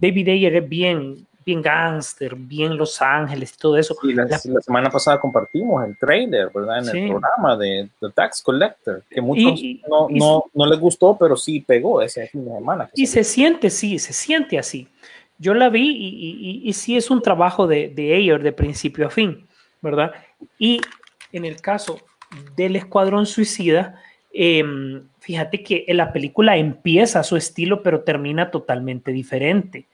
David Ayer es bien, bien gángster, bien Los Ángeles y todo eso. Sí, la, la, la, semana pasada compartimos el trailer, ¿verdad? En sí. el programa de The Tax Collector, que muchos y, no, y, no, no, les gustó, pero sí pegó de semana. Y se, se siente, sí, se siente así. Yo la vi y, y sí es un trabajo de, de Ayer de principio a fin, ¿verdad? Y en el caso del Escuadrón Suicida, eh, fíjate que la película empieza su estilo, pero termina totalmente diferente.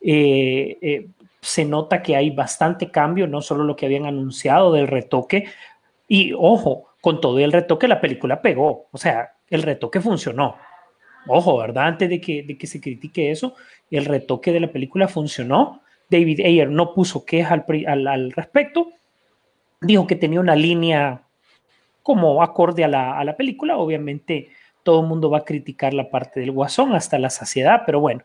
Eh, eh, se nota que hay bastante cambio, no solo lo que habían anunciado del retoque. Y ojo, con todo el retoque la película pegó, o sea, el retoque funcionó. Ojo, ¿verdad? Antes de que, de que se critique eso, el retoque de la película funcionó. David Ayer no puso queja al, al, al respecto, dijo que tenía una línea como acorde a la, a la película, obviamente todo el mundo va a criticar la parte del guasón hasta la saciedad, pero bueno.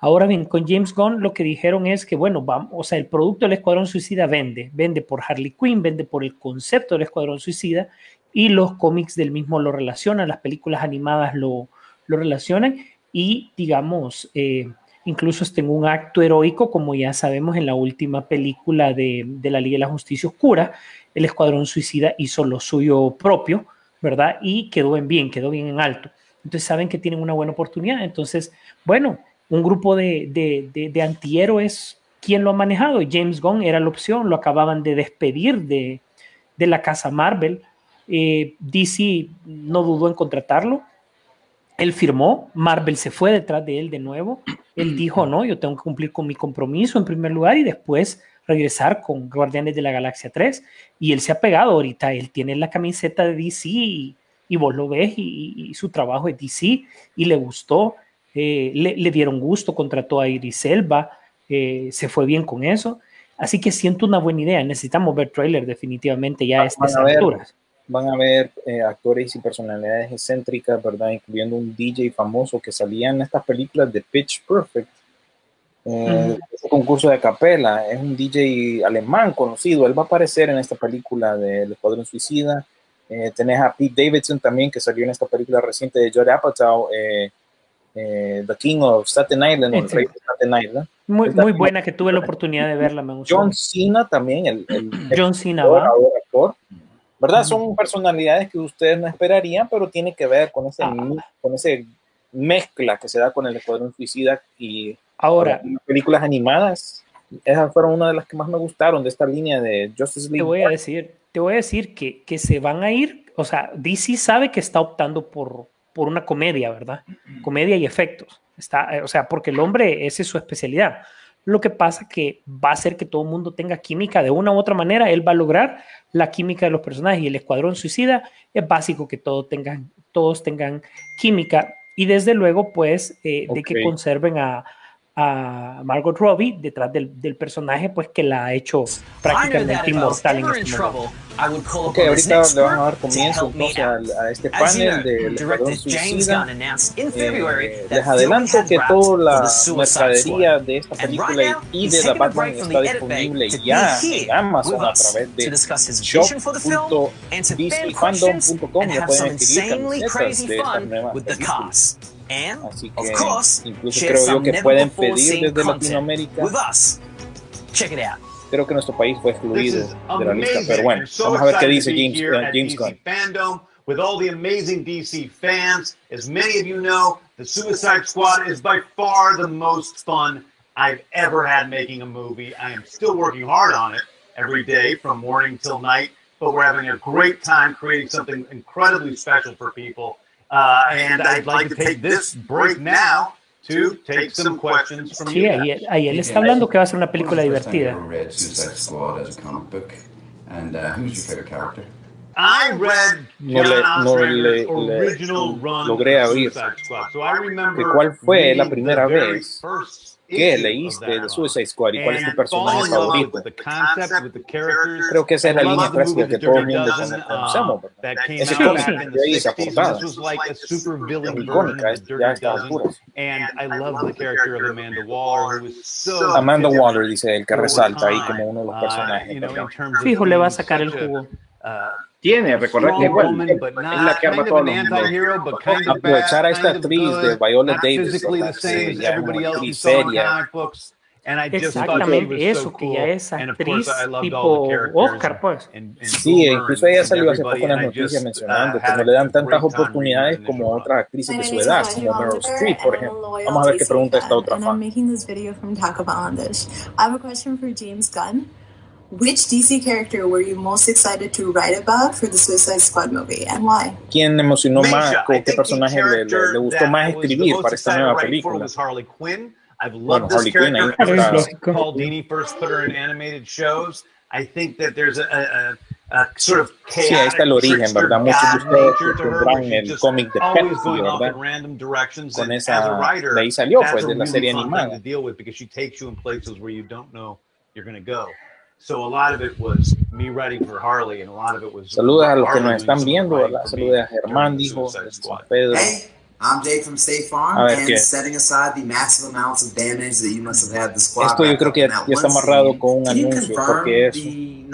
Ahora bien, con James Gunn lo que dijeron es que, bueno, vamos, o sea, el producto del Escuadrón Suicida vende, vende por Harley Quinn, vende por el concepto del Escuadrón Suicida y los cómics del mismo lo relacionan, las películas animadas lo, lo relacionan y, digamos, eh, incluso está en un acto heroico, como ya sabemos en la última película de, de la Liga de la Justicia Oscura, el Escuadrón Suicida hizo lo suyo propio, ¿verdad? Y quedó en bien, quedó bien en alto. Entonces saben que tienen una buena oportunidad. Entonces, bueno, un grupo de, de, de, de antihéroes, ¿quién lo ha manejado? James Gunn era la opción, lo acababan de despedir de, de la casa Marvel. Eh, DC no dudó en contratarlo. Él firmó, Marvel se fue detrás de él de nuevo. Él dijo, no, yo tengo que cumplir con mi compromiso en primer lugar y después regresar con Guardianes de la Galaxia 3 y él se ha pegado ahorita, él tiene la camiseta de DC y, y vos lo ves y, y, su trabajo es DC y le gustó, eh, le, le, dieron gusto, contrató a Iris Elba, eh, se fue bien con eso, así que siento una buena idea, necesitamos ver trailer definitivamente ya a estas van a alturas. Van a ver eh, actores y personalidades excéntricas, ¿verdad? Incluyendo un DJ famoso que salía en estas películas de Pitch Perfect, eh, ese concurso de capela. Es un DJ alemán conocido. Él va a aparecer en esta película del Escuadrón Suicida. Eh, tenés a Pete Davidson también, que salió en esta película reciente de Judd Apatow, eh, eh, The King of Staten Island, o el Rey de Staten Island. Muy, muy buena que tuve la oportunidad de verla, me gustó. John Cena también, el, el, John Cena, actor, ¿verdad? Son personalidades que ustedes no esperarían, pero tiene que ver con ese, ah. con ese mezcla que se da con el Escuadrón Suicida y Ahora, películas animadas, esas fueron una de las que más me gustaron de esta línea de Justice League. Te voy a decir, te voy a decir que, que se van a ir, o sea, DC sabe que está optando por, por una comedia, ¿verdad? Comedia y efectos. Está, o sea, porque el hombre, esa es su especialidad. Lo que pasa que va a hacer que todo el mundo tenga química de una u otra manera. Él va a lograr la química de los personajes y el Escuadrón Suicida es básico que todo tengan, todos tengan química y desde luego, pues, eh, okay. de que conserven a, a Margot Robbie detrás del, del, personaje pues que la ha hecho prácticamente inmortal en este momento. Ok, ahorita le vamos a dar comienzo entonces a, a este panel del Escuadrón Suicida. Eh, les adelanto que toda la mercadería de esta película y de la Batman está disponible ya en Amazon a través de shop.dcfandom.com ya pueden adquirir camisetas de estas nuevas películas. And, Así que, of course, incluso creo yo que pueden pedir desde Latinoamérica. Check it out. Creo que nuestro país fue excluido de la lista, pero bueno, so vamos a ver qué dice James, uh, James Gunn. Fandom with all the amazing DC fans. As many of you know, the Suicide Squad is by far the most fun I've ever had making a movie. I am still working hard on it every day from morning till night, but we're having a great time creating something incredibly special for people. Uh, and I'd like to take this break now to take some questions from sí, you. Ahí, ahí él está hablando que va a ser una película divertida. and uh, who's your favorite character? I read no le, no le, original le, run logré abrir. Squad, so I remember ¿Cuál fue la primera vez ¿Qué leíste de Suicide Squad y cuál es tu personaje favorito? Creo que esa es la línea clásica que todo el mundo conocemos, ¿verdad? Ese cómic de ahí esa portada. Es icónica, ya a estas alturas. Amanda Waller, dice el que resalta ahí como uno de los personajes. Fijo, le va a sacar el jugo. Tiene, recordar que igual es la que arma todos los mundos. Aprovechar a esta actriz de Viola Davis, que ya es una actriz seria. Exactamente eso, que ya es actriz tipo Oscar, pues. Sí, incluso ella salió hace poco en las noticias mencionando que no le dan tantas oportunidades como otras actrices de su edad, como Meryl Streep, por ejemplo. Vamos a ver qué pregunta esta otra fan. Which DC character were you most excited to write about for the Suicide Squad movie and why? ¿Quién emocionó más? ¿Qué personaje le, le, le gustó más escribir para esta nueva película? Harley Quinn. I've loved bueno, this character. Quinn, ahí Paul Dini first put her in animated shows. I think that there's a, a, a sort of chaotic, sí, ahí está el origen, ¿verdad? Muchos de ustedes recordarán el cómic de Pepsi, ¿verdad? Con esa, de ahí salió, pues, de la serie animada. Deal with because she takes you in places where you don't know you're going to go. So a lot of it was me writing for Harley, and a lot of it was. Saludos a los que nos están viendo. Saludos a Germán, dijo, Pedro. Hey, I'm Jake from State Farm, ver, and ¿qué? setting aside the massive amounts of damage that you must have had the squad. Esto yo creo que ya, ya está amarrado con un anuncio, porque es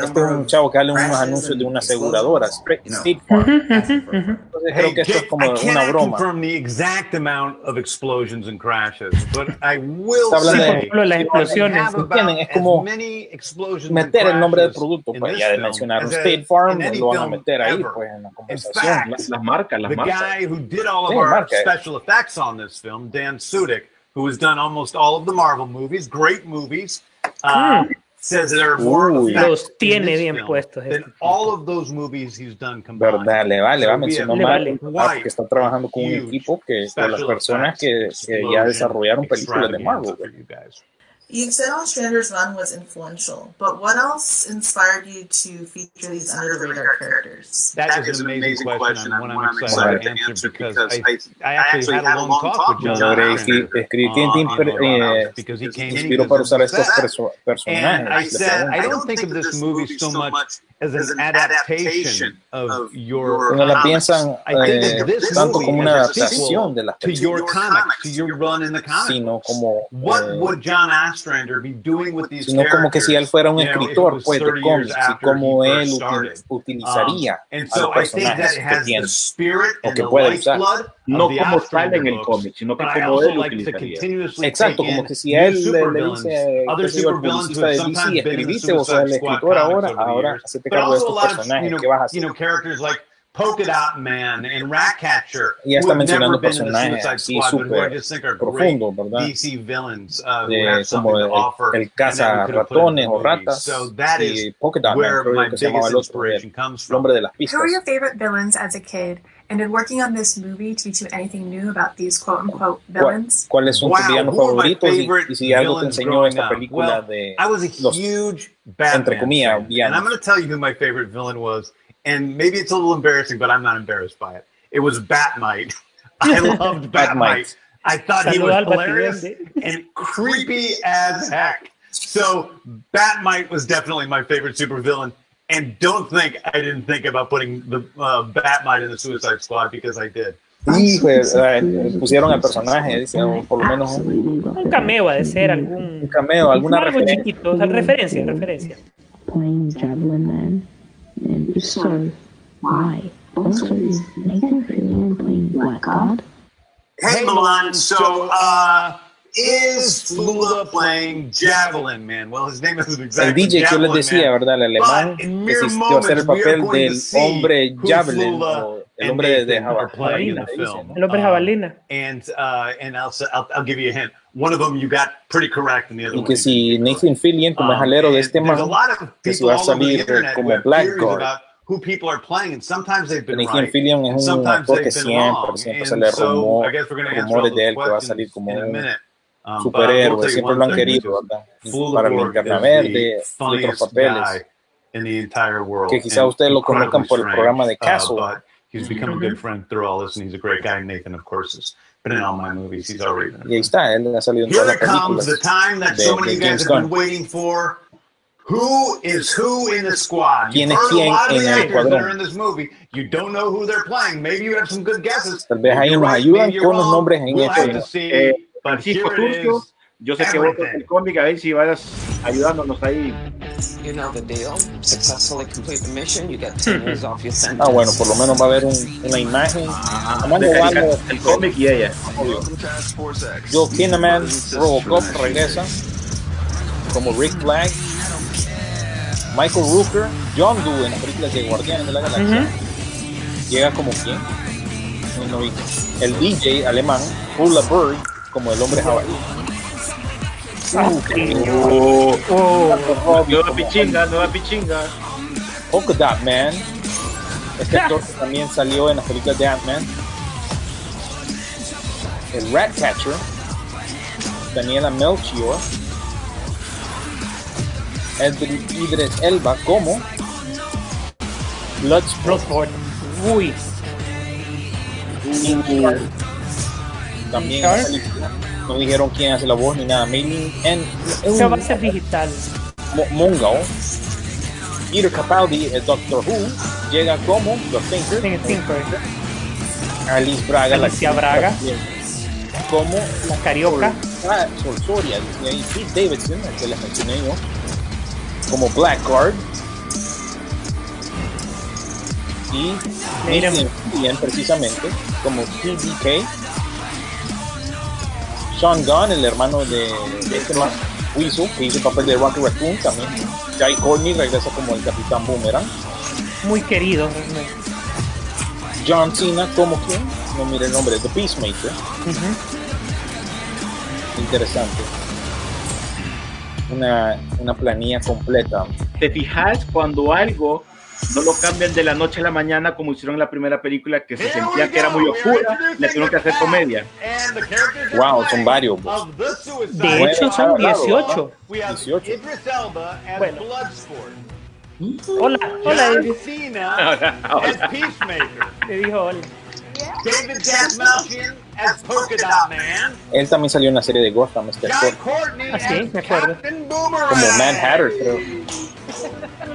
es como un chavo que sale unos anuncios de una aseguradora, State Entonces creo que esto es como una broma. Habla de las explosiones. ¿Entienden? Es como meter el nombre del producto, pues ya de mencionar State Farm, lo van a meter ahí, pues en la conversación. Las marcas, las marcas. Dan Sudik, who has done almost all of the Marvel movies, great movies. Uy, los tiene bien puestos. Este. Verdad, le vale, va a mencionar mal, porque está trabajando con un equipo que, con las personas que ya desarrollaron películas de Marvel. You said Ostrander's run was influential, but what else inspired you to feature these under the radar characters? that, that is, is, an amazing, amazing question, and one I'm, excited, to answer, because, because I, I, actually had, a long, long talk with John uh, uh, Sobre because he came inspiró para usar estos personajes. And I said, I don't think of this movie so much as an adaptation of your no la piensan eh, tanto como una adaptación de to your comics, to your run in the comics, what would John ask? sino como que si él fuera un escritor, pues, de cómics y cómo él utilizaría a los personajes que tiene o que puede usar. No como sale en el cómic, sino que como él utilizaría. Exacto, como que si él le, dice, que soy el publicista de DC, escribiste, vos sos el escritor ahora, ahora hacete cargo de estos personajes, ¿qué vas a hacer? Polka Dot Man and Ratcatcher. Y hasta mencionando personajes así súper profundos, ¿verdad? DC villains, uh, de, como el, el caza ratones o ratas so that is where Dot Man, creo que se llamaba el de las. Who are your favorite villains as a kid? And did working on this movie teach you anything new about these quote unquote villains? ¿Cuáles son tus villanos favoritos y, y si algo te enseñó esta película well, de I was a huge los, Batman comillas, villanos? And I'm going to tell you who my favorite villain was and maybe it's a little embarrassing, but I'm not embarrassed by it. It was Batmite. I loved Batmite. I thought he was hilarious and creepy as heck. So Batmite was definitely my favorite supervillain. And don't think I didn't think about putting the uh, Batmite in the Suicide Squad because I did. Sí, pues eh, pusieron al personaje, digamos, por lo menos un, un cameo a de ser algún un cameo, alguna algo referencia. chiquito, o sea, referencia, referencia. Playing Javelin Man. And if so, why? Also, is Nathan Fillion playing Blackguard? Hey, Milan. So, uh, is Lula playing Javelin Man? Well, his name isn't exactly. El DJ que les decía, ¿verdad? El alemán que asistió a hacer el papel del hombre Javelin. O el hombre de jabalina. El hombre jabalina. Um, and, uh, and I'll, I'll, I'll give you a hint. One of them you got pretty correct and the other y que one si Nathan Fillion, como es um, alero de este man, que se va a salir como blackguard. Who people are playing, and sometimes they've been Nathan right, Fillion es un actor que siempre, siempre sale rumor, rumores de él que va a salir como un um, siempre lo han querido para el Linterna Verde, otros papeles, que quizá ustedes lo conozcan por el programa de uh, Castle. Uh, he's become mm -hmm. a good friend through all this, and he's a great guy. Nathan, of course, is been in all my movies. He's already been. Y está, él ha salido en Here comes the time that de- so many you guys have been waiting for. Who is who in the squad? You've heard a lot of the actors that are in this movie. You don't know who they're playing. Maybe you have some good guesses. Tal vez Maybe ahí nos ayudan con los nombres en este. Eh, here Francisco Turcio. Yo sé ah, que vos el cómic, a ver si vayas ayudándonos ahí. Ah, bueno, por lo menos va a haber un, una imagen. Ah, de el cómic y ella. Joe Kinnaman, Robocop regresa como Rick Flag, Michael Rooker, John Doe en la película de Guardianes de la Galaxia. Llega como quien? El DJ alemán, Hula Bird, como el hombre jabalí. Oh, oh, oh, nueva pichinga, nueva pichinga. Polka Dot Man. Este actor que también salió en la película de Ant-Man. El Rat Catcher. Daniela Melchior. Edric Idris Elba como Bloodsport. Bloodsport. Uy. Uy. También. No dijeron quién hace la voz ni nada. Maybe en, Esa va a ser digital. Mongol. Peter Capaldi, el Doctor Who, llega como The Thinker. Sí, Thinker. Alice Braga, Alicia Braga. como La carioca. Ah, Sol Soria, y Pete Davidson, el que les mencioné yo, como Blackguard. Y Fillion, precisamente, como TDK. Sean Gunn, el hermano de, de este man, que hizo el papel de Rocky Raccoon también. Jai Courtney regresa como el Capitán Boomerang. Muy querido. John Cena como quien, no mire el nombre, The Peacemaker. Interesante. Una, una planilla completa. ¿Te fijas cuando algo no lo cambian de la noche a la mañana como hicieron en la primera película que se sentía que era muy oscura, le tuvieron que hacer comedia? Wow, son varios. pues. De hecho, son 18. 18. Bueno. Hola, hola, as Peacemaker. Te dijo hola. David as Polka Dot Man. Él también salió en la serie de Gotham, este actor. Courtney Ah, me acuerdo. Como Mad Hatter, creo.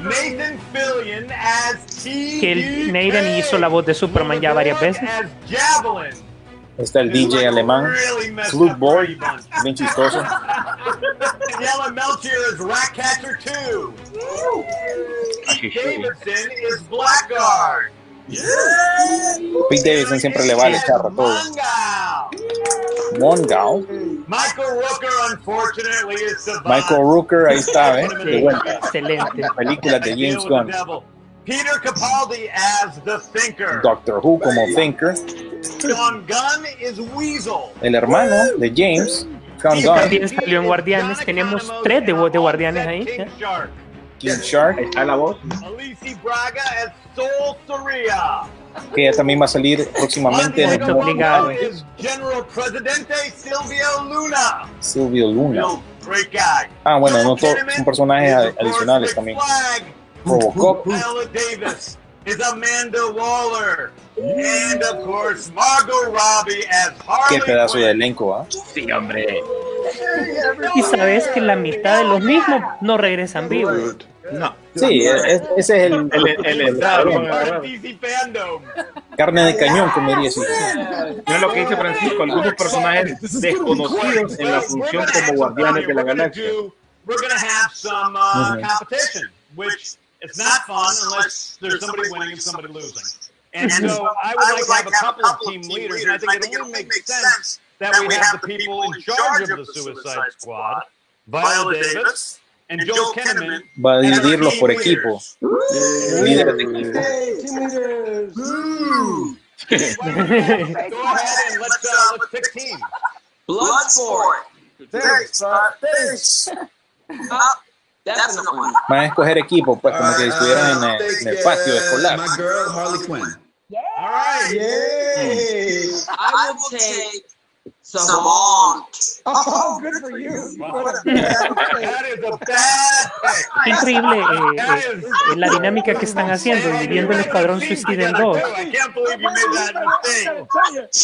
Nathan Fillion as T. Que el Nathan hizo la voz de Superman ya varias veces. Está el DJ alemán, Flute Boy, bien chistoso. Daniela Melchior as Ratcatcher 2. Davidson is Blackguard. Pete Davidson siempre le vale charra todo. Mongal. Michael Rooker, unfortunately, is. Michael Rooker, ahí está, ¿eh? Vuelta. Excelente. Películas de James Gunn. Peter Capaldi as the Thinker. Doctor Who como Thinker. Sean Gunn is Weasel. El hermano de James, También Gunn, salió en Guardianes. Tenemos tres de de Guardianes ahí. ¿eh? King Shark, Ahí está la voz. Alicia Braga as Soul Soria. que ella también va a salir próximamente en el General Presidente Silvio Luna. Silvio Luna. Ah, bueno, no todos son personajes ad- adicionales también. Robocop, Davis is Amanda Waller. And of course, Margot Robbie as Harley qué pedazo de elenco, ¿ah? Sí, hombre. Y sabes que la mitad de los mismos no regresan vivos. No. Sí, es- ese es el, El, el fandom. carne de cañón, como diría así. Mira lo que dice Francisco, algunos personajes desconocidos en la función como guardianes de la galaxia. We're gonna have some uh, competition, which it's not fun unless there's somebody winning and somebody losing. And so I would like to have a couple of team leaders, and I think it only makes sense that we have the people in charge of the Suicide Squad, Viola Davis and Joel Kinnaman. Va a dividirlos por equipo. Líderes de equipo. Go ahead and let's uh, let's pick team. Bloodsport. Thanks. Thanks. Definitely. Van a escoger equipo, pues como que si estuvieran en el, en el patio escolar. My girl, Harley Quinn. All right. Yay! I will take Savant. Oh, good for you. Qué increíble eh, eh, eh, la dinámica que están haciendo, dividiendo el escuadrón Suicide en dos. I can't believe you made that mistake.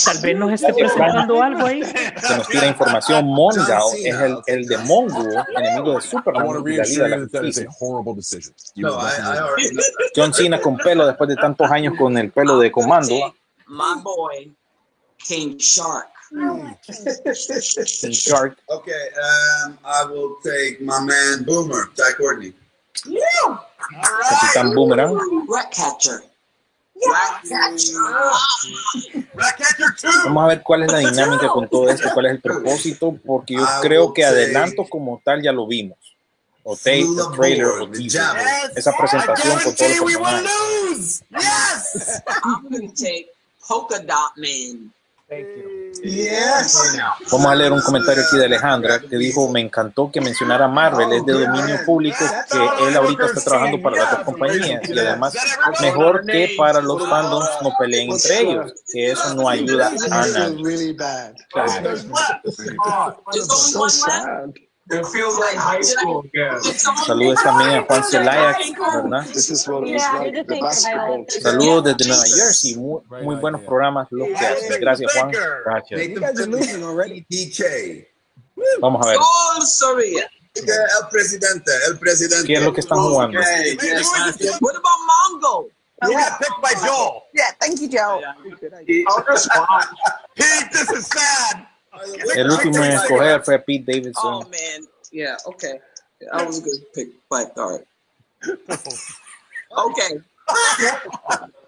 Tal vez nos esté presentando algo ahí. Se nos tira información. Mongal es el, el de Mongo, enemigo de I Superman want to y la Liga reassure de la Justicia. John Cena con pelo después de tantos años con el pelo de comando. My boy, King Shark. Shark. Okay, um, I will take my man Boomer, Ty Courtney. Capitán Boomerang. Ratcatcher. Ratcatcher 2. Vamos a ver cuál es la dinámica con todo esto, cuál es el propósito, porque yo creo que adelanto como tal ya lo vimos. O tape, o trailer, o teaser. Esa presentación con todos los personajes. lose. Yes. I'm going to take Polka Dot Man. Yes. Vamos a leer un comentario aquí de Alejandra que dijo, me encantó que mencionara Marvel, es de dominio público que él ahorita está trabajando para las dos compañías y además mejor que para los fandoms no peleen entre ellos, que eso no ayuda a nadie. It feels like high school again. Saludos también a Juan Zelaya, ¿verdad? Saludos desde Nueva Jersey. Muy, muy buenos programas los que hacen. Gracias, Juan. Gracias. Vamos a ver. El presidente, el presidente. ¿Qué es lo que están jugando? What about Mongo? You got picked by Joel. Yeah, thank you, Joe. Pete, this is sad. El último en escoger fue Pete Davidson. Oh man, yeah, okay. I was a good pick by All right. Okay.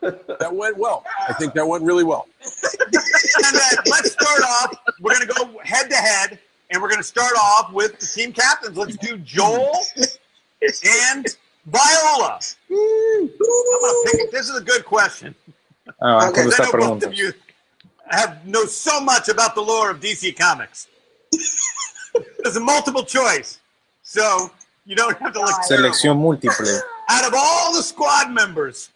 That went well. I think that went really well. and then let's start off. We're going to go head to head, and we're going to start off with the team captains. Let's do Joel and Viola. I'm gonna pick, this is a good question. Ah, van a Because I contestar know both of you have know so much about the lore of DC Comics. There's a multiple choice, so you don't have to look. Selección múltiple. Out of all the squad members,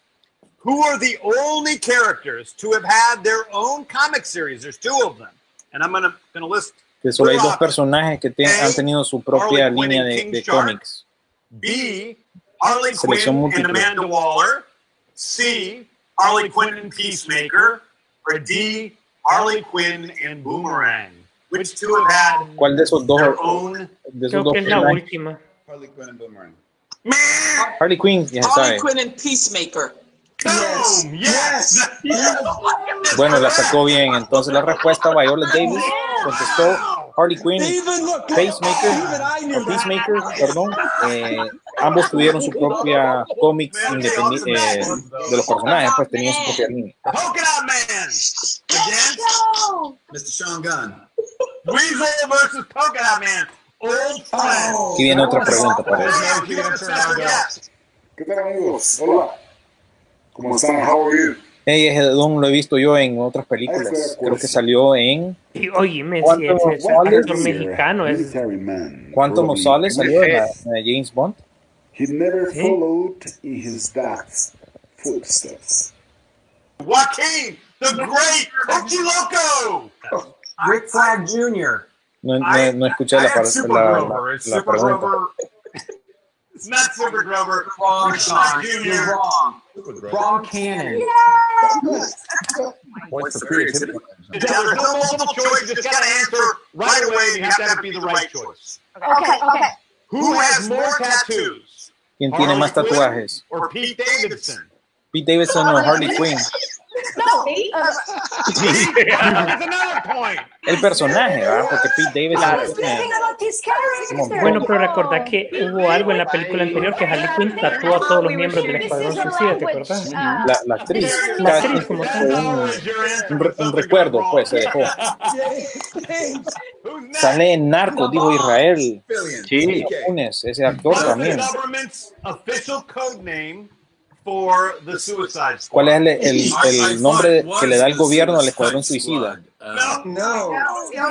who are the only characters to have had their own comic series? There's two of them, and I'm gonna gonna list Que solo hay dos personajes que te- han tenido su propia línea de, de cómics. B. Harley Selección Quinn múltiple. and Amanda Waller. C. Harley Quinn and Peacemaker. Or D. Harley Quinn and Boomerang. Which two have had ¿Cuál de esos dos, their own? de esos Creo dos que es la personajes? última. Harley Quinn and Boomerang. Harley Quinn, Harley. Quinn and Peacemaker. Boom! Yes! Bueno, la sacó bien. Entonces la respuesta, Viola Davis contestó Harley Quinn, Pacemaker, o Peacemaker, perdón. eh, ambos tuvieron su propia cómics independiente eh, de los personajes, pues tenían su propia línea. Aquí viene otra pregunta para eso. ¿Qué tal amigos? Hola. ¿Cómo están? How are you? Hey, ese don lo he visto yo en otras películas. Creo que salió en Y oíme, si ¿Cuánto es actor mexicano, es Robbie. Solace salió en la, en la James Bond. He never Sí. followed in his dad's footsteps. Joaquin, the great Cookie Loco. Rick Flag Jr. No, no, no escuché la, I la, la, It's la Super pregunta. Grover. It's not Super Grover. Wrong, Sean. You're Jr. wrong. Wrong canon. Points for creativity. Now, there's no multiple choice. You just got to answer right away. You have to have it be the right choice. Okay, okay. Who has more tattoos? ¿Quién tiene más tatuajes? Or Pete Davidson? Pete Davidson o Harley Quinn. No. Uh, another point. El personaje, ¿verdad? Porque Pete about these characters. Bueno, pero recordad que hubo algo en la película anterior que Harley Quinn tatuó a todos los miembros del Escuadrón Suicida, ¿te acordás? la, la actriz. La actriz como tal. un, un un recuerdo, pues, se dejó. Sale en Narcos, dijo Israel. Sí. Ese actor también. ¿Cuál es el, el, el nombre que le da el gobierno al Escuadrón Suicida? No.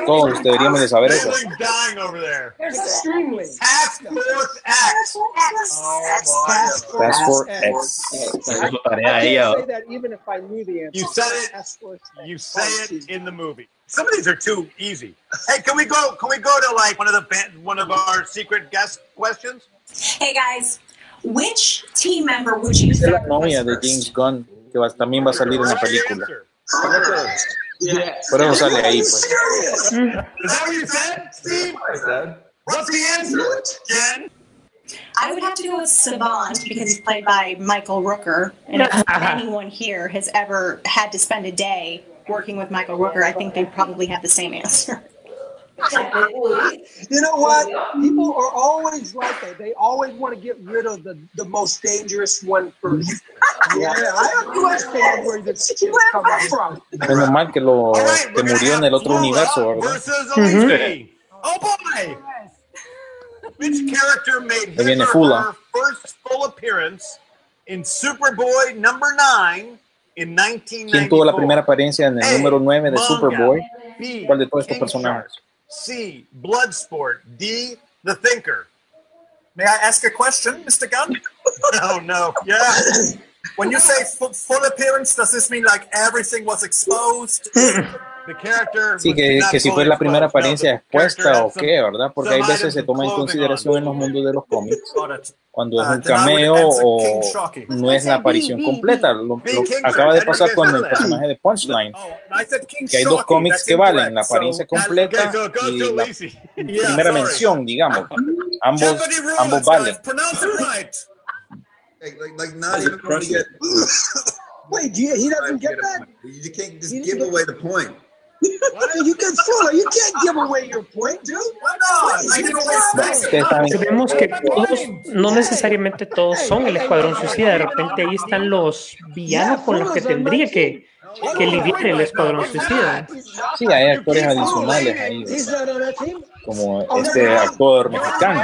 Todos deberíamos de saber eso. Everything's dying over Task Force X. Task Force oh, X. Esa es su tarea ella. say oh. that even if I knew the answer. You said it. You say it in the movie. Some of these are too easy. Hey, can we go? Can we go to like one of the one of our secret guest questions? Hey guys, which team member would you Es la sacrifice novia de first? James Gunn, que va- también va a salir en la película. Yes. Por eso sale ahí, pues. Is that what you said, Steve? I said. What's the answer? Jen? I would have to go with Savant because he's played by Michael Rooker. And if anyone here has ever had to spend a day working with Michael Rooker, I think they probably have the same answer. You know what? People are always like that. They always want to get rid of the, the most dangerous one first. Yeah, I understand where this is coming from. Menos mal que, lo, que murió en el otro universo, ¿verdad? Oh boy! Which character made his viene or Fula. her first full appearance in Superboy number 9 in 1994? ¿Quién tuvo la primera apariencia en el número 9 de Superboy? ¿Cuál de todos estos personajes? C. Bloodsport. D. The Thinker. May I ask a question, Mr. Gunn? oh no. Yeah. When you say fu- full appearance, does this mean like everything was exposed? Sí, que, que si fue la primera apariencia expuesta o qué, ¿verdad? Porque hay veces se toma en consideración en los mundos de los cómics cuando es Uh, un I would cameo o no es la aparición completa. Lo, lo acaba de pasar con el personaje de Punchline, King que hay dos cómics que valen, la apariencia completa y la primera mención, digamos. Ambos, ambos valen. Wait, do you, he doesn't get that? You can't just give away the point. You can fool You can't give away your point, dude. Why not? I give away Vemos que todos, no necesariamente todos son el Escuadrón Suicida. De repente ahí están los villanos con los que tendría que, que lidiar el Escuadrón Suicida. Sí, hay actores adicionales ahí, He's not on that team. como este actor mexicano.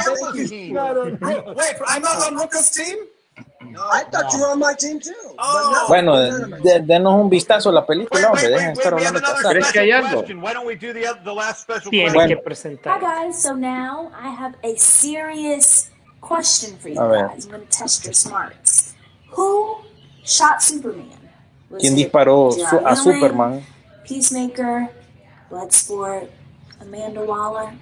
Wait, I'm not on Rooker's team? I thought you were on my team too. Oh. Bueno, de- denos un vistazo a la película, hombre, dejen de estar hablando de. ¿Crees que hay algo? Why don't we do the, the last special Tiene que Hi presentar. guys, so now I have a serious question for you A ver. guys. I'm going to test your smarts. Who shot Superman? Was ¿Quién disparó su- a Superman? Peacemaker, Bloodsport, Amanda Waller.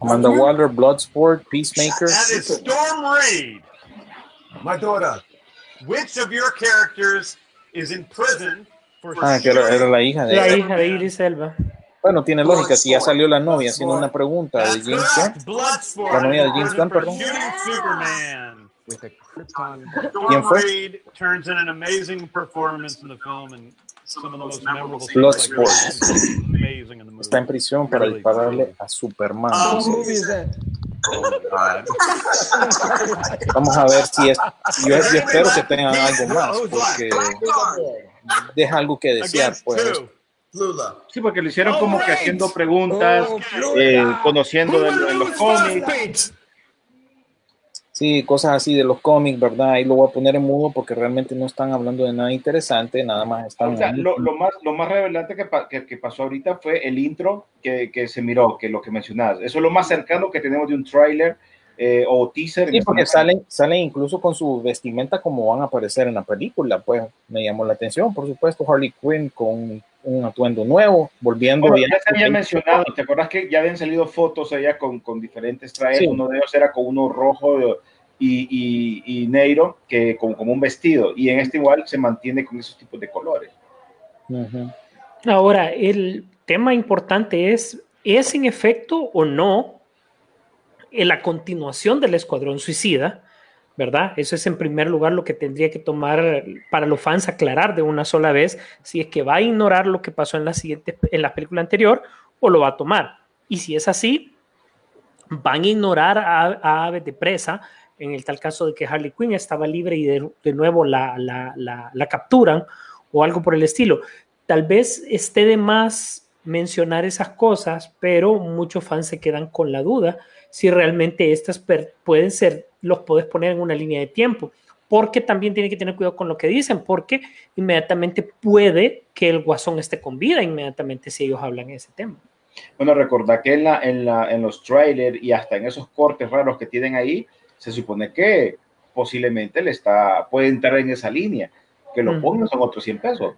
Amanda Waller, Bloodsport, Peacemaker. That is Storm Raid. My daughter. Which of your characters is in prison for Ah, que era, era la hija de La hija de Iris Elba. Bueno, tiene lógica. Si ya salió la novia haciendo una pregunta de James Gunn, la novia de James Gunn, perdón. Shooting Superman. With a Krypton. ¿Quién fue? Raid turns in an amazing performance in the film and some of the most memorable scenes. Bloodsport. Está en prisión para dispararle a Superman. Ah? Vamos a ver si es. Yo, yo espero que tengan algo más, porque deja algo que desear, pues. Sí, porque lo hicieron como que haciendo preguntas, eh, conociendo de, de los cómics. Sí, cosas así de los cómics, ¿verdad? Ahí lo voy a poner en mudo porque realmente no están hablando de nada interesante, nada más están. O sea, lo, lo más, lo más revelante que, que, que pasó ahorita fue el intro que, que se miró, que lo que mencionabas. Eso es lo más cercano que tenemos de un tráiler eh, o teaser. Sí, porque salen, salen incluso con su vestimenta como van a aparecer en la película, pues me llamó la atención, por supuesto, Harley Quinn con un atuendo nuevo, volviendo Bueno, bien. ya se había mencionado, ¿te acuerdas que ya habían salido fotos allá con, con diferentes trajes? Sí. Uno de ellos era con uno rojo y, y, y negro, que como, como un vestido, y en este igual se mantiene con esos tipos de colores. Ujú. Ahora, el tema importante es, ¿es en efecto o no en la continuación del Escuadrón Suicida? ¿Verdad? Eso es en primer lugar lo que tendría que tomar para los fans aclarar de una sola vez si es que va a ignorar lo que pasó en la siguiente en la película anterior o lo va a tomar. Y si es así, van a ignorar a, a Aves de Presa en el tal caso de que Harley Quinn estaba libre y de, de nuevo la, la, la, la capturan o algo por el estilo. Tal vez esté de más mencionar esas cosas, pero muchos fans se quedan con la duda si realmente estas per- pueden ser, los puedes poner en una línea de tiempo, porque también tiene que tener cuidado con lo que dicen, porque inmediatamente puede que el guasón esté con vida inmediatamente si ellos hablan ese tema. Bueno, recordad que en, la, en, la, en los trailers y hasta en esos cortes raros que tienen ahí, se supone que posiblemente le está, puede entrar en esa línea. Que lo Ujú. pongan son otros 100 pesos.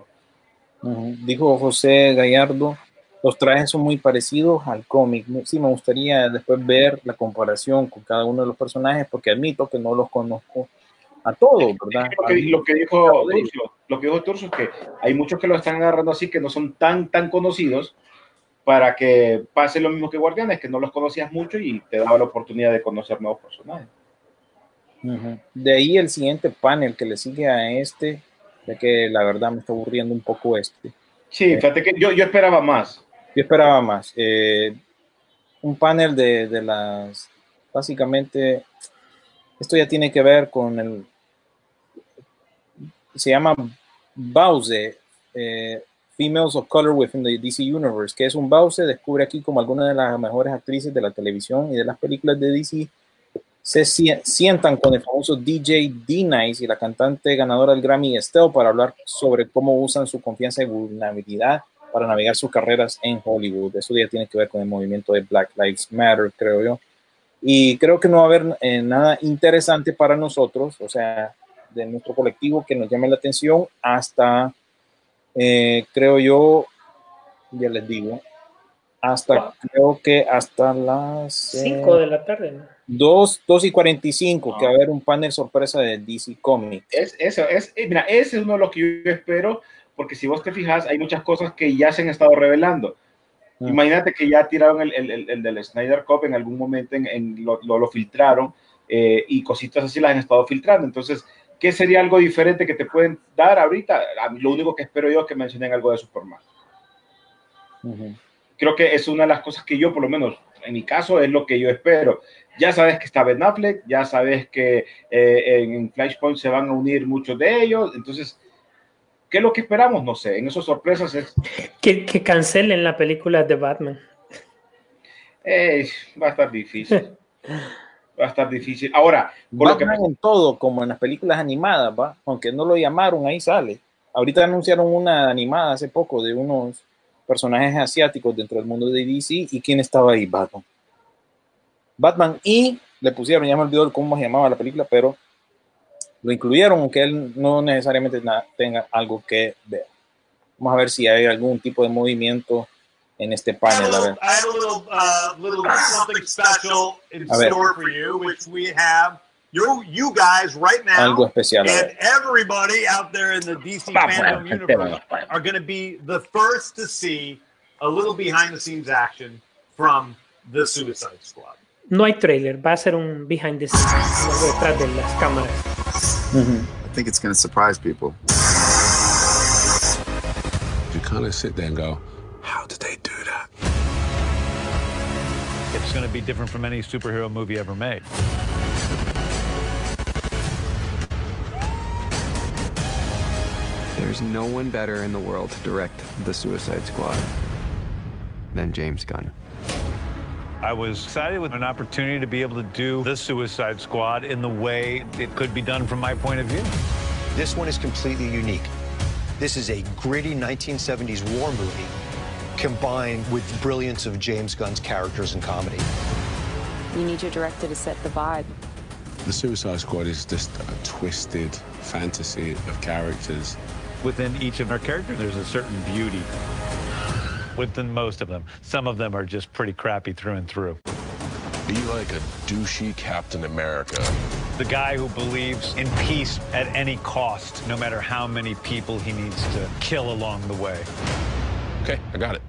Ujú. Dijo José Gallardo, los trajes son muy parecidos al cómic. Sí, me gustaría después ver la comparación con cada uno de los personajes, porque admito que no los conozco a todos, ¿verdad? Lo que, lo que dijo Turcio, lo que dijo Turcio es que hay muchos que lo están agarrando así que no son tan, tan conocidos para que pase lo mismo que Guardianes, que no los conocías mucho y te daba la oportunidad de conocer nuevos personajes. De ahí el siguiente panel que le sigue a este, ya que la verdad me está aburriendo un poco este. Sí, fíjate que yo, yo esperaba más. Yo esperaba más. Eh, un panel de, las, básicamente, esto ya tiene que ver con el, se llama Bause, eh, Females of Color Within the DC Universe, que es un Bause, descubre aquí como algunas de las mejores actrices de la televisión y de las películas de DC se sie- sientan con el famoso DJ D-Nice y la cantante ganadora del Grammy Estelle para hablar sobre cómo usan su confianza y vulnerabilidad para navegar sus carreras en Hollywood. Eso ya tiene que ver con el movimiento de Black Lives Matter, creo yo. Y creo que no va a haber eh, nada interesante para nosotros, o sea, de nuestro colectivo que nos llame la atención hasta, eh, creo yo, ya les digo, hasta creo que hasta las 5 de la tarde, ¿no? 2, 2 y 45, que va a haber un panel sorpresa de DC Comics. Es, eso, es, eh, mira, ese es uno de los que yo espero, porque si vos te fijas, hay muchas cosas que ya se han estado revelando. Mm. Imagínate que ya tiraron el, el, el, el del Snyder Cup en algún momento, en, en lo, lo, lo, filtraron eh, y cositas así las han estado filtrando. Entonces, ¿qué sería algo diferente que te pueden dar ahorita? Lo único que espero yo es que mencionen algo de Superman. Uh -huh. Creo que es una de las cosas que yo, por lo menos en mi caso, es lo que yo espero. Ya sabes que está Ben Affleck, ya sabes que eh, en Flashpoint se van a unir muchos de ellos, entonces ¿Qué es lo que esperamos? No sé. En esas sorpresas es. Que, que cancelen la película de Batman. Eh, va a estar difícil. va a estar difícil. Ahora, Batman lo que... en todo, como en las películas animadas, ¿va? Aunque no lo llamaron, ahí sale. Ahorita anunciaron una animada hace poco de unos personajes asiáticos dentro del mundo de DC. ¿Y quién estaba ahí? Batman. Batman y le pusieron, ya me olvidó cómo se llamaba la película, pero lo incluyeron, aunque él no necesariamente tenga algo que ver. Vamos a ver si hay algún tipo de movimiento en este panel. A ver. I have a little, uh, little something special in store for you, which we have you, you guys right now, algo especial, and everybody out there in the DC fandom universe are going to be the first to see a little behind-the-scenes action from the Suicide Squad. No hay trailer, va a ser un behind the scenes, detrás de las cámaras. Mm-hmm. I think it's going to surprise people. You kind of sit there and go, how did they do that? It's going to be different from any superhero movie ever made. There's no one better in the world to direct the Suicide Squad than James Gunn. I was excited with an opportunity to be able to do the Suicide Squad in the way it could be done from my point of view. This one is completely unique. This is a gritty 1970s war movie combined with the brilliance of James Gunn's characters and comedy. You need your director to set the vibe. The Suicide Squad is just a twisted fantasy of characters. Within each of our characters, there's a certain beauty within most of them. Some of them are just pretty crappy through and through. Be like a douchey Captain America. The guy who believes in peace at any cost, no matter how many people he needs to kill along the way. Okay, I got it.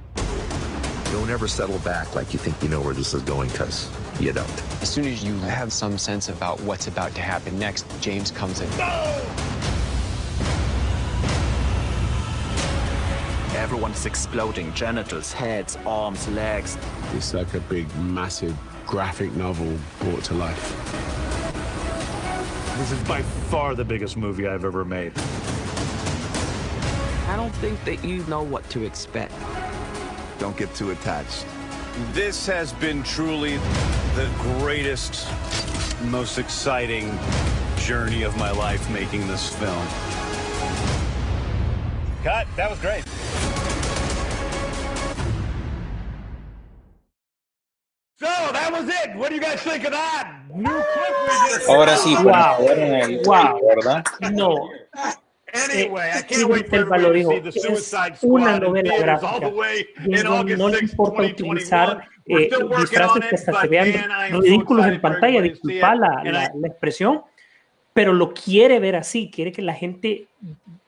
Don't ever settle back like you think you know where this is going, because you don't. As soon as you have some sense about what's about to happen next, James comes in. Everyone's exploding genitals, heads, arms, legs. It's like a big, massive graphic novel brought to life. This is by far the biggest movie I've ever made. I don't think that you know what to expect. Don't get too attached. This has been truly the greatest, most exciting journey of my life making this film. Cut. That was great. So that was it. What do you guys think of that? New clip we just Ahora sí, Wow. el Wow. ¿verdad? No. Anyway, I Eh, can't wait for to dijo, see the es Suicide una Squad in novela theaters all gráfica. the way Y in no, August no le 6, importa 2021. utilizar eh, disfraces on que it, hasta se vean ridículos en pantalla, disculpa la, la expresión, pero lo quiere ver así, quiere que la gente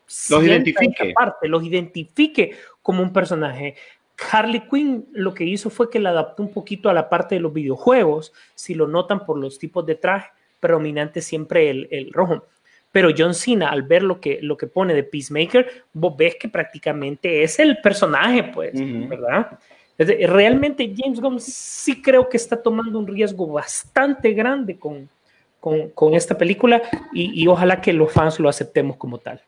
sienta identifique. parte, los identifique como un personaje. Harley Quinn lo que hizo fue que la adaptó un poquito a la parte de los videojuegos, si lo notan por los tipos de traje, predominante siempre el, el rojo. Pero John Cena, al ver lo que, lo que pone de Peacemaker, vos ves que prácticamente es el personaje, pues, ¿verdad? Es de- Realmente James Gunn sí creo que está tomando un riesgo bastante grande con, con, con esta película y, y ojalá que los fans lo aceptemos como tal.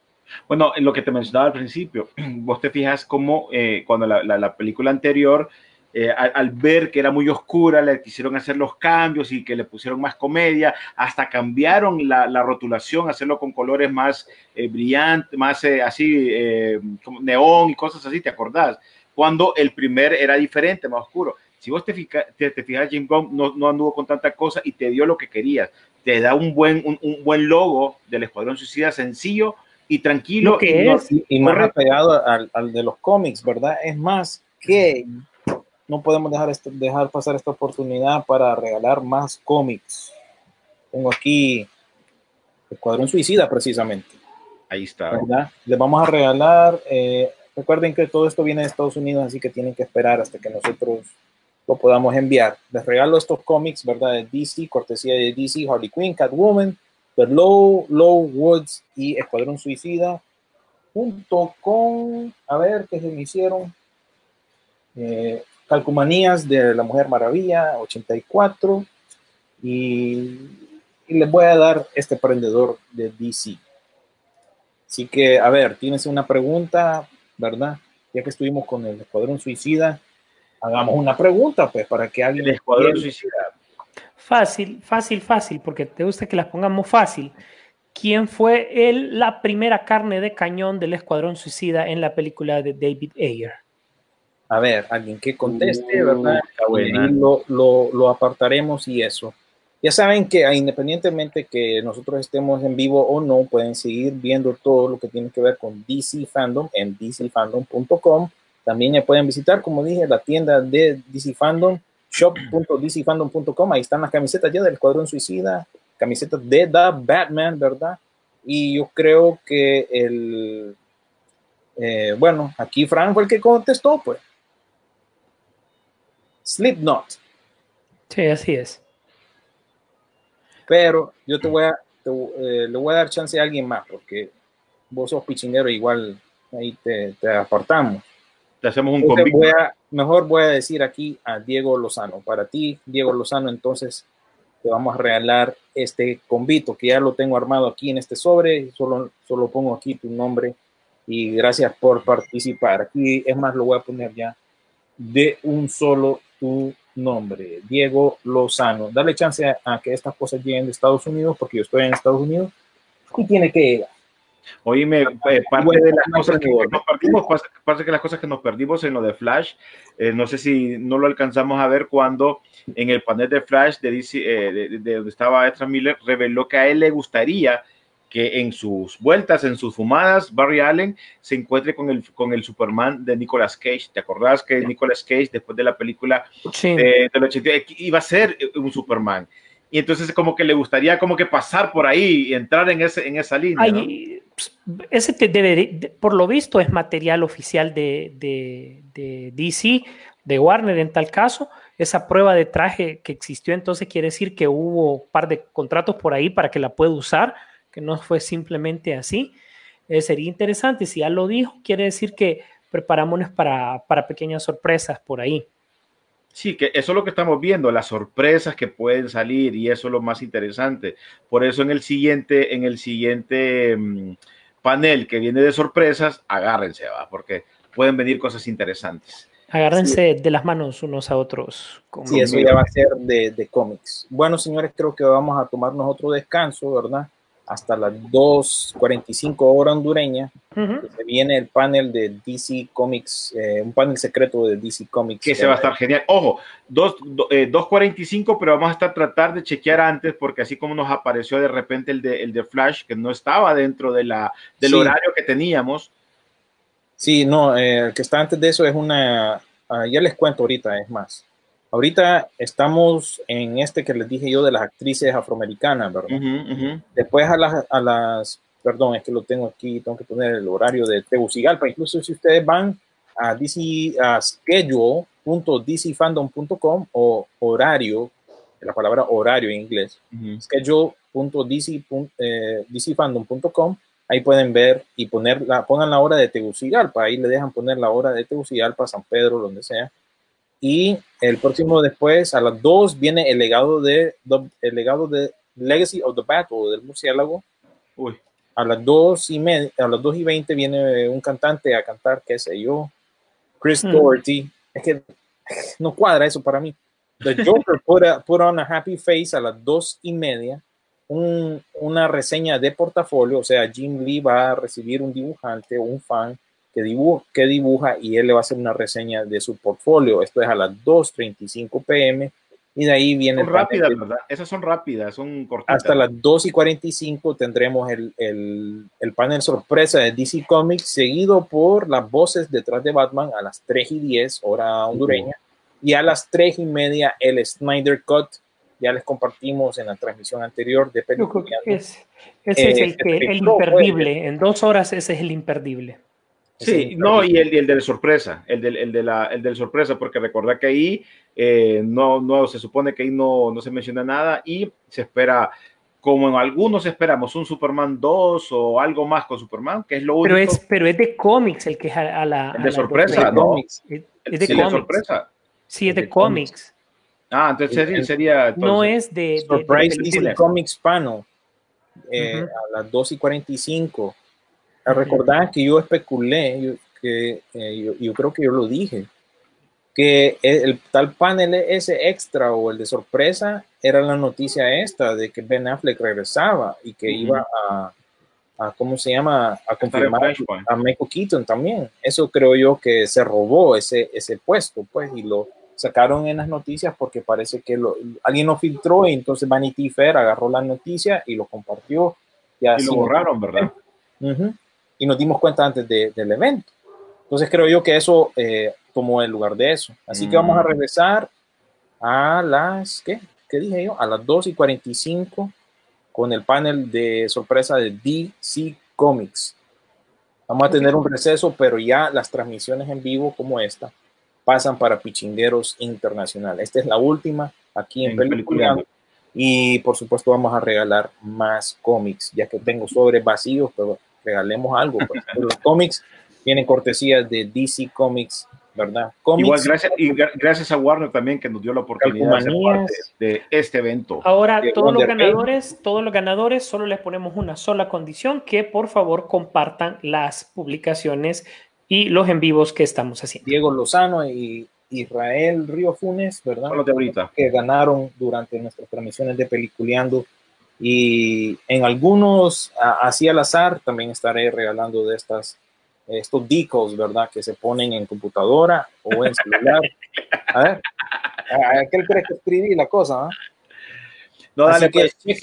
Bueno, en lo que te mencionaba al principio, vos te fijas cómo eh, cuando la, la- la película anterior, eh, al, al ver que era muy oscura, le quisieron hacer los cambios y que le pusieron más comedia, hasta cambiaron la, la rotulación, hacerlo con colores más eh, brillantes, más eh, así, eh, como neón y cosas así, ¿te acordás? Cuando el primer era diferente, más oscuro. Si vos te, te, te fijas, Jim Gunn no, no anduvo con tanta cosa y te dio lo que querías. Te da un buen, un, un buen logo del Escuadrón Suicida sencillo y tranquilo. Lo que y es, y, y más correcto. apegado al, al de los cómics, ¿verdad? Es más, que no podemos dejar, esto- dejar pasar esta oportunidad para regalar más cómics. Tengo aquí Escuadrón Suicida, precisamente. Ahí está. ¿verdad? Les vamos a regalar. eh, recuerden que todo esto viene de Estados Unidos, así que tienen que esperar hasta que nosotros lo podamos enviar. Les regalo estos cómics, ¿verdad? De DC, cortesía de DC, Harley Quinn, Catwoman, Low, Low Woods y Escuadrón Suicida, junto con, a ver, ¿qué se me hicieron? Eh, Calcumanías de la Mujer Maravilla, 84, y, y les voy a dar este prendedor de DC. Así que, a ver, tienes una pregunta, ¿verdad? Ya que estuvimos con el Escuadrón Suicida, hagamos una pregunta, pues, para que alguien... El Escuadrón Suicida. Fácil, fácil, fácil, porque te gusta que las pongamos fácil. ¿Quién fue el, la primera carne de cañón del Escuadrón Suicida en la película de David Ayer? A ver, alguien que conteste, ¿verdad? Y ahí lo, lo, lo apartaremos y eso. Ya saben que ah, independientemente que nosotros estemos en vivo o no, pueden seguir viendo todo lo que tiene que ver con DC Fandom en dcfandom.com. También ya pueden visitar, como dije, la tienda de DC Fandom, shop.dcfandom.com. Ahí están las camisetas ya del Escuadrón Suicida, camisetas de The Batman, ¿verdad? Y yo creo que el, eh, bueno, aquí Frank fue el que contestó, pues. Slipknot. Sí, así es. Pero yo te voy a, te- eh, le voy a dar chance a alguien más, porque vos sos pichinero, igual ahí te, te apartamos. Te hacemos un Entonces convite. voy a- mejor voy a decir aquí a Diego Lozano. Para ti, Diego Lozano, entonces te vamos a regalar este convito, que ya lo tengo armado aquí en este sobre. Solo, solo pongo aquí tu nombre y gracias por participar. Aquí, es más, lo voy a poner ya de un solo tu nombre, Diego Lozano. Dale chance a, que estas cosas lleguen de Estados Unidos, porque yo estoy en Estados Unidos y tiene que llegar. Oíme, eh, parte de las cosas que, nos perdimos, pasa que las cosas que nos perdimos en lo de Flash, eh, no sé si no lo alcanzamos a ver cuando en el panel de Flash de, DC, eh, de, de donde estaba Ezra Miller reveló que a él le gustaría que en sus vueltas, en sus fumadas, Barry Allen se encuentre con el, con el Superman de Nicolas Cage. ¿Te acordás que Nicolas Cage, después de la película Sí. eh, del 80, iba a ser un Superman? Y entonces como que le gustaría como que pasar por ahí y entrar en, ese, en esa línea. ¿no? Ay, ps, ese te debe, de- por lo visto es material oficial de, de- de DC, de Warner en tal caso. Esa prueba de traje que existió entonces quiere decir que hubo un par de contratos por ahí para que la pueda usar, que no fue simplemente así. Eh, sería interesante, si ya lo dijo, quiere decir que preparámonos para, para pequeñas sorpresas por ahí. Sí, que eso es lo que estamos viendo, las sorpresas que pueden salir y eso es lo más interesante. Por eso en el siguiente, en el siguiente mm, panel que viene de sorpresas, agárrense, va, porque pueden venir cosas interesantes. Agárrense de las manos unos a otros. con- Sí, eso ya va a ser de, de cómics. Bueno, señores, creo que vamos a tomarnos otro descanso, ¿verdad? Hasta las 2.45 hora hondureña. Ujú. que se viene el panel de DC Comics, eh, un panel secreto de DC Comics. Que se va a estar genial. Ojo, dos- do- eh, 2.45, pero vamos a estar tratar de chequear antes, porque así como nos apareció de repente el de, el de Flash, que no estaba dentro de la, del Sí. horario que teníamos. Sí, no, eh, el que está antes de eso es una, ah, ya les cuento ahorita, es más. Ahorita estamos en este que les dije yo de las actrices afroamericanas, ¿verdad? Ujú, ujú. Después a las, a las, perdón, es que lo tengo aquí, tengo que poner el horario de Tegucigalpa. Incluso si ustedes van a DC, a schedule.dcfandom.com o horario, la palabra horario en inglés, schedule.dcfandom.com, ahí pueden ver y poner la, pongan la hora de Tegucigalpa, ahí le dejan poner la hora de Tegucigalpa, San Pedro, donde sea. Y el próximo después, a las 2, viene el legado de, el legado de Legacy of the Battle, del murciélago. Uy. A las 2 y, media, a las 2 y 20 viene un cantante a cantar, qué sé yo, Chris Hmm. Doherty. Es que no cuadra eso para mí. The Joker put, a- put on a happy face a las 2 y media. Un- una reseña de portafolio, o sea, Jim Lee va a recibir un dibujante o un fan que dibuja, que dibuja y él le va a hacer una reseña de su portfolio. Esto es a las 2.35 pm. Y de ahí viene Son el panel rápidas, de- ¿verdad? Esas son rápidas, son cortitas. hasta las 2 y 45 tendremos el, el, el panel sorpresa de DC Comics, seguido por las voces detrás de Batman a las 3 y 10, hora hondureña, y a las 3 y media el Snyder Cut. Ya les compartimos en la transmisión anterior de película. es- ese es Eh, el, que, el filtró, imperdible. En dos horas ese es el imperdible. Sí, no, y el, el de la sorpresa, el del, el de la, el del sorpresa, porque recordad que ahí eh, no, no se supone que ahí no, no se menciona nada y se espera, como en algunos esperamos, un Superman 2 o algo más con Superman, que es lo único. Pero es, pero es de cómics el que es a, a la. El a de la sorpresa, ¿no? Es, es de Sí, de cómics. sorpresa. Sí, es de cómics. Ah, entonces sería, sería No es de. de- de Surprise DC películas. Comics Panel eh, a las 2 y 45. A recordar que yo especulé, yo, que eh, yo, yo creo que yo lo dije, que el, el tal panel ese extra o el de sorpresa era la noticia esta de que Ben Affleck regresaba y que Ujú. iba a, a, ¿cómo se llama? A confirmar a Michael Keaton también. Eso creo yo que se robó ese, ese puesto, pues, y lo sacaron en las noticias porque parece que lo- alguien lo filtró y entonces Vanity Fair agarró la noticia y lo compartió. Y, Y así lo nos- borraron, ¿verdad? Ujú. Y nos dimos cuenta antes de- del evento. Entonces creo yo que eso eh, tomó el lugar de eso. Así que vamos a Mm. regresar a las, ¿qué? ¿Qué dije yo? A las 2 y 45 con el panel de sorpresa de DC Comics. Vamos a tener un receso, pero ya las transmisiones en vivo como esta pasan para Pichingueros Internacional. Esta es la última aquí en, En. Peliculeando. Y por supuesto vamos a regalar más cómics, ya que tengo sobres vacíos, pero regalemos algo. Pues. Los cómics vienen cortesías de DC Comics, ¿verdad? Cómics, Igual gracias, y gra- gracias a Warner también que nos dio la oportunidad de ser parte de este evento. Ahora, todos los Wonder ganadores, todos los ganadores, solo les ponemos una sola condición, que por favor compartan las publicaciones y los en vivos que estamos haciendo. Diego Lozano y Israel Río Funes, ¿verdad? Los de ahorita. Que ganaron durante nuestras transmisiones de Peliculeando. Y en algunos, así al azar, también estaré regalando de estas, estos decals, ¿verdad? Que se ponen en computadora o en celular. A ver, a- aquel cree que escribí la cosa, ¿ah? No, Así dale, que, pues.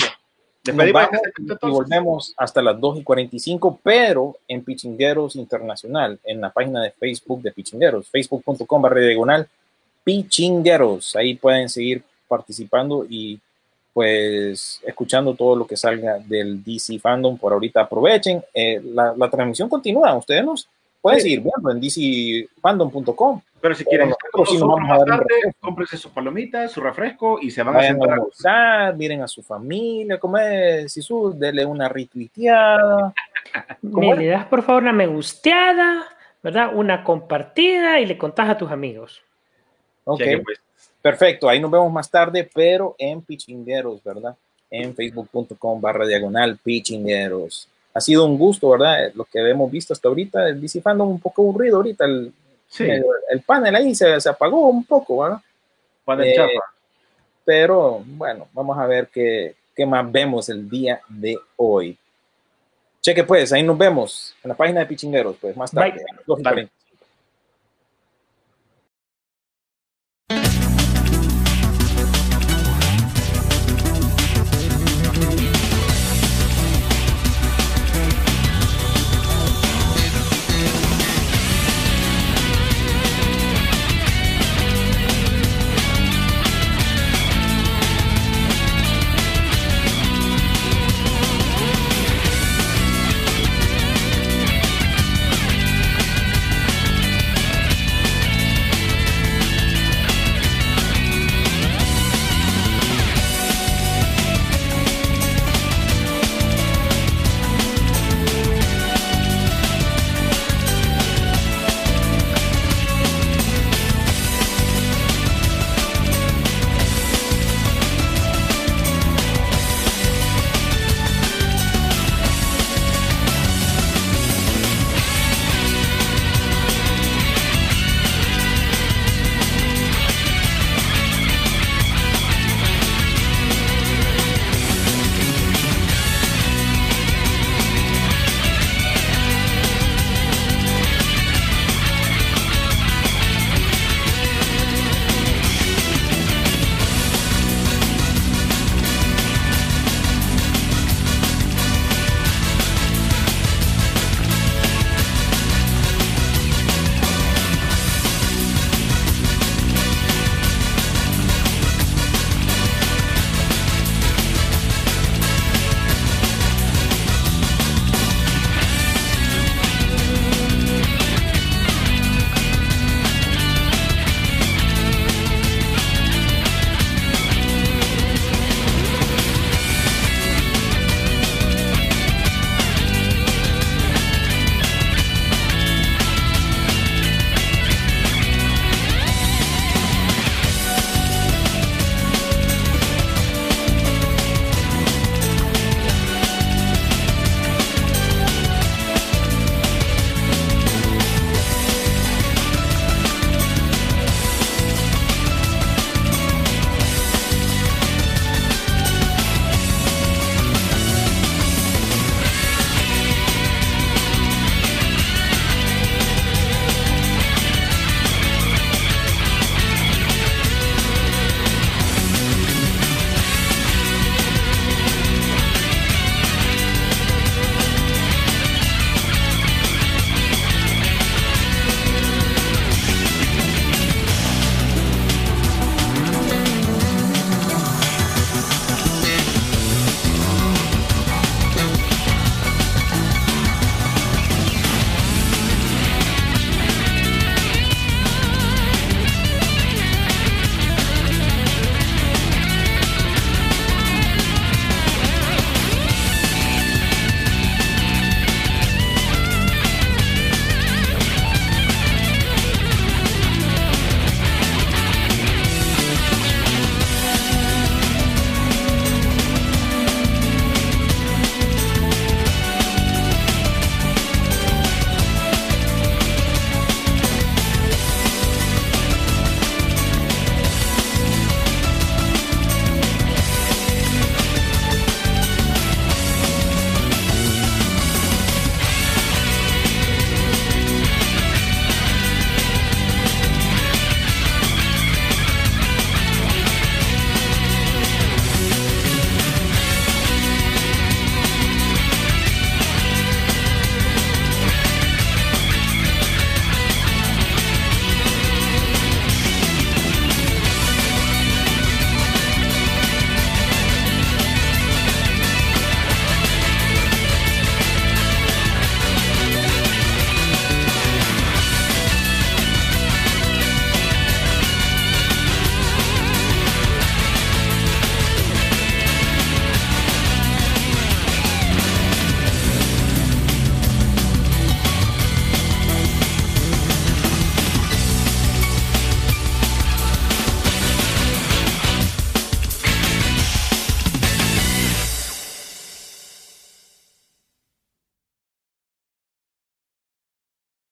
Nos vamos y volvemos hasta las 2 y 45, pero en Pichingueros Internacional, en la página de Facebook de Pichingueros, facebook.com barra diagonal Pichingueros. Ahí pueden seguir participando y pues escuchando todo lo que salga del DC Fandom. Por ahorita aprovechen. Eh, la, la transmisión continúa. Ustedes nos pueden Sí. seguir viendo en dcfandom.com. Pero si quieren nosotros sí nos vamos a dar cómprense sus palomitas, su refresco y se van a Vayan a sentar a almorzar, miren a su familia, como es, si su, denle una retuiteada. Me le das por favor una me gusteada, ¿verdad? Una compartida y le contás a tus amigos. Ok, pues. Perfecto. Ahí nos vemos más tarde, pero en Pichingueros, ¿verdad? En facebook.com barra diagonal Pichingueros. Ha sido un gusto, ¿verdad? Lo que hemos visto hasta ahorita, el DC Fandom un poco aburrido ahorita. El, Sí. el, el panel ahí se, se apagó un poco, ¿verdad? Panel Eh, chafa. Pero bueno, vamos a ver qué, qué más vemos el día de hoy. Cheque pues, ahí nos vemos en la página de Pichingueros, pues más tarde. Bye.